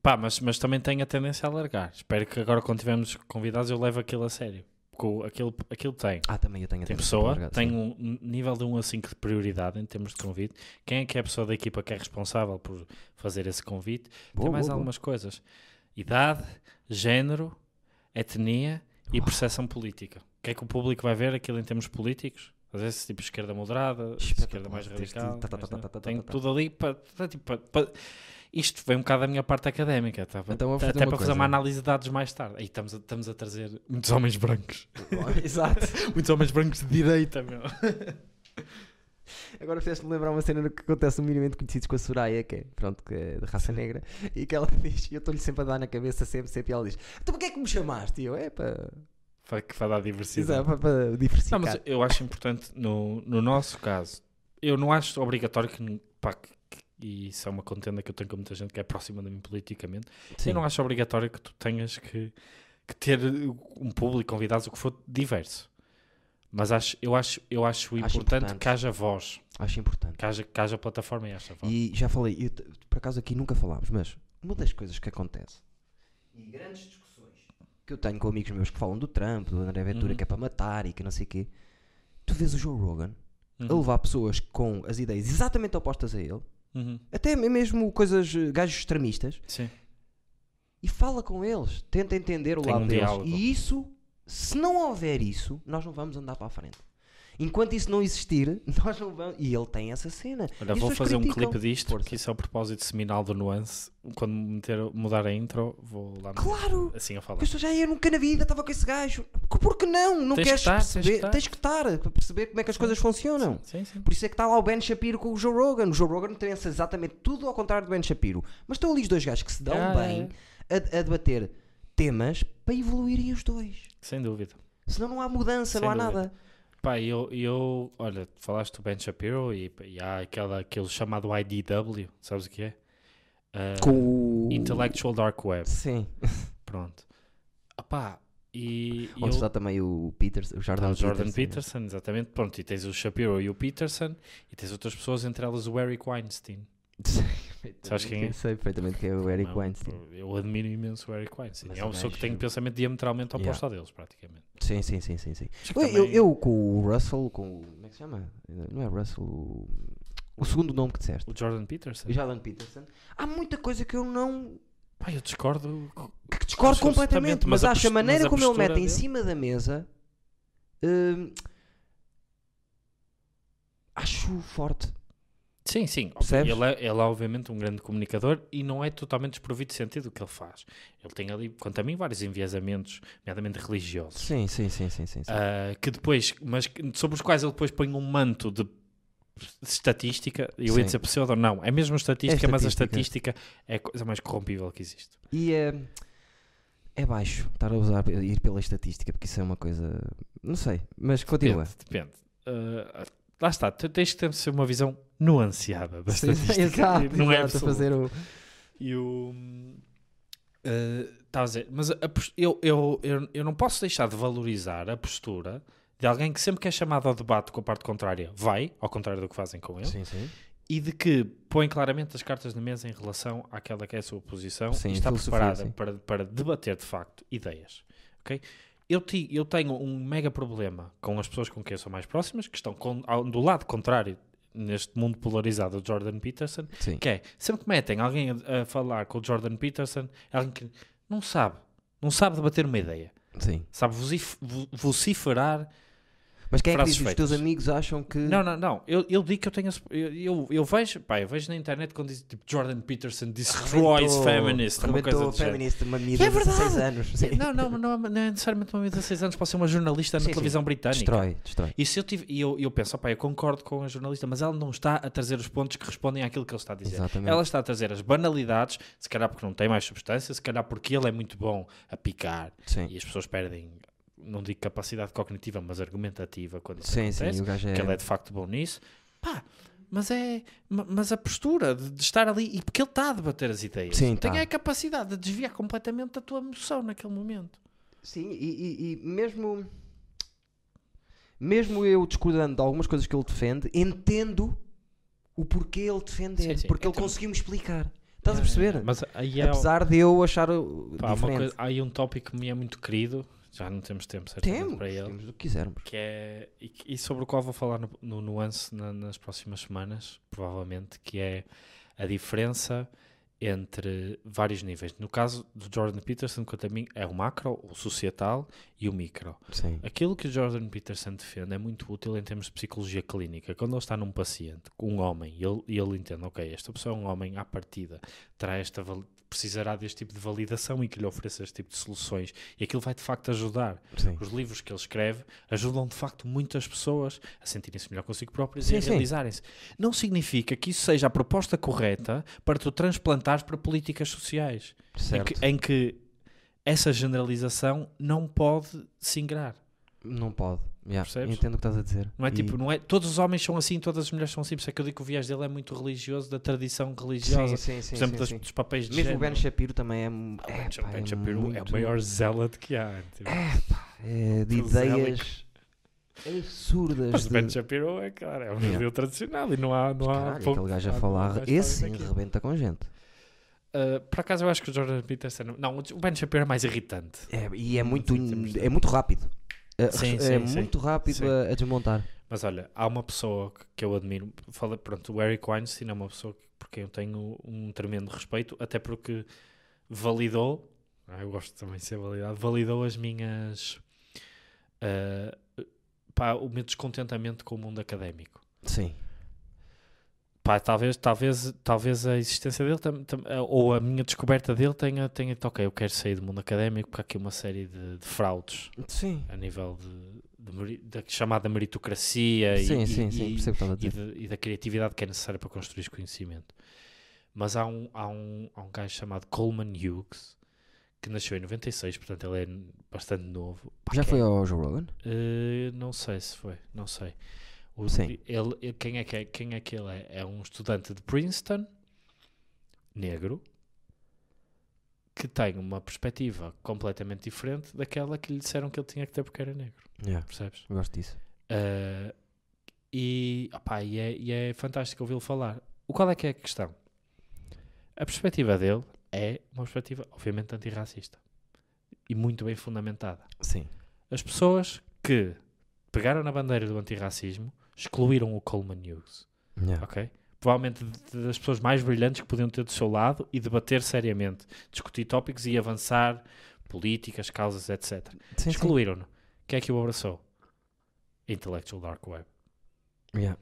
Pá, mas, mas também tenho a tendência a largar. Espero que agora, quando tivermos convidados, eu leve aquilo a sério. Porque aquilo, aquilo tem. Ah, também eu tenho a Tem pessoa, largar, tem sim. um nível de 1 a 5 de prioridade em termos de convite. Quem é que é a pessoa da equipa que é responsável por fazer esse convite? Boa, tem mais boa, boa. algumas coisas: idade, género, etnia e percepção política. O que é que o público vai ver aquilo em termos políticos? Às vezes, tipo, esquerda moderada, esquerda mais radical. tá, tá, tá, tá, Tem tudo ali para. Tipo, isto vem um bocado da minha parte académica. Tá? Então vou fazer Até uma para fazer coisa. uma análise de dados mais tarde. Aí estamos a, estamos a trazer muitos homens brancos. Exato. muitos homens brancos de direita, meu. Agora fizeste-me lembrar uma cena que acontece no minimamente conhecidos com a Soraya, que é, pronto, que é de raça negra, e que ela diz, e eu estou-lhe sempre a dar na cabeça, sempre, sempre, e ela diz, então porquê é que me chamaste? E eu, é para, Para que vai dar diversidade. para, para diversificar. Não, mas eu acho importante, no, no nosso caso, eu não acho obrigatório que, pá, que- que- e isso é uma contenda que eu tenho com muita gente que é próxima de mim politicamente, Sim. eu não acho obrigatório que tu tenhas que, que ter um público, convidados, o que for, diverso. Mas acho, eu acho, eu acho, Acho importante, importante. que haja voz, Acho importante. que haja, que haja plataforma e haja voz. E já falei, eu por acaso aqui nunca falámos, mas uma das coisas que acontece e grandes discussões que eu tenho com amigos meus que falam do Trump, do André Ventura, Uhum. que é para matar e que não sei o quê, tu vês o Joe Rogan a Uhum, levar pessoas com as ideias exatamente opostas a ele, uhum, até mesmo coisas, eh, gajos extremistas, Sim. e fala com eles, tenta entender o Tem lado um deles. diálogo. E isso, se não houver isso, nós não vamos andar para a frente. Enquanto isso não existir, nós não vamos. E ele tem essa cena. Olha, vou fazer um criticam. clipe disto, Força. que isso é o propósito seminal do Nuance. Quando meter, mudar a intro, vou lá Claro! assim a falar. Porque pessoas já eu nunca na vida estava com esse gajo. Por que não? Não Tens que queres estar, que perceber? estar. Tens que estar para perceber como é que as coisas funcionam. Sim, sim. Por isso é que está lá o Ben Shapiro com o Joe Rogan. O Joe Rogan pensa exatamente tudo ao contrário do Ben Shapiro. Mas estão ali os dois gajos que se dão Ah, bem a, a debater temas para evoluírem os dois. Sem dúvida. Senão não há mudança, Sem não há dúvida. nada. Pá, eu, eu, olha, falaste do Ben Shapiro e, e há aquela, aquele chamado IDW, sabes o que é? Ah, Com o. Intellectual Dark Web, Sim. pronto. Pá, e, Onde eu, está também o Peterson, o Jordan, o Jordan Peterson. Peterson, exatamente, pronto, e tens o Shapiro e o Peterson, e tens outras pessoas, entre elas o Eric Weinstein. Sabes quem é? Sei perfeitamente quem é o Eric Weinstein. Eu admiro imenso o Eric Weinstein. É uma pessoa que tem um pensamento diametralmente Yeah. oposto a deles, praticamente. Sim, sim, sim, sim. sim. Que Eu, eu, eu com o Russell, com o. Como é que se chama? Não é Russell, o, segundo nome que disseste. O Jordan Peterson? O Jordan Peterson. Há muita coisa que eu não. Pá, eu discordo. que discordo completamente, mas, mas a acho a maneira a como ele mete em dele- cima da mesa. hum, acho forte. Sim, sim. Percebes? Ele é, ele é obviamente um grande comunicador e não é totalmente desprovido de sentido o que ele faz. Ele tem ali, quanto a mim, vários enviesamentos, nomeadamente religiosos. Sim, sim, sim, sim, sim. sim. ah, que depois, mas sobre os quais ele depois põe um manto de estatística, eu Sim. ia dizer pseudo, não, é mesmo estatística, É mas a estatística. estatística é a coisa mais corrompível que existe. E é, é baixo estar a usar, ir pela estatística, porque isso é uma coisa. Não sei, mas continua. Depende, depende. Ah, lá está, tens que ter uma visão nuanceada Sim, estatística. exato, não é exato, fazer o. E o. Estava a dizer, mas a eu, eu, eu, eu não posso deixar de valorizar a postura de alguém que sempre que é chamado ao debate com a parte contrária vai, ao contrário do que fazem com ele, Sim, sim. e de que põe claramente as cartas na mesa em relação àquela que é a sua posição Sim, e está preparada para, para debater de facto ideias. ok? Eu, ti- eu tenho um mega problema com as pessoas com quem eu sou mais próximas, que estão com- ao- do lado contrário neste mundo polarizado do Jordan Peterson, Sim. que é, sempre que metem alguém a, a falar com o Jordan Peterson, é alguém que não sabe, não sabe debater uma ideia, sim. sabe vocif- vo- vociferar. Mas quem é que diz? Os feitas. teus amigos acham que. Não, não, não, eu, eu digo que eu tenho, eu, eu, eu vejo, pá, eu vejo na internet quando diz tipo Jordan Peterson destroys feminist, uma coisa feminist, uma menina É de 16 verdade. anos. Sim. Não, não, não, é- não é necessariamente uma menina de 16 anos, pode ser uma jornalista na Sim, sim. televisão britânica. Destrói, destrói. E se eu tive, e eu, eu penso, opá, eu concordo com a jornalista, mas ela não está a trazer os pontos que respondem àquilo que ele está a dizer. Exatamente. Ela está a trazer as banalidades, se calhar porque não tem mais substância, se calhar porque ele é muito bom a picar Sim, e as pessoas perdem, não digo capacidade cognitiva, mas argumentativa quando isso sim, acontece, sim. O gajo é. que ele é de facto bom nisso. Pá, mas é ma- mas a postura de, de estar ali e porque ele está a debater as ideias Sim, tem tá. a capacidade de desviar completamente da tua emoção naquele momento. Sim, e, e- e mesmo. mesmo eu discordando de algumas coisas que ele defende, entendo o porquê ele defende, Sim, sim. porque ele conseguiu me explicar. Estás a perceber? Mas aí é, Apesar de eu achar pá, uma diferente. coisa, há aí um tópico que me é muito querido, já não temos tempo certamente Temos, para ele, temos o que quisermos. que é, e, e sobre o qual vou falar no, no nuance na- nas próximas semanas, provavelmente, que é a diferença entre vários níveis. No caso do Jordan Peterson, quanto a mim, é o macro, o societal e o micro. Sim. Aquilo que o Jordan Peterson defende é muito útil em termos de psicologia clínica. Quando ele está num paciente, com um homem, e ele, ele entende, ok, esta pessoa é um homem à partida, terá esta, precisará deste tipo de validação e que lhe ofereça este tipo de soluções. E aquilo vai de facto ajudar. Sim. Os livros que ele escreve ajudam de facto muitas pessoas a sentirem-se melhor consigo próprios Sim, e a realizarem-se. Não significa que isso seja a proposta correta para tu transplantares para políticas sociais em que, em que essa generalização não pode se ingrar. Não pode. Yeah, Percebes? Entendo o que estás a dizer. Não é E- tipo, não é, todos os homens são assim, todas as mulheres são assim, por isso é que eu digo que o viés dele é muito religioso, da tradição religiosa, Sim, sim, sim. por exemplo, sim, das- sim. dos papéis de Mesmo o género. Ben Shapiro também é. Ah, é, o Ben, pá, Ben é Shapiro é o muito- maior zealot que há. tipo. é de Prosélico. ideias absurdas. Mas o de... Ben Shapiro é, claro, é um Yeah. judeu tradicional e não há. Não há Caralho, aquele gajo a falar. Esse sim rebenta com gente. Uh, por acaso eu acho que o Jordan Peterson. Não, o Ben Shapiro é mais irritante. É, e é muito, de- é muito rápido. É, Sim, é sim, sim. muito rápido Sim. A, a desmontar. Mas olha, há uma pessoa que- que eu admiro. Fala, pronto, o Eric Weinstein é uma pessoa que- por quem eu tenho um tremendo respeito, até porque validou. ah, eu gosto também de ser validado. Validou as minhas. ah, pá, o meu descontentamento com o mundo académico. Sim. Pá, talvez, talvez, talvez a existência dele tam- tam- ou a minha descoberta dele tenha, tenha ok, eu quero sair do mundo académico porque há aqui uma série de, de fraudes Sim. a nível de, de da chamada meritocracia e- Sim, e, sim, e- e, de- e da criatividade que é necessária para construir esse conhecimento. Mas há um, há um, há um gajo chamado Coleman Hughes que nasceu em 96, portanto ele é bastante novo. Pá, Já foi é- ao Joe Rogan? eh, não sei se foi, não sei. O- Sim. Ele, ele- quem, é que é, quem é que ele é? É um estudante de Princeton, negro, que tem uma perspectiva completamente diferente daquela que lhe disseram que ele tinha que ter porque era negro, Yeah, percebes? gosto disso. Uh, e, opá, e, é, e é fantástico ouvi-lo falar. O qual é que é a questão? A perspectiva dele é uma perspectiva, obviamente, antirracista e muito bem fundamentada. Sim. As pessoas que pegaram na bandeira do antirracismo excluíram o Coleman Hughes, Yeah. ok? Provavelmente das pessoas mais brilhantes que podiam ter do seu lado e debater seriamente, discutir tópicos e avançar políticas, causas, etc. Excluíram-no. Quem é que o abraçou? Intellectual Dark Web. Yeah.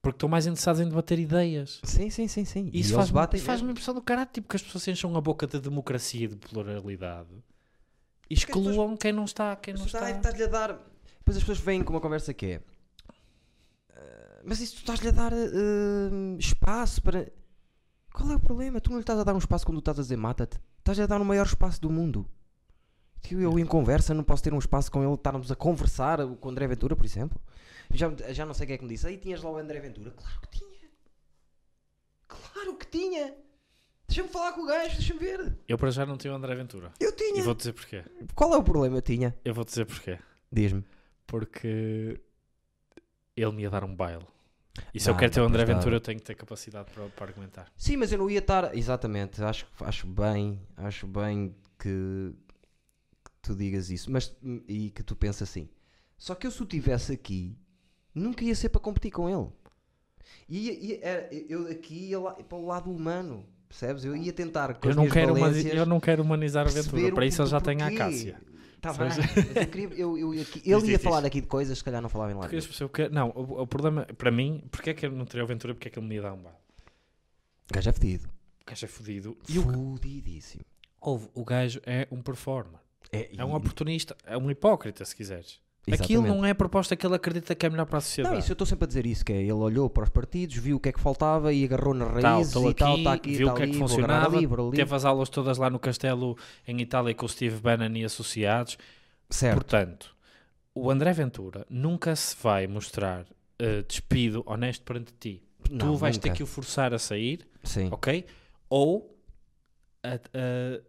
Porque estão mais interessados em debater ideias. Sim, sim, sim, sim. E isso faz, batem faz uma impressão do caralho, tipo que as pessoas enchem a boca de democracia e de pluralidade e excluam quem não está, quem não Está- está. Estás-lhe a dar. Depois as pessoas vêm com uma conversa que é. "Ah, mas isso tu estás-lhe a dar ah, espaço para. Qual é o problema? Tu não lhe estás a dar um espaço quando estás a dizer mata-te. Estás-lhe a dar o maior espaço do mundo. Tipo, eu em conversa não posso ter um espaço com ele, estarmos a conversar com o André Ventura, por exemplo. Já, já não sei quem é que me disse. Aí tinhas lá o André Ventura. Claro que tinha. Claro que tinha. Deixa-me falar com o gajo, deixa-me ver. Eu para já não tenho o André Ventura. Eu E tinha. vou dizer porquê. Qual é o problema? Eu tinha. Eu vou dizer porquê. Diz-me. Porque ele me ia dar um baile. E se eu Dá, quero ter o André dá. Ventura, eu tenho que ter capacidade para, para argumentar. Sim, mas eu não ia estar. Exatamente, acho, acho bem, acho bem que, que tu digas isso, mas e que tu penses assim. Só que eu se o tivesse aqui, nunca ia ser para competir com ele. Ia- era- eu aqui ia lá, para o lado humano, percebes? Eu ia tentar Eu não, quero eu não quero humanizar a Ventura. Para isso ele já tem a porquê. Tá bem, mas eu queria, eu, eu, aqui- ele Diz, ia diz, falar diz. aqui de coisas, se calhar não falava em. Porque pessoas que- Não, o, o problema, para mim, porque é que eu não teria o Ventura? Porque é que ele me ia dar um baile? O gajo é fedido. O gajo é fodido. E o, Fudidíssimo. ouve, o gajo é um performer. É, É um e- oportunista. É um hipócrita, se quiseres. Aquilo Exatamente. não é a proposta que ele acredita que é melhor para a sociedade. Não, isso eu estou sempre a dizer isso, que é, ele olhou para os partidos, viu o que é que faltava e agarrou nas Tal, raízes estou e tal, aqui, está aqui, viu o que é ali, que vou agarrar funcionava, ali, vou ali. Teve as aulas todas lá no castelo em Itália com o Steve Bannon e associados. Certo. Portanto, o André Ventura nunca se vai mostrar eh, despido, honesto perante ti. Não, tu vais ter nunca. que o forçar a sair, Sim. ok? Ou a, a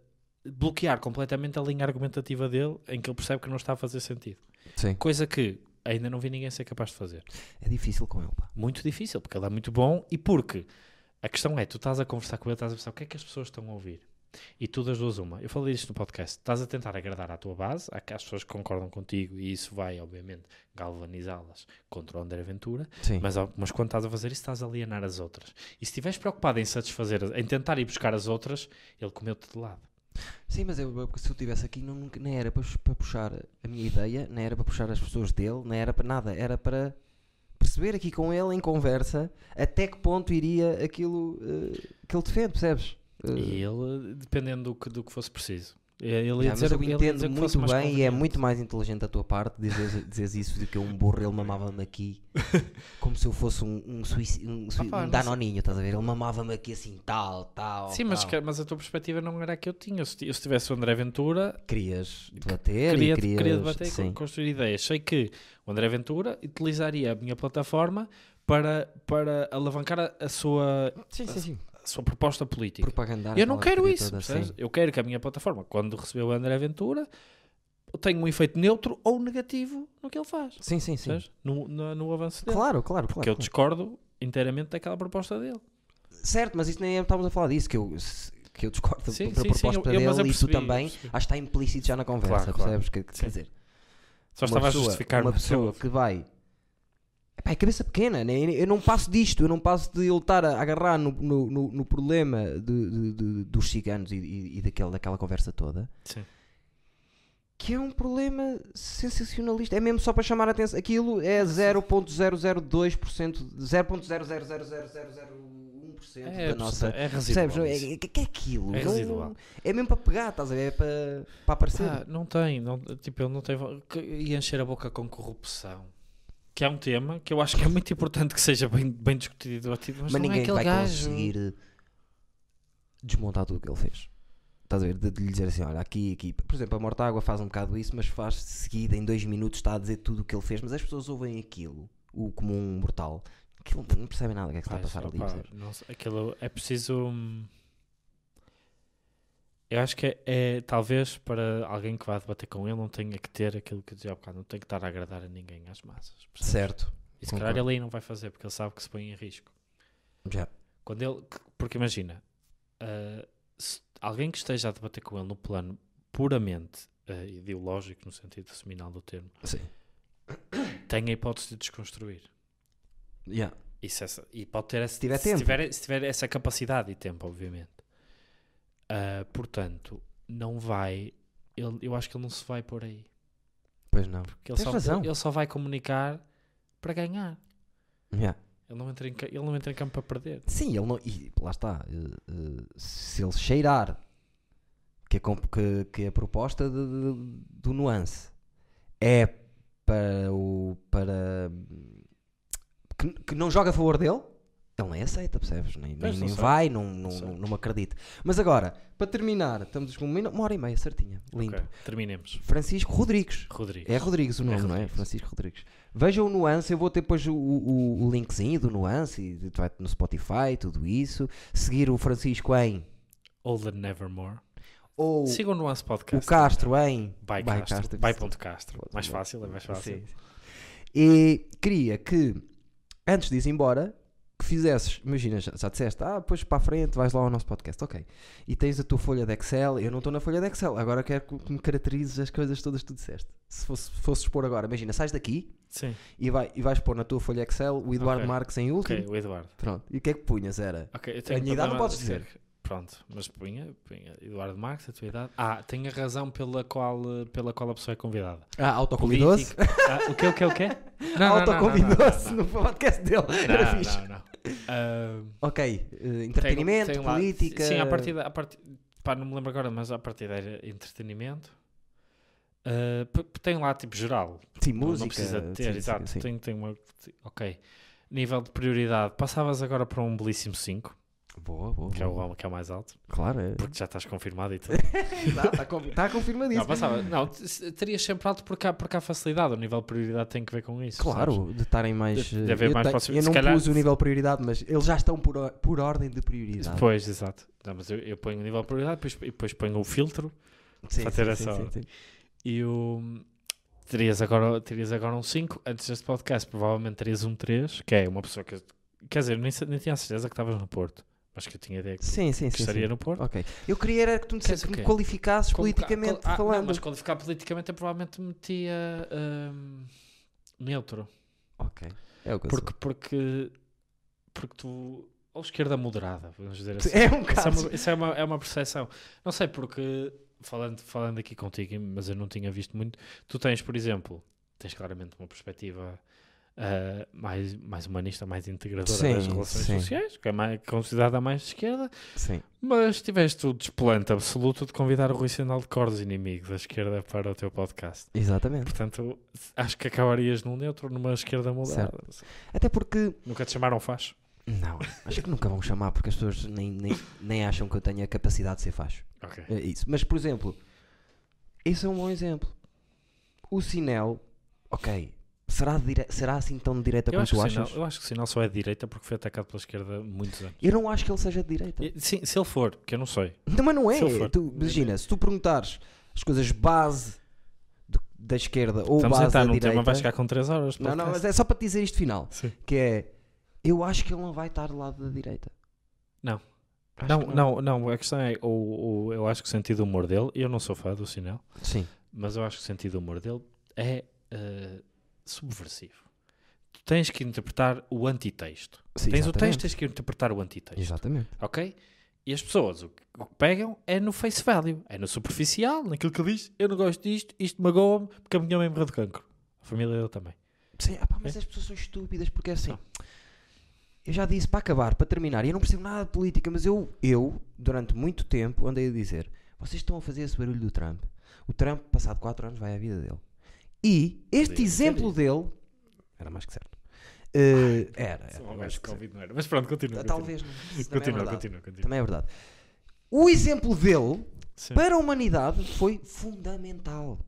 bloquear completamente a linha argumentativa dele em que ele percebe que não está a fazer sentido. Sim. Coisa que ainda não vi ninguém ser capaz de fazer. É difícil com ele, pá. Muito difícil, porque ele é muito bom e porque a questão é, tu estás a conversar com ele, estás a pensar o que é que as pessoas estão a ouvir. E tu das duas uma. Eu falei disto no podcast. Estás a tentar agradar à tua base, às pessoas que concordam contigo, e isso vai, obviamente, galvanizá-las contra o André Ventura. Sim. Mas, mas quando estás a fazer isso, estás a alienar as outras. E se estiveres preocupado em satisfazer, em tentar ir buscar as outras, ele comeu-te de lado. Sim, mas eu, eu- se eu estivesse aqui, não, nem era para, para puxar a minha ideia, nem era para puxar as pessoas dele, nem era para nada. Era para perceber aqui com ele, em conversa, até que ponto iria aquilo eh, que ele defende, percebes? Eh, E ele, dependendo do que, do que fosse preciso. Ele ia Já, dizer, mas eu ele ia entendo dizer que fosse muito mais bem e é conveniente. muito mais inteligente da tua parte dizeres, dizeres isso do que um burro, ele mamava-me aqui como se eu fosse um, um, suici- um, sui- Ah pá, um não sei. danoninho, estás a ver? Ele mamava-me aqui assim, tal, tal. Sim, mas, tal. que- mas a tua perspectiva não era a que eu tinha. Se eu se tivesse o André Ventura, Querias debater queria, e querias... queria debater e sim. con- construir ideias. Sei que o André Ventura utilizaria a minha plataforma para, para alavancar a, a sua, Sim, sim, sim. Sua proposta política. Propagandar Eu não quero isso. toda, percebes? sim. Eu quero que a minha plataforma, quando receber o André Ventura, tenha um efeito neutro ou negativo no que ele faz. Sim, sim, sim. No, no, no avanço dele. Claro, claro, claro. Porque eu claro. discordo inteiramente daquela proposta dele. Certo, mas isso nem é- estávamos a falar disso, que eu, que eu discordo da- Sim, da sim, sim, proposta eu- dele eu- e tu percebi, eu também, acho que está implícito já na conversa, Claro, claro. percebes? Que, que- Sim. quer dizer, Só uma estava a justificar uma pessoa que vai Epá, é cabeça pequena, né? eu não passo disto, eu não passo de ele estar a agarrar no, no, no- no problema de- de- de- dos ciganos e, e, e daquele, daquela conversa toda, Sim. que é um problema sensacionalista, é mesmo só para chamar a atenção, aquilo é 0.002%, 0.0000001% É, da nossa... é Percebes? residual. É, isso. é, que é aquilo? É Não- residual. é mesmo para pegar, estás a ver? É para, para aparecer. Pá, não tem, não, tipo, ele não tem. E encher a boca com corrupção. Que é um tema que eu acho que é muito importante que seja bem, bem discutido e debatido, mas, mas é ninguém aquele vai gajo. conseguir desmontar tudo o que ele fez. Estás a ver? De, de lhe dizer assim: olha, aqui, aqui. Por exemplo, a Mortágua faz um bocado isso, mas faz de seguida, em dois minutos, está a dizer tudo o que ele fez. Mas as pessoas ouvem aquilo, o comum mortal, aquilo não percebem nada do que é que está a passar ali. percebes? não aquilo é preciso. hum, Eu acho que é, é, talvez para alguém que vá debater com ele não tenha que ter aquilo que eu dizia há bocado, não tem que estar a agradar a ninguém às massas. percebes? Certo. E se calhar ele aí não vai fazer porque ele sabe que se põe em risco. Já. Quando ele, porque imagina, se alguém que esteja a debater com ele no plano puramente ah, ideológico, no sentido seminal do termo, Sim. tem a hipótese de desconstruir. Já. Isso, essa, e pode ter essa, Se tiver tempo. tiver, se tiver essa capacidade e tempo, obviamente. Ah, portanto, não vai. Ele, eu acho que ele não se vai por aí. Pois não. Porque ele, Tens só, razão. ele só vai comunicar para ganhar. Já. Ele não entra em, ele não entra em campo para perder. Sim, ele não. E lá está. eh, eh, se ele cheirar que a, que, que a proposta de- de- do nuance é para o. para. que, que não joga a favor dele, ele nem aceita, percebes? Nem, nem, não nem vai, não, não, não, me acredito. Mas agora, para terminar, estamos com uma, uma hora e meia certinha. Limpo. Ok, terminemos. Francisco Rodrigues. Rodrigues. É Rodrigues o nome, não é? Rodrigues. Francisco Rodrigues. Veja o Nuance, eu vou ter depois o, o, o linkzinho do Nuance e no Spotify, tudo isso. Seguir o Francisco em. Older Nevermore. Ou Sigam no Nuance o Podcast. Castro em. By By Castro. Castro. By ponto Castro. Mais fácil, é mais fácil. Sim. E queria que, antes de ir embora, fizesses, imagina, já, já disseste, ah, depois para a frente vais lá ao nosso podcast, ok. E tens a tua folha de Excel, eu não estou na folha de Excel, agora quero que, me caracterizes as coisas todas que tu disseste. Se fosse, fosses pôr agora, imagina, sais daqui Sim. e, vai, e vais pôr na tua folha Excel o Eduardo Ok. Marques em último. Ok, o Eduardo. Pronto. E o que é que punhas? Era. Ok, eu A minha idade não podes de ser- Pronto, mas punha, punha Eduardo Marques, a tua idade. Ah, tem a razão pela qual, pela qual a pessoa é convidada. Ah, autoconvidou-se? Ah, o que, o que, o que? Autoconvidou-se no podcast dele. Era Não, fixe. não, não. Ah, Ok. tem- entretenimento, tem lá- política. Sim, a partir da. Part... Pá, não me lembro agora, mas a partir era entretenimento. P- tem lá tipo geral. Sim, Não- música. Não precisa de ter, sim, exato. sim, sim. Tem, tem uma. Ok. Nível de prioridade. Passavas agora para um belíssimo 5, Boa, boa. que é, boa. o, que é o mais alto, Claro, é. porque já estás confirmado e tudo. Está tá confirmadíssimo. Não, passava. Não, terias sempre alto porque há, porque há facilidade. O nível de prioridade tem que ver com isso. sabes? Claro, de estarem mais. De- de haver eu, mais eu não calhar- pus o nível de prioridade, mas eles já estão por, or- por ordem de prioridade. Pois, exato. Não, mas eu, eu ponho o nível de prioridade depois, e depois ponho o filtro Sim, para ter sim, essa sim, sim, e o. terias agora, terias agora um 5. Antes deste podcast, provavelmente terias um 3, que é uma pessoa que. Quer dizer, nem, nem tinha a certeza que estavas no Porto, mas que eu tinha ideia que, Sim, sim, que sim. estaria sim. no Porto. Ok. Eu queria era que tu me, Queres que me qualificasses politicamente qual- ah, falando. Não, mas qualificar politicamente eu provavelmente metia hum, neutro. Ok. É o que eu Porque, porque, porque tu. Ou esquerda moderada, vamos dizer assim. É um Isso é caso. uma, isso é uma, é uma percepção. Não sei porque, falando, falando aqui contigo, mas eu não tinha visto muito, tu tens, por exemplo, tens claramente uma perspectiva ah, mais, mais humanista, mais integradora Sim, das relações sim. sociais, que é mais, considerada a mais de esquerda, Sim. mas tiveste o desplante absoluto de convidar o Rui Sinal de Cordes, inimigo da esquerda, para o teu podcast. Exatamente. Portanto, acho que acabarias num neutro, numa esquerda moderada. Até porque. Nunca te chamaram facho? Não, acho que nunca vão chamar porque as pessoas nem, nem, nem acham que eu tenha capacidade de ser facho. Ok. É isso. Mas, por exemplo, esse é um bom exemplo. O Sinel, ok, será, dire... será assim tão de direita Eu como tu achas? sinal, eu acho que o sinal só é de direita porque foi atacado pela esquerda muitos anos. Eu não acho que ele seja de direita. E, Sim, se ele for, que eu não sei. Não, mas não é. Se. Tu, imagina, se tu perguntares as coisas base do- da esquerda ou Estamos a base entrar da direita. tema, vai chegar com 3 horas. Não, não, mas é só para te dizer isto final. Sim. Que é, eu acho que ele não vai estar do lado da direita. Não. Não, que não, não, a questão é, o, o- eu acho que o sentido do humor dele, eu não sou fã do sinal, Sim. mas eu acho que o sentido do humor dele é eh, subversivo. Tu tens que interpretar o antitexto. Sim, tens o exatamente. texto, tens que interpretar o antitexto. Exatamente. Ok? E as pessoas o que, o pegam é no face value, é no superficial, naquilo que ele diz. Eu não gosto disto, isto magoa-me porque a minha mãe morreu de cancro. A família dele também. Sim, pá, mas as pessoas são estúpidas porque é assim. Eu já disse para acabar, para terminar, e eu não percebo nada de política, mas eu, eu, durante muito tempo, andei a dizer: vocês estão a fazer esse barulho do Trump. O Trump, passado 4 anos, vai à vida dele. E este Podia exemplo dele era mais que certo. Eh, era, era mais acho que. Covid não era. Mas pronto, continua. Talvez não. É Continua, continua, continua. Também é verdade. O exemplo dele Sim. para a humanidade foi fundamental.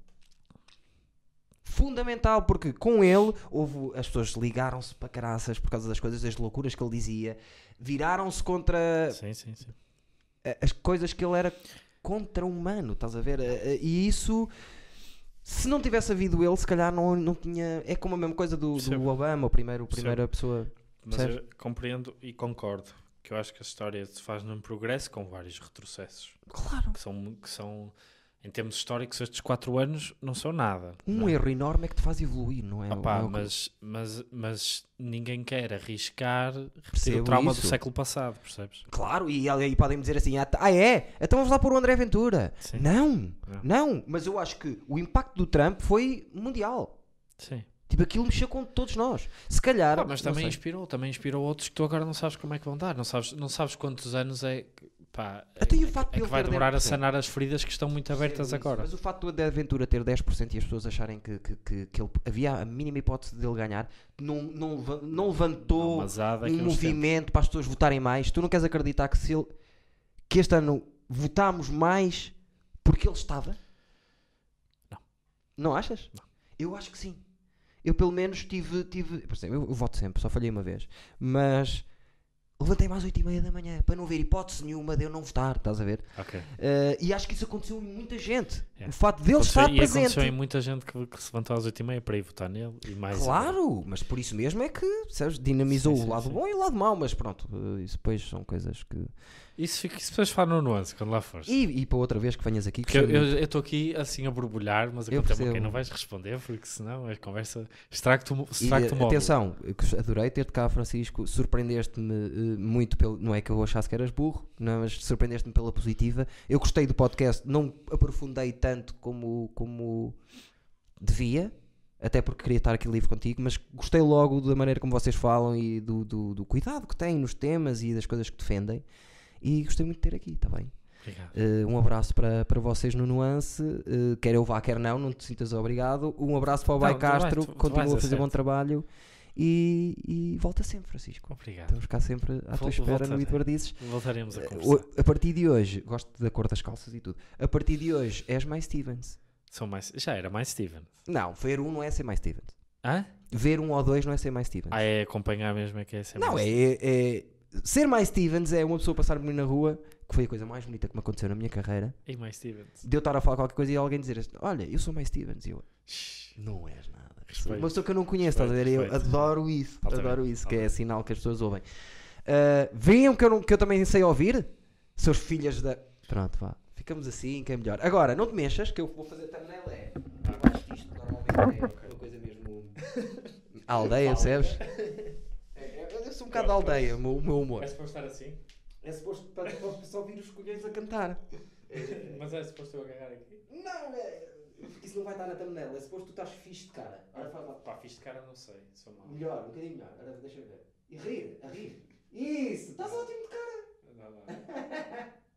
Fundamental, porque com ele houve, as pessoas ligaram-se para caraças por causa das coisas, das loucuras que ele dizia, viraram-se contra Sim, sim, sim. as coisas que ele era contra-humano, estás a ver? Eh, eh, E isso, se não tivesse havido ele, se calhar não, não tinha. É como a mesma coisa do, do. Obama, o primeiro, a primeira pessoa. Mas eu compreendo e concordo que eu acho que a história se faz num progresso com vários retrocessos. Claro. Que são, que são em termos históricos, estes 4 anos não são nada. Um não é? erro enorme é que te faz evoluir, não é? Opá, Não é o mas, mas, mas ninguém quer arriscar repetir o trauma isso. do século passado, percebes? Claro, e aí podem dizer assim: ah, ah, é? Então vamos lá pôr o André Ventura. Sim. Não, Não. não, mas eu acho que o impacto do Trump foi mundial. Sim. Tipo, aquilo mexeu com todos nós. Se calhar. Ah, mas também sei. inspirou, também inspirou outros que tu agora não sabes como é que vão dar, não sabes, não sabes quantos anos é, pá, é, Até e o facto é que vai demorar a 10%. sanar as feridas que estão muito abertas agora. Mas o facto do André Ventura ter 10% e as pessoas acharem que, que, que, que ele, havia a mínima hipótese dele ganhar, não, não, não levantou um a uns tempos. movimento para as pessoas votarem mais. Tu não queres acreditar que, se ele, que este ano votámos mais porque ele estava? Não. Não achas? Não. Eu acho que sim. Eu pelo menos tive. tive por exemplo, eu, eu voto sempre, só falhei uma vez. Mas levantei-me às 8 e meia da manhã para não ver hipótese nenhuma de eu não votar, estás a ver? Ok. Eh, e acho que isso aconteceu em muita gente. É. O facto dele Aconteceu- estar e presente. aconteceu em muita gente que, que se levantou às 8h30 para ir votar nele e mais. Claro, mas por isso mesmo é que sabes, dinamizou Sim, sim, o lado sim. bom e o lado mau, mas pronto, eh, isso depois são coisas que. Isso, fica, isso depois fala no nuance quando lá fores. E, e para outra vez que venhas aqui, Porque eu estou aqui assim a borbulhar, mas eu percebo. ok, não vais responder porque senão a conversa estraga-te o eh, atenção, que adorei ter-te cá, Francisco. Surpreendeste-me eh, muito pelo. Não é que eu achasse que eras burro, não, mas surpreendeste-me pela positiva. Eu gostei do podcast, não aprofundei tanto como, como devia, até porque queria estar aqui livre contigo, mas gostei logo da maneira como vocês falam e do, do, do cuidado que têm nos temas e das coisas que defendem. E gostei muito de ter aqui, está bem? Obrigado. Eh, um abraço para, para vocês no Nuance, eh, quer eu vá, quer não, não te sintas obrigado. Um abraço para o Não, Bai Castro, tu- tu continua a fazer bom certo. trabalho e, e volta sempre, Francisco. Obrigado. Estamos cá sempre à tua espera no voltarei. Eduardices. Voltaremos a Eh, conversar. o- A partir de hoje, gosto da cor das calças e tudo. A partir de hoje, és mais Stevens. São mais, já era mais Steven. Não, ver um não é ser mais Stevens. Hã? Ver um ou dois não é ser mais Stevens. Ah, é acompanhar mesmo é que é ser não, mais é, é- Ser mais Stevens é uma pessoa passar por mim na rua, que foi a coisa mais bonita que me aconteceu na minha carreira. E mais Stevens. De eu estar a falar qualquer coisa e alguém dizer assim, Olha, eu sou mais Stevens. E eu, Não és nada. Respeito. Uma pessoa que eu não conheço, estás a ver? Eu adoro isso. Altamente, Adoro isso, que é sinal que as pessoas ouvem. Uh, Veem que eu, não- que eu também sei ouvir? Seus filhas da. Pronto, vá. Ficamos assim, que é melhor. Agora, não te mexas, que eu vou fazer thumbnail é. Abaixo disto, normalmente é uma coisa mesmo. Aldeia, percebes? Bocado da aldeia, o meu, o meu humor. É suposto estar assim? É suposto para, para só ouvir os colhões a cantar. Mas é suposto eu agarrar aqui? Não, é. Porque isso não vai estar na thumbnail. É suposto tu estás fixe de cara. Ora faz lá. Pá, fiz de cara, não sei. Sou mau. Melhor, um bocadinho melhor. Agora deixa eu ver. E rir, a rir. Isso, estás ótimo de cara. Dá lá.